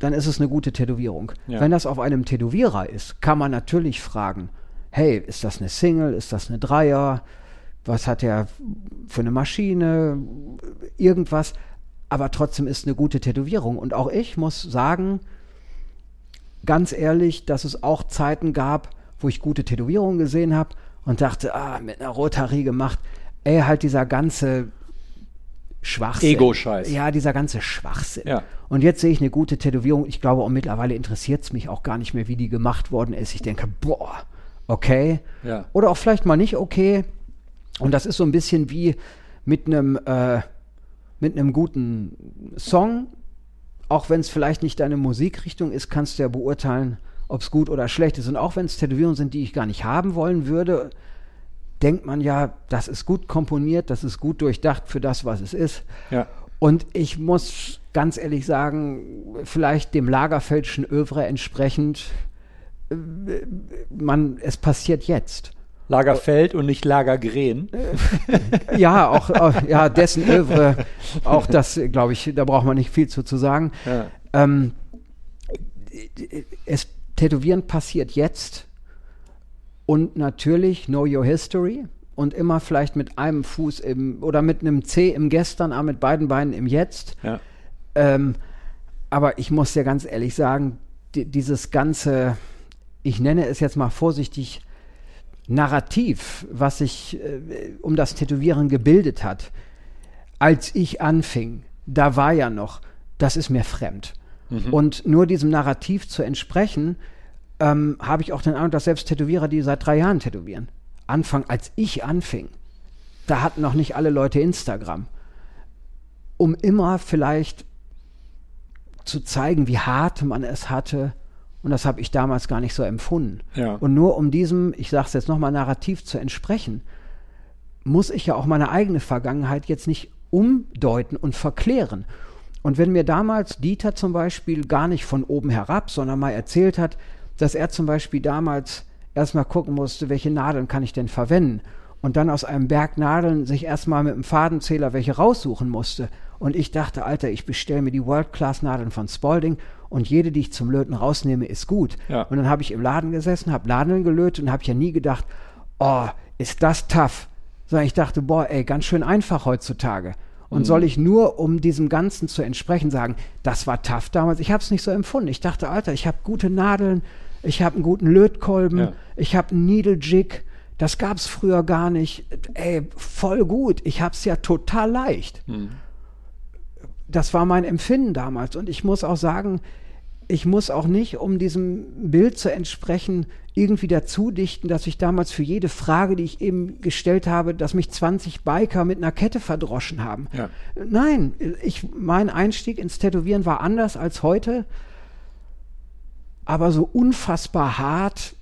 dann ist es eine gute Tätowierung. Ja. Wenn das auf einem Tätowierer ist, kann man natürlich fragen, hey, ist das eine Single, ist das eine Dreier, was hat er für eine Maschine, irgendwas, aber trotzdem ist eine gute Tätowierung. Und auch ich muss sagen, ganz ehrlich, dass es auch Zeiten gab, wo ich gute Tätowierungen gesehen habe und dachte, ah, mit einer Rotary gemacht, ey, halt dieser ganze Schwachsinn. Ego-Scheiß. Ja, dieser ganze Schwachsinn. Ja. Und jetzt sehe ich eine gute Tätowierung. Ich glaube, auch mittlerweile interessiert es mich auch gar nicht mehr, wie die gemacht worden ist. Ich denke, boah, okay. Ja. Oder auch vielleicht mal nicht okay. Und das ist so ein bisschen wie mit einem, äh, mit einem guten Song. Auch wenn es vielleicht nicht deine Musikrichtung ist, kannst du ja beurteilen, ob es gut oder schlecht ist. Und auch wenn es Tätowierungen sind, die ich gar nicht haben wollen würde, denkt man ja, das ist gut komponiert, das ist gut durchdacht für das, was es ist. Ja. Und ich muss ganz ehrlich sagen, vielleicht dem Lagerfeldschen Övre entsprechend, äh, man, es passiert jetzt. Lagerfeld und nicht Lagergren. Ja, auch, auch ja, dessen Övre, auch das, glaube ich, da braucht man nicht viel zu, zu sagen. Ja. Ähm, es Tätowieren passiert jetzt und natürlich Know Your History und immer vielleicht mit einem Fuß im oder mit einem C im Gestern, aber mit beiden Beinen im Jetzt. Ja. Ähm, aber ich muss dir ganz ehrlich sagen, di dieses ganze, ich nenne es jetzt mal vorsichtig, Narrativ, was sich äh, um das Tätowieren gebildet hat, als ich anfing, da war ja noch, das ist mir fremd. Mhm. Und nur diesem Narrativ zu entsprechen, ähm, habe ich auch den Eindruck, dass selbst Tätowierer, die seit drei Jahren tätowieren, Anfang, als ich anfing, da hatten noch nicht alle Leute Instagram, um immer vielleicht zu zeigen, wie hart man es hatte. Und das habe ich damals gar nicht so empfunden. Ja. Und nur um diesem, ich sage es jetzt nochmal, Narrativ zu entsprechen, muss ich ja auch meine eigene Vergangenheit jetzt nicht umdeuten und verklären. Und wenn mir damals Dieter zum Beispiel gar nicht von oben herab, sondern mal erzählt hat, dass er zum Beispiel damals erstmal gucken musste, welche Nadeln kann ich denn verwenden und dann aus einem Berg Nadeln sich erstmal mit dem Fadenzähler welche raussuchen musste. Und ich dachte, Alter, ich bestelle mir die World-Class-Nadeln von Spalding und jede, die ich zum Löten rausnehme, ist gut. Ja. Und dann habe ich im Laden gesessen, habe Nadeln gelötet und habe ja nie gedacht, oh, ist das tough. Sondern ich dachte, boah, ey, ganz schön einfach heutzutage. Und mhm. soll ich nur, um diesem Ganzen zu entsprechen, sagen, das war tough damals? Ich habe es nicht so empfunden. Ich dachte, Alter, ich habe gute Nadeln, ich habe einen guten Lötkolben, Ja. ich habe einen Needle Jig. Das gab es früher gar nicht. Ey, voll gut. Ich habe es ja total leicht. Das war mein Empfinden damals. Und ich muss auch sagen, ich muss auch nicht, um diesem Bild zu entsprechen, irgendwie dazu dichten, dass ich damals für jede Frage, die ich eben gestellt habe, dass mich 20 Biker mit einer Kette verdroschen haben. Ja. Nein, ich, mein Einstieg ins Tätowieren war anders als heute, aber so unfassbar hart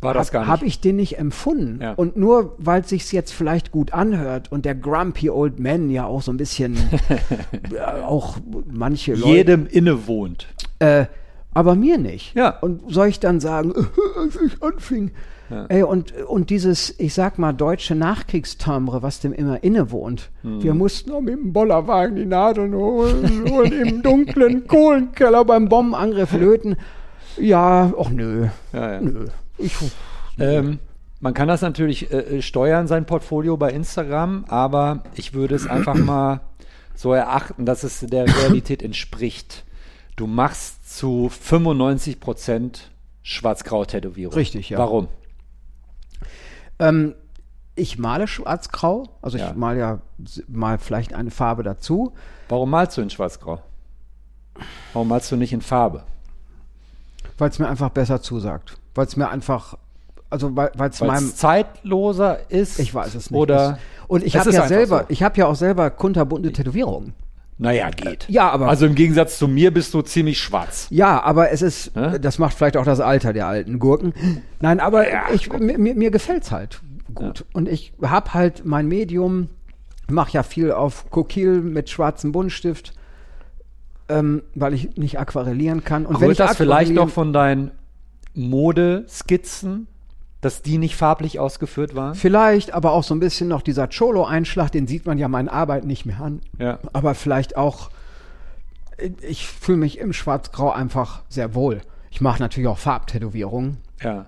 War das gar nicht. habe ich den nicht empfunden. Ja. Und nur weil es sich jetzt vielleicht gut anhört und der Grumpy Old Man ja auch so ein bisschen, äh, auch manche Leute, jedem innewohnt. äh, aber mir nicht. Ja. Und soll ich dann sagen, als ich anfing, ey, und, und dieses, ich sag mal, deutsche Nachkriegstimbre, was dem immer innewohnt. Hm. Wir mussten auch mit dem Bollerwagen die Nadeln holen und im dunklen Kohlenkeller beim Bombenangriff löten. Ja, ach nö, Ja, ja. nö. Ich, Ähm, man kann das natürlich äh, steuern, sein Portfolio bei Instagram, aber ich würde es einfach mal so erachten, dass es der Realität entspricht. Du machst zu 95 Prozent Schwarz-Grau-Tätowierung. Richtig, ja. Warum? Ähm, ich male schwarz-grau, also Ja. ich male ja mal vielleicht eine Farbe dazu. Warum malst du in Schwarz-Grau? Warum malst du nicht in Farbe? Weil es mir einfach besser zusagt. Weil es mir einfach, also weil es meinem, zeitloser ist? ich weiß es nicht. Oder und ich habe ja selber, so. ich habe ja auch selber kunterbunte Tätowierungen. Naja, geht. Ja, aber- Also im Gegensatz zu mir bist du ziemlich schwarz. Ja, aber es ist, Hä? das macht vielleicht auch das Alter der alten Gurken. Nein, aber ich, mir, mir gefällt's halt gut. Und ich habe halt mein Medium, mache ja viel auf Kokil mit schwarzem Buntstift, ähm, weil ich nicht aquarellieren kann. Und wenn Rührt ich das vielleicht noch von deinen Modeskizzen, dass die nicht farblich ausgeführt waren? Vielleicht, aber auch so ein bisschen noch dieser Cholo-Einschlag, den sieht man ja meinen Arbeit nicht mehr an. Ja. Aber vielleicht auch, ich fühle mich im Schwarz-Grau einfach sehr wohl. Ich mache natürlich auch Farbtätowierungen, Ja.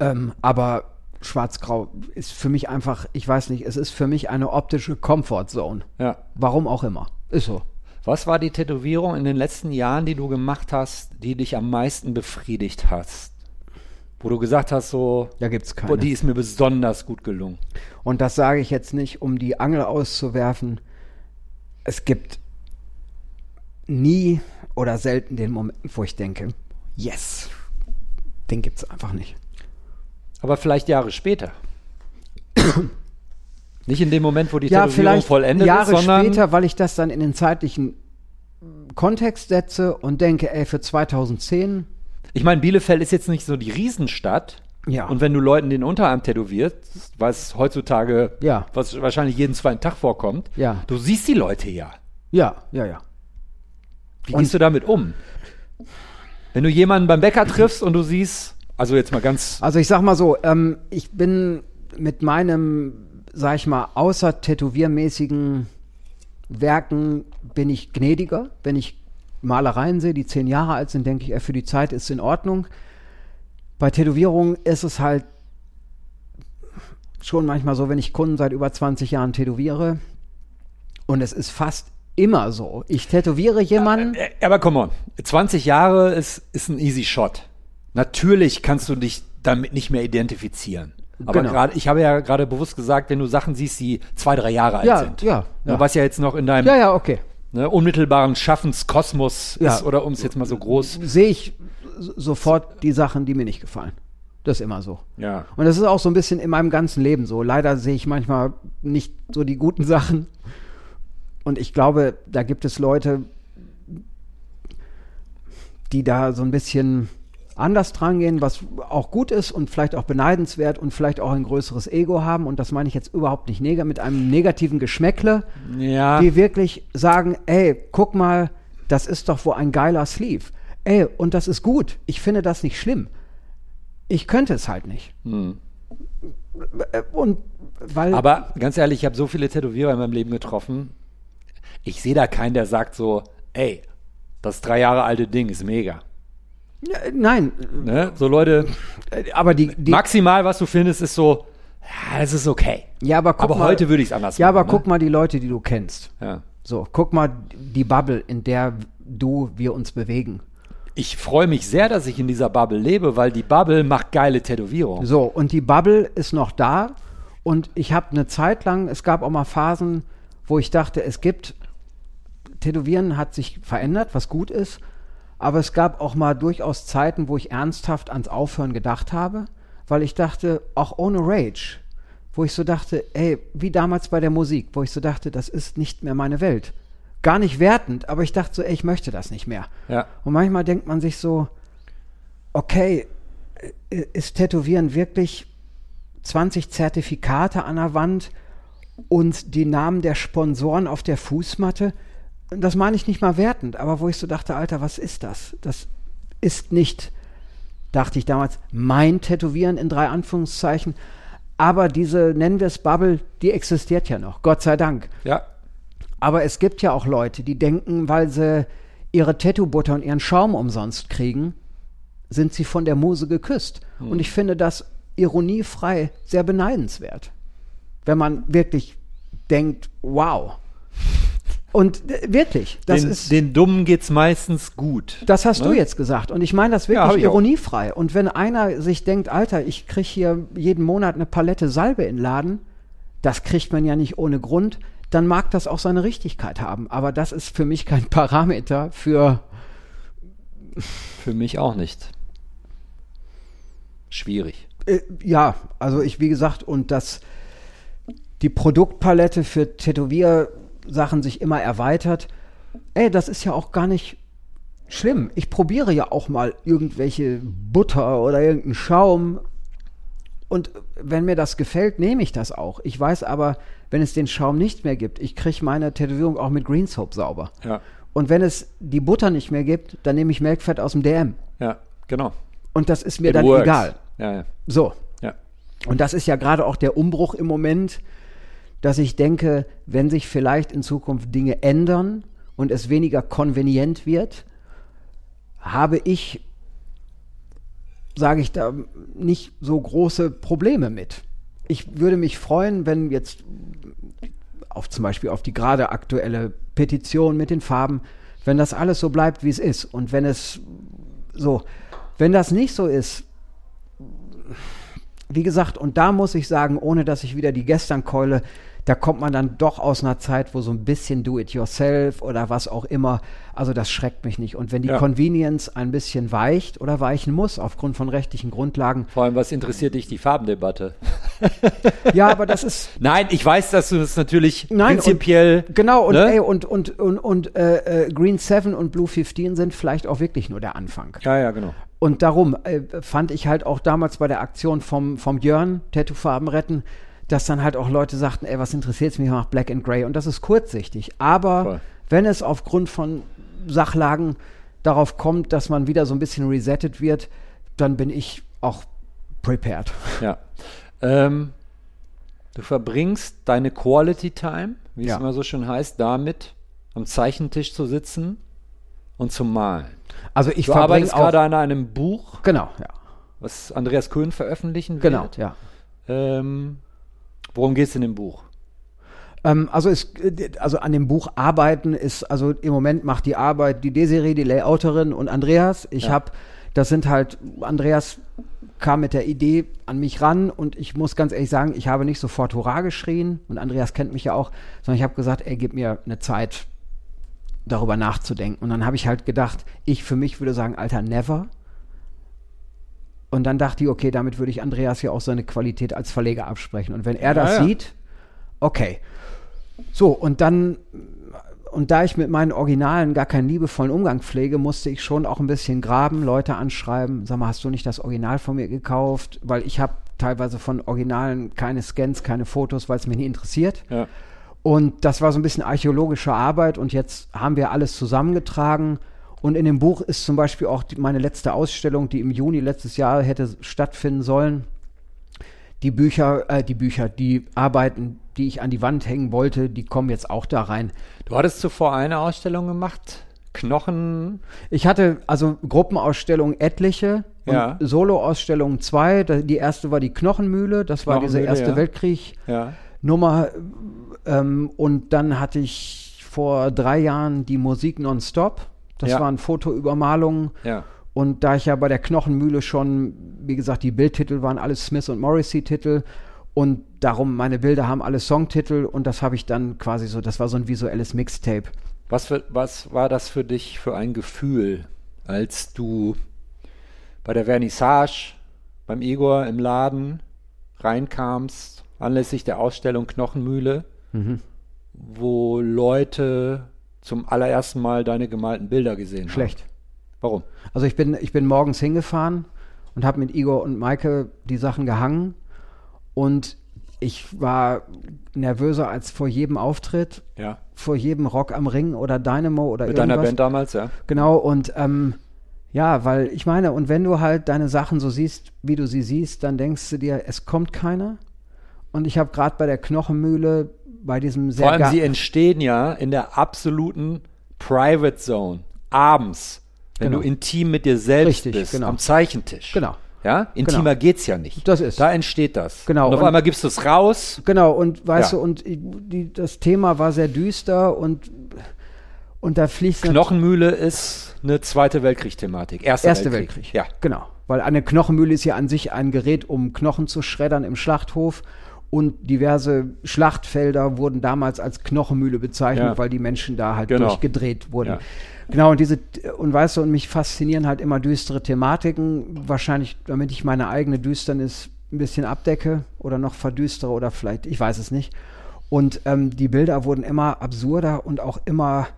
ähm, aber Schwarz-Grau ist für mich einfach, ich weiß nicht, es ist für mich eine optische Comfort-Zone. Ja. Warum auch immer. Ist so. Was war die Tätowierung in den letzten Jahren, die du gemacht hast, die dich am meisten befriedigt hast? Wo du gesagt hast, so, Da gibt's keine. boah, die ist mir besonders gut gelungen. Und das sage ich jetzt nicht, um die Angel auszuwerfen. Es gibt nie oder selten den Moment, wo ich denke, yes, den gibt's einfach nicht. Aber vielleicht Jahre später. Nicht in dem Moment, wo die ja, Tätowierung vollendet Jahre ist, sondern später, weil ich das dann in den zeitlichen Kontext setze und denke, ey, für 2010, ich meine, Bielefeld ist jetzt nicht so die Riesenstadt. Ja. Und wenn du Leuten den Unterarm tätowierst, was heutzutage, Ja. was wahrscheinlich jeden zweiten Tag vorkommt, Ja. du siehst die Leute ja. ja, ja, ja. Wie Und- gehst du damit um? Wenn du jemanden beim Bäcker triffst und du siehst, also jetzt mal ganz, Also ich sag mal so, ähm, ich bin mit meinem, sag ich mal, außer tätowiermäßigen Werken bin ich gnädiger. Wenn ich Malereien sehe, die zehn Jahre alt sind, denke ich, für die Zeit ist es in Ordnung. Bei Tätowierungen ist es halt schon manchmal so, wenn ich Kunden seit über 20 Jahren tätowiere und es ist fast immer so. Ich tätowiere jemanden. Äh, aber come on, 20 Jahre ist, ist ein easy shot. Natürlich kannst du dich damit nicht mehr identifizieren. Aber Genau. gerade, ich habe ja gerade bewusst gesagt, wenn du Sachen siehst, die zwei, drei Jahre alt Ja, sind. ja, ja. Was ja jetzt noch in deinem Ja, ja, okay. Ne, unmittelbaren Schaffenskosmos Ja. ist, oder um es jetzt mal so groß. Sehe ich sofort die Sachen, die mir nicht gefallen. Das ist immer so. Ja. Und das ist auch so ein bisschen in meinem ganzen Leben so. Leider sehe ich manchmal nicht so die guten Sachen. Und ich glaube, da gibt es Leute, die da so ein bisschen anders dran gehen, was auch gut ist und vielleicht auch beneidenswert und vielleicht auch ein größeres Ego haben. Und das meine ich jetzt überhaupt nicht neg mit einem negativen Geschmäckle, Ja. die wirklich sagen, ey, guck mal, das ist doch wohl ein geiler Sleeve. Ey, und das ist gut. Ich finde das nicht schlimm. Ich könnte es halt nicht. Äh, Und weil Aber ganz ehrlich, ich habe so viele Tätowierer in meinem Leben getroffen. Ich sehe da keinen, der sagt so, ey, das drei Jahre alte Ding ist mega. Ja, nein, Ne? So Leute, aber die, die maximal, was du findest, ist so, ja, es ist okay. ja, aber guck aber mal, heute würde ich es anders Ja, aber machen. guck mal die Leute, die du kennst. ne? Ja. So, guck mal die Bubble, in der du, wir uns bewegen. Ich freue mich sehr, dass ich in dieser Bubble lebe, weil die Bubble macht geile Tätowierungen. So, und die Bubble ist noch da. Und ich habe eine Zeit lang, es gab auch mal Phasen, wo ich dachte, es gibt, Tätowieren hat sich verändert, was gut ist. Aber es gab auch mal durchaus Zeiten, wo ich ernsthaft ans Aufhören gedacht habe, weil ich dachte, auch ohne Rage, wo ich so dachte, ey, wie damals bei der Musik, wo ich so dachte, das ist nicht mehr meine Welt. Gar nicht wertend, aber ich dachte so, ey, ich möchte das nicht mehr. Ja. Und manchmal denkt man sich so, okay, äh, ist Tätowieren wirklich 20 Zertifikate an der Wand und die Namen der Sponsoren auf der Fußmatte? Und Das meine ich nicht mal wertend, aber wo ich so dachte, Alter, was ist das? Das ist nicht, dachte ich damals, mein Tätowieren in drei Anführungszeichen. Aber diese, nennen wir es Bubble, die existiert ja noch, Gott sei Dank. Ja. Aber es gibt ja auch Leute, die denken, weil sie ihre Tattoo-Butter und ihren Schaum umsonst kriegen, sind sie von der Muse geküsst. Und ich finde das ironiefrei sehr beneidenswert. Wenn man wirklich denkt, wow. Und äh, wirklich, das den, ist. den Dummen geht's meistens gut. Das hast du Ne? jetzt gesagt. Und ich meine das Ja, wirklich ich auch. ironiefrei. Und wenn einer sich denkt, Alter, ich kriege hier jeden Monat eine Palette Salbe in den Laden, das kriegt man ja nicht ohne Grund, dann mag das auch seine Richtigkeit haben. Aber das ist für mich kein Parameter für. Für mich auch nicht. Schwierig. Äh, ja, also ich, wie gesagt, und dass die Produktpalette für Tätowiersachen sich immer erweitert, ey, das ist ja auch gar nicht schlimm. Ich probiere ja auch mal irgendwelche Butter oder irgendeinen Schaum. Und wenn mir das gefällt, nehme ich das auch. Ich weiß aber, wenn es den Schaum nicht mehr gibt, ich kriege meine Tätowierung auch mit Green Soap sauber. Ja. Und wenn es die Butter nicht mehr gibt, dann nehme ich Melkfett aus dem DM. Ja, genau. Und das ist mir It dann works. egal. Ja, ja. So, ja. und das ist ja gerade auch der Umbruch im Moment, dass ich denke, wenn sich vielleicht in Zukunft Dinge ändern und es weniger konvenient wird, habe ich, sage ich da, nicht so große Probleme mit. Ich würde mich freuen, wenn jetzt auf zum Beispiel auf die gerade aktuelle Petition mit den Farben, wenn das alles so bleibt, wie es ist. Und wenn es so, wenn das nicht so ist, wie gesagt, und da muss ich sagen, ohne dass ich wieder die gestern keule, da kommt man dann doch aus einer Zeit, wo so ein bisschen do-it-yourself oder was auch immer, also das schreckt mich nicht. Und wenn die Ja. Convenience ein bisschen weicht oder weichen muss, aufgrund von rechtlichen Grundlagen, Vor allem, was interessiert dich die Farbendebatte? ja, aber das ist, Nein, ich weiß, dass du das natürlich Nein, prinzipiell. Genau, und, ne? ey, und, und, und, und äh, äh, Green 7 und Blue 15 sind vielleicht auch wirklich nur der Anfang. Ja, ja, genau. Und darum äh, fand ich halt auch damals bei der Aktion vom, vom Jörn, Tattoo-Farben retten, dass dann halt auch Leute sagten, ey, was interessiert es mich, ich mach Black and Grey. Und das ist kurzsichtig. Aber Voll. wenn es aufgrund von Sachlagen darauf kommt, dass man wieder so ein bisschen resettet wird, dann bin ich auch prepared. Ja. Ähm, du verbringst deine Quality Time, wie Ja. es immer so schön heißt, damit am Zeichentisch zu sitzen und zu malen. Also ich Du verbringe arbeitest gerade an einem Buch, Genau, ja. was Andreas Köhn veröffentlichen Genau, wird. ja. Ähm, worum geht es in dem Buch? Ähm, also, es, also an dem Buch arbeiten ist, also im Moment macht die Arbeit die Desiree, die Layouterin und Andreas. Ich Ja. habe das sind halt, Andreas kam mit der Idee an mich ran und ich muss ganz ehrlich sagen, ich habe nicht sofort Hurra geschrien und Andreas kennt mich ja auch, sondern ich habe gesagt, er gibt mir eine Zeit, darüber nachzudenken. Und dann habe ich halt gedacht, ich für mich würde sagen, Alter, never. Und dann dachte ich, okay, damit würde ich Andreas ja auch seine Qualität als Verleger absprechen. Und wenn er das Ja, ja. sieht, okay. So, und dann, und da ich mit meinen Originalen gar keinen liebevollen Umgang pflege, musste ich schon auch ein bisschen graben, Leute anschreiben, sag mal, hast du nicht das Original von mir gekauft? Weil ich habe teilweise von Originalen keine Scans, keine Fotos, weil es mich nie interessiert. Ja. Und das war so ein bisschen archäologische Arbeit und jetzt haben wir alles zusammengetragen. Und in dem Buch ist zum Beispiel auch die, meine letzte Ausstellung, die im Juni letztes Jahr hätte stattfinden sollen. Die Bücher, äh, die Bücher, die Arbeiten, die ich an die Wand hängen wollte, die kommen jetzt auch da rein. Du hattest zuvor eine Ausstellung gemacht, Knochen. Ich hatte also Gruppenausstellungen etliche und Ja. Soloausstellungen zwei. Die erste war die Knochenmühle, das war diese Knochenmühle, Erste ja. Weltkrieg. Ja. Ähm, und dann hatte ich vor drei Jahren die Musik nonstop. Das Ja. waren Fotoübermalungen. Ja. Und da ich ja bei der Knochenmühle schon, wie gesagt, die Bildtitel waren alles Smith und Morrissey-Titel. Und darum, meine Bilder haben alle Songtitel. Und das habe ich dann quasi so, das war so ein visuelles Mixtape. Was, für, was war das für dich für ein Gefühl, als du bei der Vernissage beim Igor im Laden reinkamst, anlässlich der Ausstellung Knochenmühle, Mhm. wo Leute zum allerersten Mal deine gemalten Bilder gesehen Schlecht. haben? Warum? Also ich bin, ich bin morgens hingefahren und habe mit Igor und Maike die Sachen gehangen. Und ich war nervöser als vor jedem Auftritt, Ja. vor jedem Rock am Ring oder Dynamo oder Mit irgendwas. deiner Band damals, ja? Genau, und ähm, ja, weil ich meine, und wenn du halt deine Sachen so siehst, wie du sie siehst, dann denkst du dir, es kommt keiner. Und ich habe gerade bei der Knochenmühle, bei diesem sehr Vor allem, sie entstehen ja in der absoluten Private Zone. Abends, wenn Genau. du intim mit dir selbst Richtig, bist, genau. am Zeichentisch. Genau. Ja, intimer Genau. geht's ja nicht. Das ist. Da entsteht das. Genau, Und auf und- einmal gibst du es raus. Genau, und weißt Ja. du, und die, das Thema war sehr düster und, und da fließt Knochenmühle ist eine Zweite Weltkrieg-Thematik. Erster Erste Weltkrieg. Weltkrieg. Ja. Genau. Weil eine Knochenmühle ist ja an sich ein Gerät, um Knochen zu schreddern im Schlachthof. Und diverse Schlachtfelder wurden damals als Knochenmühle bezeichnet, Ja. weil die Menschen da halt Genau. durchgedreht wurden. Ja. Genau, und diese, und weißt du, und mich faszinieren halt immer düstere Thematiken. Wahrscheinlich, damit ich meine eigene Düsternis ein bisschen abdecke oder noch verdüstere oder vielleicht, ich weiß es nicht. Und ähm, die Bilder wurden immer absurder und auch immer,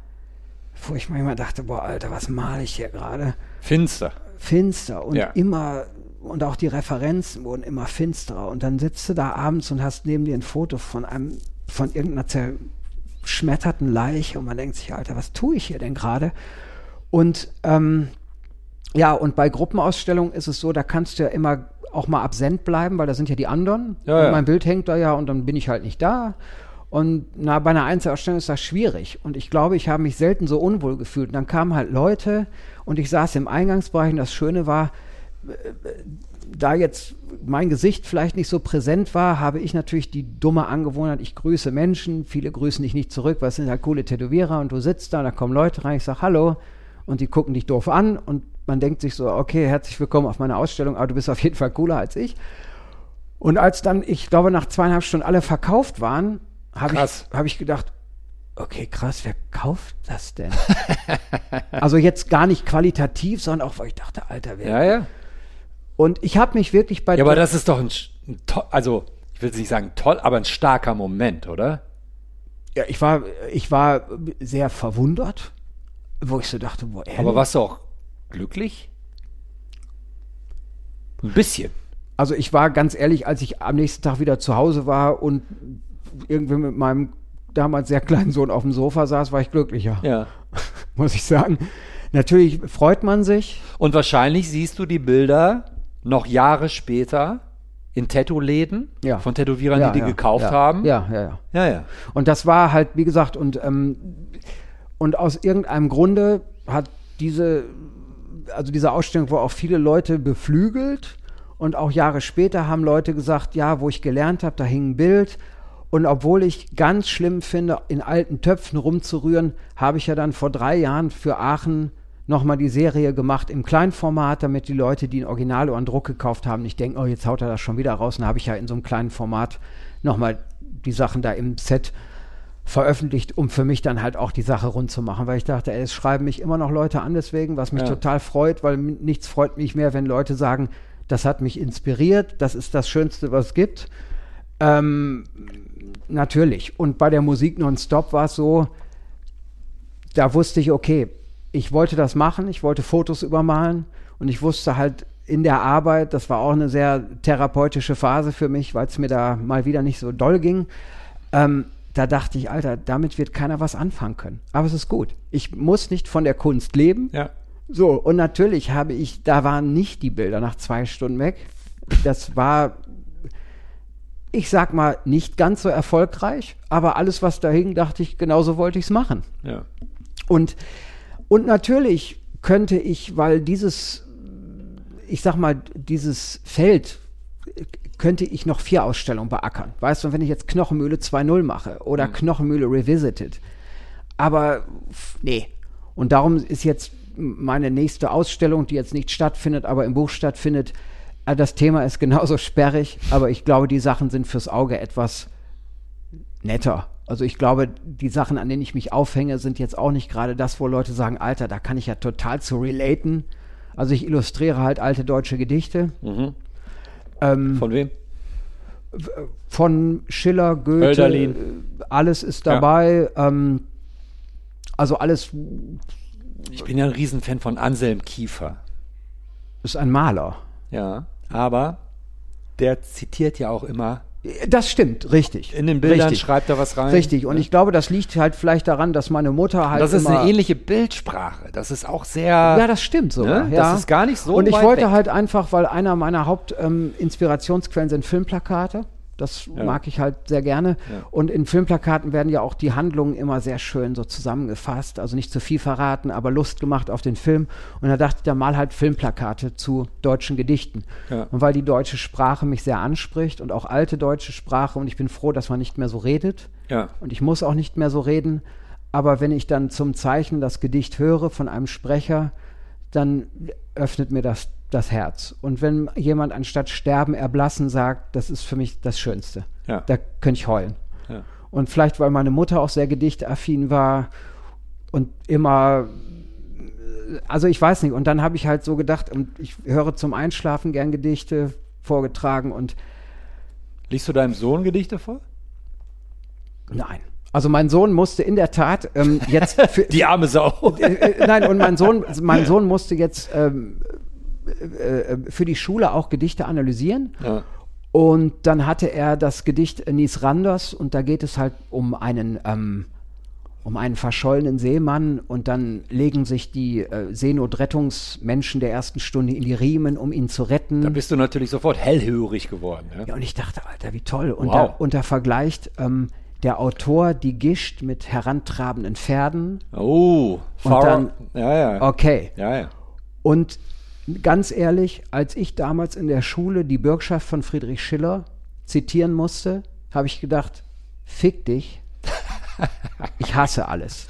wo ich manchmal dachte, boah, Alter, was male ich hier gerade? Finster. finster und Ja. immer und auch die Referenzen wurden immer finsterer und dann sitzt du da abends und hast neben dir ein Foto von einem von irgendeiner zerschmetterten Leiche und man denkt sich Alter was tue ich hier denn gerade und ähm, ja und bei Gruppenausstellungen ist es so da kannst du ja immer auch mal absent bleiben weil da sind ja die anderen Ja, ja. mein Bild hängt da ja und dann bin ich halt nicht da und na, bei einer Einzelausstellung ist das schwierig. Und ich glaube, ich habe mich selten so unwohl gefühlt. Und dann kamen halt Leute und ich saß im Eingangsbereich und das Schöne war, da jetzt mein Gesicht vielleicht nicht so präsent war, habe ich natürlich die dumme Angewohnheit, ich grüße Menschen, viele grüßen dich nicht zurück, weil es sind halt coole Tätowierer und du sitzt da, da kommen Leute rein, ich sage Hallo und die gucken dich doof an und man denkt sich so, okay, herzlich willkommen auf meiner Ausstellung, aber du bist auf jeden Fall cooler als ich. Und als dann, ich glaube, nach zweieinhalb Stunden alle verkauft waren, habe ich, hab ich gedacht, okay, krass, wer kauft das denn? also jetzt gar nicht qualitativ, sondern auch, weil ich dachte, Alter, wer. Ja, ja. Und ich habe mich wirklich bei Ja, aber das ist doch ein, ein also ich will nicht sagen toll, aber ein starker Moment, oder? ja, ich war, ich war sehr verwundert, wo ich so dachte, boah, ehrlich? Aber warst du auch glücklich? Ein bisschen. Also ich war ganz ehrlich, als ich am nächsten Tag wieder zu Hause war und irgendwie mit meinem damals sehr kleinen Sohn auf dem Sofa saß, war ich glücklicher, Ja. muss ich sagen. Natürlich freut man sich. Und wahrscheinlich siehst du die Bilder noch Jahre später in Tattoo-Läden Ja. von Tätowierern, Ja, die die ja, gekauft haben. Ja, ja, ja. ja, ja. Und das war halt, wie gesagt, und, ähm, und aus irgendeinem Grunde hat diese, also diese Ausstellung war auch viele Leute beflügelt. Und auch Jahre später haben Leute gesagt, ja, wo ich gelernt habe, da hing ein Bild. Und obwohl ich ganz schlimm finde, in alten Töpfen rumzurühren, habe ich ja dann vor drei Jahren für Aachen nochmal die Serie gemacht im Kleinformat, damit die Leute, die ein Original oder einen Druck gekauft haben, nicht denken, oh, jetzt haut er das schon wieder raus. Und dann habe ich ja in so einem kleinen Format nochmal die Sachen da im Set veröffentlicht, um für mich dann halt auch die Sache rund zu machen, weil ich dachte, ey, es schreiben mich immer noch Leute an deswegen, was mich Ja. total freut, weil nichts freut mich mehr, wenn Leute sagen, das hat mich inspiriert, das ist das Schönste, was es gibt. Ähm, natürlich. Und bei der Musik nonstop war es so, da wusste ich, okay, ich wollte das machen, ich wollte Fotos übermalen und ich wusste halt in der Arbeit, das war auch eine sehr therapeutische Phase für mich, weil es mir da mal wieder nicht so doll ging. Ähm, da dachte ich, Alter, damit wird keiner was anfangen können. Aber es ist gut. Ich muss nicht von der Kunst leben. Ja. So, und natürlich habe ich, da waren nicht die Bilder nach zwei Stunden weg. Das war, ich sag mal, nicht ganz so erfolgreich, aber alles, was da hing, dachte ich, genauso wollte ich es machen. Ja. Und, und natürlich könnte ich, weil dieses, ich sag mal, dieses Feld könnte ich noch vier Ausstellungen beackern. Weißt du, wenn ich jetzt Knochenmühle 2.0 mache oder Knochenmühle Revisited. Aber nee. Und darum ist jetzt meine nächste Ausstellung, die jetzt nicht stattfindet, aber im Buch stattfindet. äh, Das Thema ist genauso sperrig, aber ich glaube, die Sachen sind fürs Auge etwas netter. Also ich glaube, die Sachen, an denen ich mich aufhänge, sind jetzt auch nicht gerade das, wo Leute sagen, Alter, da kann ich ja total zu relaten. Also ich illustriere halt alte deutsche Gedichte. Ähm, Von wem? von Schiller, Goethe, Hölderlin. äh, alles ist dabei. Ähm, also alles Ich bin ja ein Riesenfan von Anselm Kiefer. ist ein Maler. Ja. Aber der zitiert ja auch immer. Das stimmt, richtig. In den Bildern richtig. schreibt er was rein. Richtig. Und ich glaube, das liegt halt vielleicht daran, dass meine Mutter halt Das ist eine ähnliche Bildsprache. Das ist auch sehr. Ja, das stimmt sogar. Ne? Ja. Das ist gar nicht so Und ich wollte weg. halt einfach, weil einer meiner Hauptinspirationsquellen ähm, sind Filmplakate. Das Ja. mag ich halt sehr gerne. Ja. Und in Filmplakaten werden ja auch die Handlungen immer sehr schön so zusammengefasst. Also nicht zu viel verraten, aber Lust gemacht auf den Film. Und da dachte ich, da mal halt Filmplakate zu deutschen Gedichten. Ja. Und weil die deutsche Sprache mich sehr anspricht und auch alte deutsche Sprache und ich bin froh, dass man nicht mehr so redet. Ja. Und ich muss auch nicht mehr so reden. Aber wenn ich dann zum Zeichnen das Gedicht höre von einem Sprecher, dann öffnet mir das das Herz. Und wenn jemand anstatt sterben, erblassen sagt, das ist für mich das Schönste. Ja. Da könnte ich heulen. Ja. Und vielleicht, weil meine Mutter auch sehr gedichtaffin war und immer, also ich weiß nicht. Und dann habe ich halt so gedacht, und ich höre zum Einschlafen gern Gedichte vorgetragen und Liest du deinem Sohn Gedichte vor? nein. Also mein Sohn musste in der Tat ähm, jetzt für, Die arme Sau. äh, äh, nein, und mein Sohn, mein Sohn musste jetzt ähm, äh, äh, für die Schule auch Gedichte analysieren. ja. Und dann hatte er das Gedicht Nies Randers und da geht es halt um einen, ähm, um einen verschollenen Seemann und dann legen sich die äh, Seenotrettungsmenschen der ersten Stunde in die Riemen, um ihn zu retten. Da bist du natürlich sofort hellhörig geworden. Ja? Ja, und ich dachte, Alter, wie toll. Und, Wow. da, und da vergleicht ähm, der Autor die Gischt mit herantrabenden Pferden. Oh, Und far dann- ja, ja. Okay. Ja, ja. Und ganz ehrlich, als ich damals in der Schule die Bürgschaft von Friedrich Schiller zitieren musste, habe ich gedacht, fick dich. Ich hasse alles.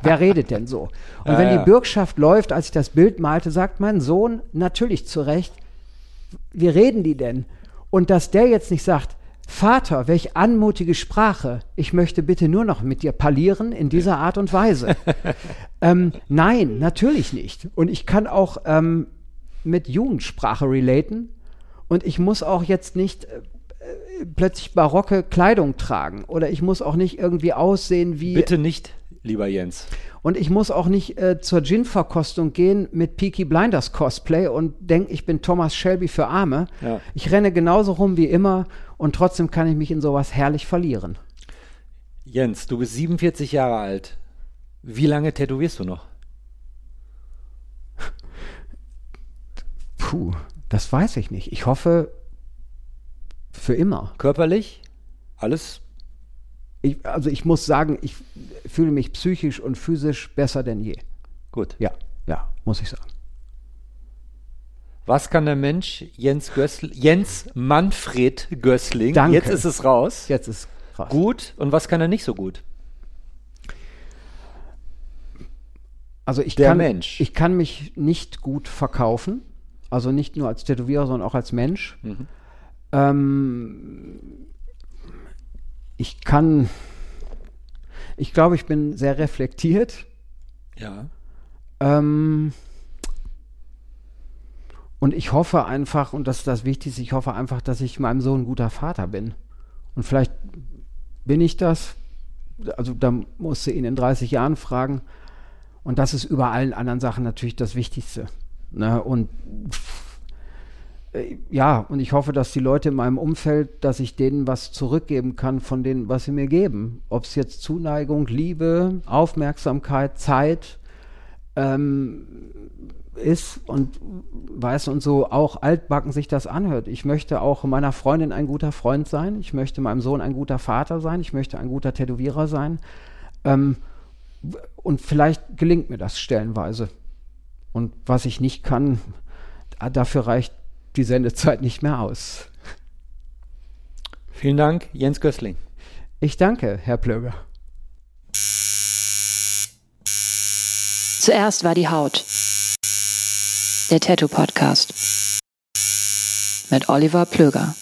Wer redet denn so? Und wenn die Bürgschaft läuft, als ich das Bild malte, sagt mein Sohn natürlich zu Recht, wie reden die denn? Und dass der jetzt nicht sagt, Vater, welch anmutige Sprache, ich möchte bitte nur noch mit dir parlieren in dieser Art und Weise. ähm, nein, natürlich nicht. Und ich kann auch ähm, mit Jugendsprache relaten. Und ich muss auch jetzt nicht äh, plötzlich barocke Kleidung tragen. Oder ich muss auch nicht irgendwie aussehen wie. Bitte nicht, lieber Jens. Und ich muss auch nicht äh, zur Gin-Verkostung gehen mit Peaky Blinders Cosplay und denke, ich bin Thomas Shelby für Arme. Ja. Ich renne genauso rum wie immer und trotzdem kann ich mich in sowas herrlich verlieren. Jens, du bist 47 Jahre alt. Wie lange tätowierst du noch? Puh, das weiß ich nicht. Ich hoffe für immer. Körperlich? Alles? Ich, also ich muss sagen, ich fühle mich psychisch und physisch besser denn je. Gut. Ja, ja, muss ich sagen. Was kann der Mensch Jens Gössl Jens Manfred Gößling? Danke. Jetzt ist es raus. Jetzt ist krass. Gut. Und was kann er nicht so gut? Also ich Der kann, Mensch. ich kann mich nicht gut verkaufen. Also nicht nur als Tätowierer, sondern auch als Mensch. Mhm. Ähm, ich kann, ich glaube, ich bin sehr reflektiert. Ja. Ähm, und ich hoffe einfach, und das ist das Wichtigste, ich hoffe einfach, dass ich meinem Sohn ein guter Vater bin. Und vielleicht bin ich das. Also da musst du ihn in 30 Jahren fragen. Und das ist über allen anderen Sachen natürlich das Wichtigste. Ne? Und äh, ja, und ich hoffe, dass die Leute in meinem Umfeld, dass ich denen was zurückgeben kann von denen, was sie mir geben. Ob es jetzt Zuneigung, Liebe, Aufmerksamkeit, Zeit ähm, ist und weiß und so auch altbacken sich das anhört. Ich möchte auch meiner Freundin ein guter Freund sein. Ich möchte meinem Sohn ein guter Vater sein. Ich möchte ein guter Tätowierer sein. Ähm, und vielleicht gelingt mir das stellenweise. Und was ich nicht kann, da- dafür reicht die Sendezeit nicht mehr aus. Vielen Dank, Jens Gößling. Ich danke, Herr Plöger. Zuerst war die Haut. Der Tattoo Podcast. Mit Oliver Plöger.